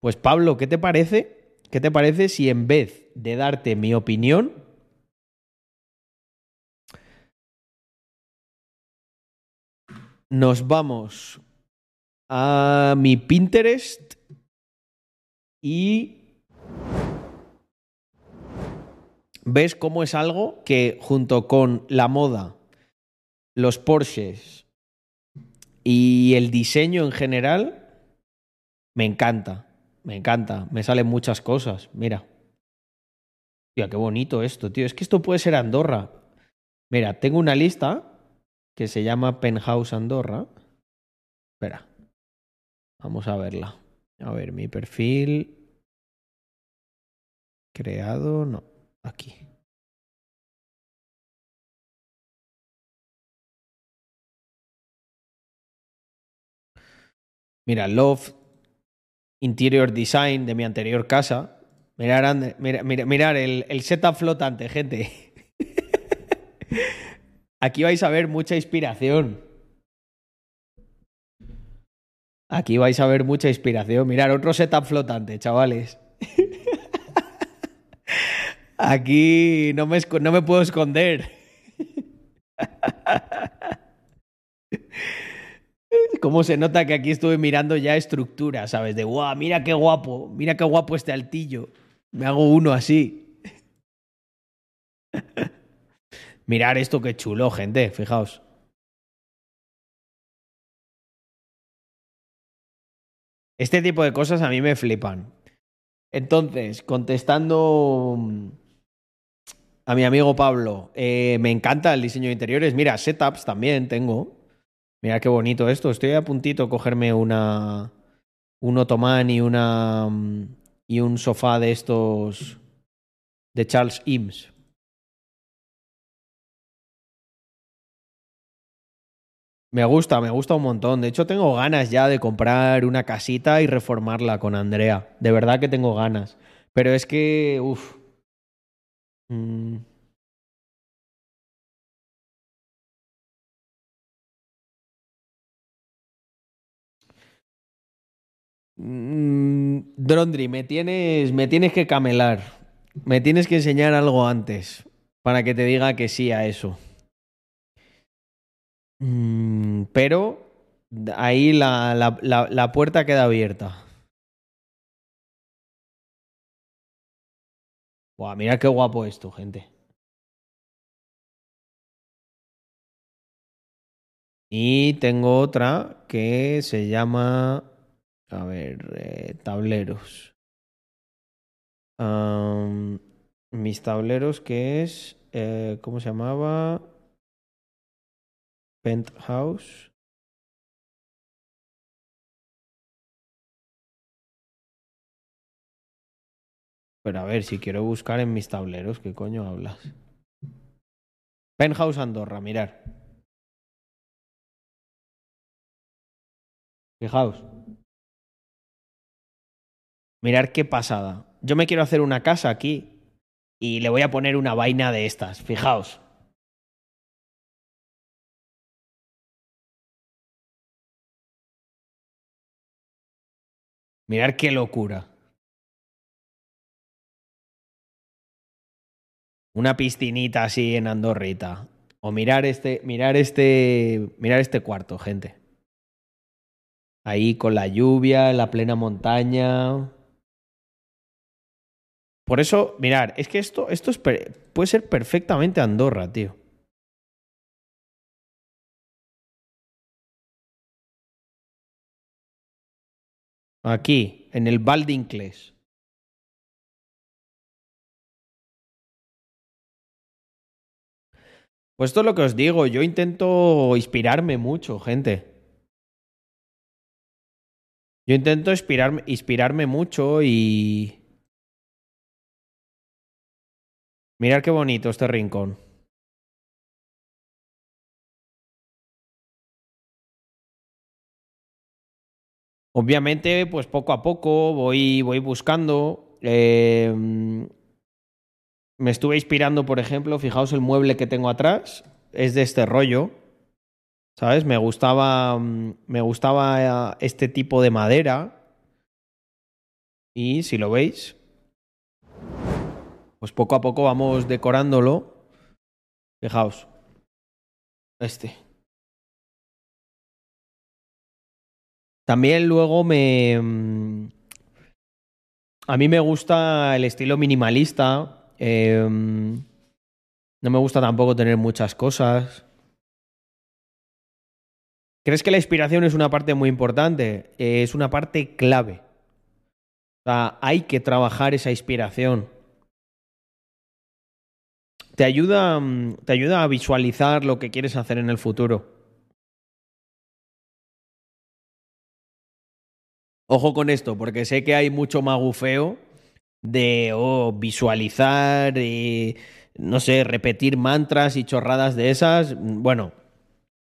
Pues Pablo, ¿qué te parece? ¿Qué te parece si en vez de darte mi opinión, nos vamos a mi Pinterest y ves cómo es algo que junto con la moda, los Porsches Y el diseño en general me encanta. Me encanta. Me salen muchas cosas. Mira. Tío, qué bonito esto, tío. Es que esto puede ser Andorra. Mira, tengo una lista que se llama Penthouse Andorra. Espera. Vamos a verla. A ver, mi perfil. Creado, no. Aquí. Mira, Love Interior Design de mi anterior casa. Mirar, mira, mira, mirar el, el setup flotante, gente. [LAUGHS] Aquí vais a ver mucha inspiración. Aquí vais a ver mucha inspiración. Mirar, otro setup flotante, chavales. [LAUGHS] Aquí no me, no me puedo esconder. [LAUGHS] ¿Cómo se nota que aquí estuve mirando ya estructura, ¿sabes? De, guau, mira qué guapo, mira qué guapo este altillo. Me hago uno así. [LAUGHS] Mirar esto qué chulo, gente, fijaos. Este tipo de cosas a mí me flipan. Entonces, contestando mm, a mi amigo Pablo, eh, me encanta el diseño de interiores. Mira, setups también tengo. Mira qué bonito esto. Estoy a puntito de cogerme una, un otomán y, una, mm, y un sofá de estos de Charles Eames. Me gusta, me gusta un montón. De hecho, tengo ganas ya de comprar una casita y reformarla con Andrea. De verdad que tengo ganas. Pero es que, uff. Mm. Mm, Drondri, me tienes, me tienes que camelar. Me tienes que enseñar algo antes para que te diga que sí a eso. Mm, pero ahí la, la, la, puerta queda abierta. Buah, mira qué guapo esto, gente. Y tengo otra que se llama, a ver, eh, tableros. Mis tableros, que es, eh, ¿cómo se llamaba? Penthouse. Pero a ver, si quiero buscar en mis tableros, ¿qué coño hablas? Penthouse Andorra, mirar. Fijaos. Mirar qué pasada. Yo me quiero hacer una casa aquí y le voy a poner una vaina de estas. Fijaos. Mirar qué locura. Una piscinita así en Andorrita. O mirar este, mirar este, mirar este cuarto, gente. Ahí con la lluvia, en la plena montaña. Por eso, mirar, es que esto, esto es, puede ser perfectamente Andorra, tío. Aquí, en el Baldincles. Pues esto es lo que os digo, yo intento inspirarme mucho, gente. Yo intento inspirarme, inspirarme mucho y... Mirad qué bonito este rincón. Obviamente, pues poco a poco voy, voy buscando. Eh, me estuve inspirando, por ejemplo, fijaos el mueble que tengo atrás, es de este rollo. ¿Sabes? Me gustaba, me gustaba este tipo de madera. Y si lo veis, pues poco a poco vamos decorándolo. Fijaos. Este. También luego me... Mm, a mí me gusta el estilo minimalista, eh, no me gusta tampoco tener muchas cosas. ¿Crees que la inspiración es una parte muy importante? Eh, es una parte clave. O sea, hay que trabajar esa inspiración. Te ayuda, mm, te ayuda a visualizar lo que quieres hacer en el futuro. Ojo con esto, porque sé que hay mucho magufeo de oh, visualizar, y, no sé, repetir mantras y chorradas de esas. Bueno,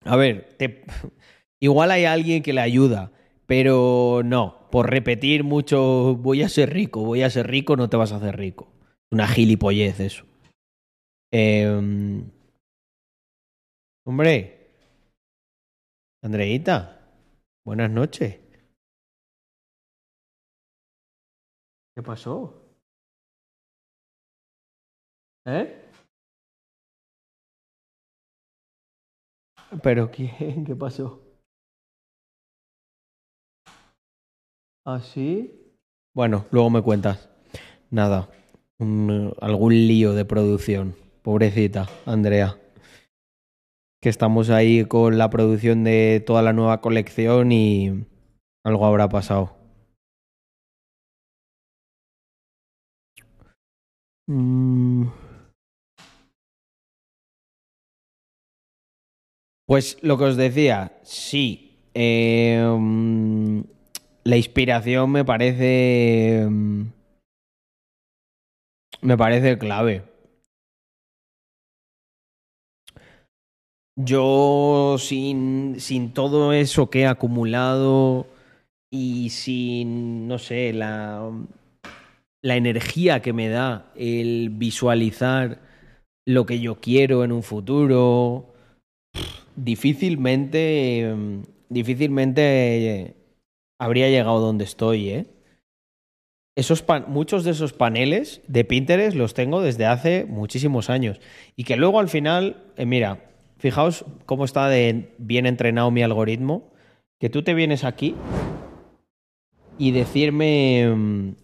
a ver, te, [LAUGHS] igual hay alguien que le ayuda, pero no, por repetir mucho, voy a ser rico, voy a ser rico, no te vas a hacer rico. Una gilipollez eso. Eh, hombre, Andreita, buenas noches. ¿Qué pasó? ¿Eh? ¿Pero quién? ¿Qué pasó? ¿Ah, sí? Bueno, luego me cuentas. Nada, algún lío de producción. Pobrecita, Andrea. Que estamos ahí con la producción de toda la nueva colección y algo habrá pasado. Mm. Pues lo que os decía, sí. mm, la inspiración me parece. mm, Me parece clave. Yo sin, sin todo eso que he acumulado y sin, no sé, la, la energía que me da el visualizar lo que yo quiero en un futuro, difícilmente, em, difícilmente eh, habría llegado donde estoy, ¿eh? Esos muchos de esos paneles de Pinterest los tengo desde hace muchísimos años. Y que luego al final, eh, mira, fijaos cómo está bien entrenado mi algoritmo, que tú te vienes aquí y decirme, mm,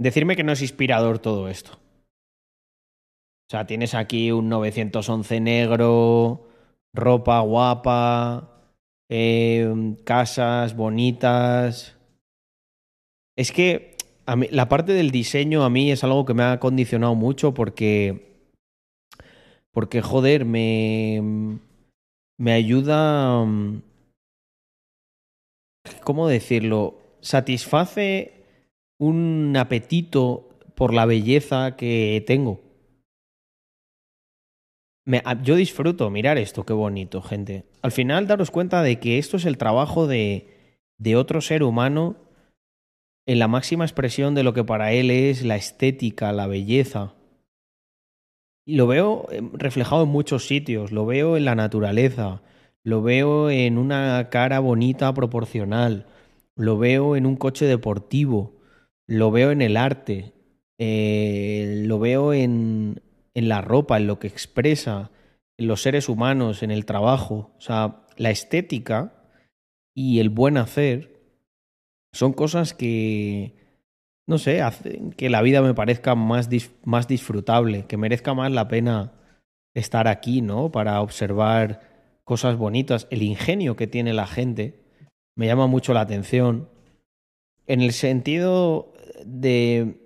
decirme que no es inspirador todo esto. O sea, tienes aquí un 911 negro, ropa guapa, eh, casas bonitas. Es que a la parte del diseño a mí es algo que me ha condicionado mucho porque, porque joder, me, me ayuda, mm, ¿cómo decirlo? Satisface un apetito por la belleza que tengo. Me- a- yo disfruto mirar esto, qué bonito, gente. Al final daros cuenta de que esto es el trabajo de, de otro ser humano en la máxima expresión de lo que para él es la estética, la belleza. Lo veo eh, reflejado en muchos sitios, lo veo en la naturaleza, lo veo en una cara bonita proporcional, lo veo en un coche deportivo, lo veo en el arte, eh, lo veo en, en la ropa, en lo que expresa, en los seres humanos, en el trabajo. O sea, la estética y el buen hacer son cosas que, no sé, hacen que la vida me parezca más, más disfrutable, que merezca más la pena estar aquí, ¿no? Para observar cosas bonitas, el ingenio que tiene la gente me llama mucho la atención. En el sentido de,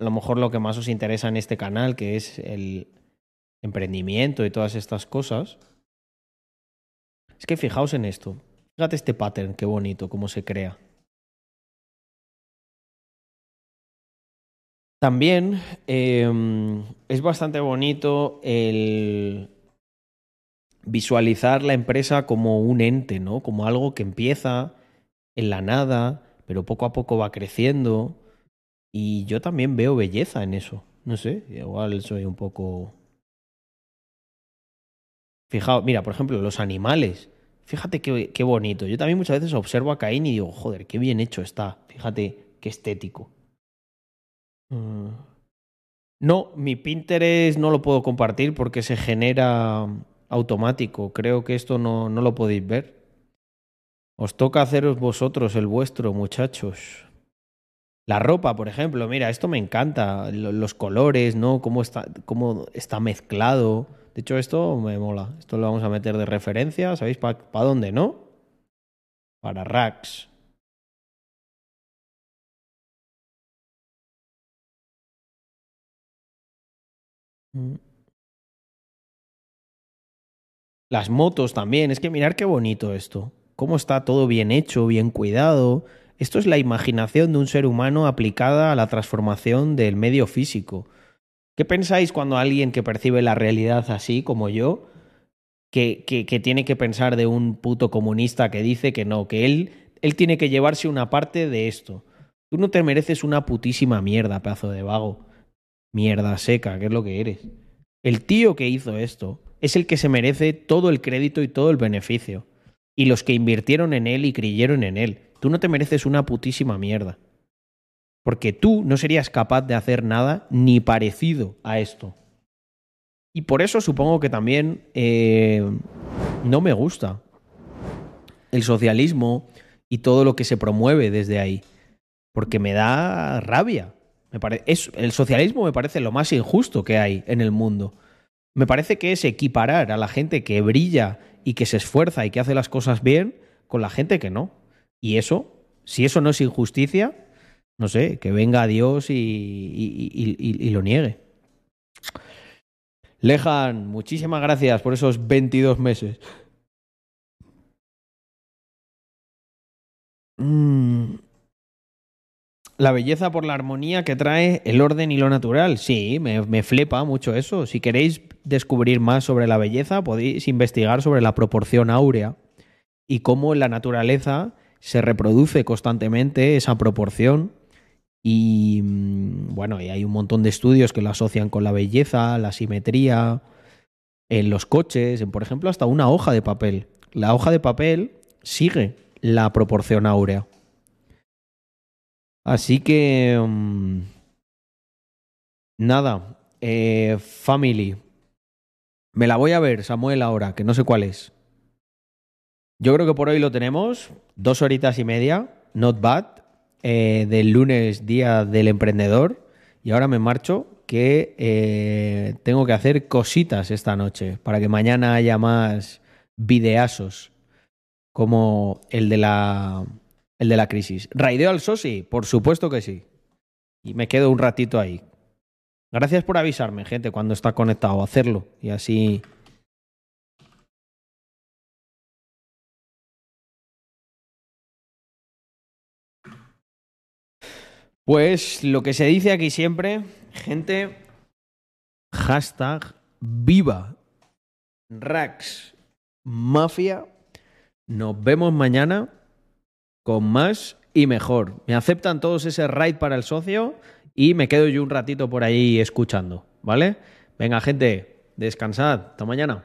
a lo mejor lo que más os interesa en este canal, que es el emprendimiento y todas estas cosas, es que fijaos en esto. Fíjate este pattern, qué bonito, cómo se crea. También eh, es bastante bonito el visualizar la empresa como un ente, ¿no? Como algo que empieza en la nada, pero poco a poco va creciendo. Y yo también veo belleza en eso. No sé, igual soy un poco... Fijaos, mira, por ejemplo, los animales. Fíjate qué, qué bonito. Yo también muchas veces observo a Caín y digo, joder, qué bien hecho está. Fíjate, qué estético. Mm. No, mi Pinterest no lo puedo compartir porque se genera automático. Creo que esto no, no lo podéis ver. Os toca haceros vosotros el vuestro, muchachos. La ropa, por ejemplo, mira, esto me encanta. Lo- Los colores, ¿no? Cómo está, cómo está mezclado. De hecho, esto me mola. Esto lo vamos a meter de referencia. ¿Sabéis para dónde, no? para Rax. Mm. Las motos también. Es que mirar qué bonito esto. Cómo está todo bien hecho, bien cuidado. Esto es la imaginación de un ser humano aplicada a la transformación del medio físico. ¿Qué pensáis cuando alguien que percibe la realidad así como yo, que, que, tiene que pensar de un puto comunista que dice que no, que él, él tiene que llevarse una parte de esto? Tú no te mereces una putísima mierda, pedazo de vago. Mierda seca, que es lo que eres. El tío que hizo esto es el que se merece todo el crédito y todo el beneficio. Y los que invirtieron en él y creyeron en él. Tú no te mereces una putísima mierda. Porque tú no serías capaz de hacer nada ni parecido a esto. Y por eso supongo que también eh, no me gusta el socialismo y todo lo que se promueve desde ahí. Porque me da rabia. Es, el socialismo me parece lo más injusto que hay en el mundo. Me parece que es equiparar a la gente que brilla y que se esfuerza y que hace las cosas bien con la gente que no. Y eso, si eso no es injusticia, no sé, que venga Dios y, y, y, y lo niegue. Lejan, muchísimas gracias por esos 22 meses. Mm. La belleza por la armonía que trae el orden y lo natural. Sí, me, me, flepa mucho eso. Si queréis descubrir más sobre la belleza, podéis investigar sobre la proporción áurea y cómo en la naturaleza se reproduce constantemente esa proporción. Y bueno, y hay un montón de estudios que lo asocian con la belleza, la simetría, en los coches, en, por ejemplo, hasta una hoja de papel. La hoja de papel sigue la proporción áurea. Así que... Um, nada, eh, Family. Me la voy a ver, Samuel, ahora, que no sé cuál es. Yo creo que por hoy lo tenemos. Dos horitas y media, not bad, eh, del lunes, día del emprendedor. Y ahora me marcho, que eh, tengo que hacer cositas esta noche para que mañana haya más videazos como el de la el de la crisis. ¿Raideo al Sosi? Por supuesto que sí. Y me quedo un ratito ahí. Gracias por avisarme, gente, cuando está conectado, hacerlo. Y así. Pues lo que se dice aquí siempre, gente, hashtag viva Rax Mafia. Nos vemos mañana con más y mejor. Me aceptan todos ese raid para el socio y me quedo yo un ratito por ahí escuchando, ¿vale? Venga, gente, descansad. Hasta mañana.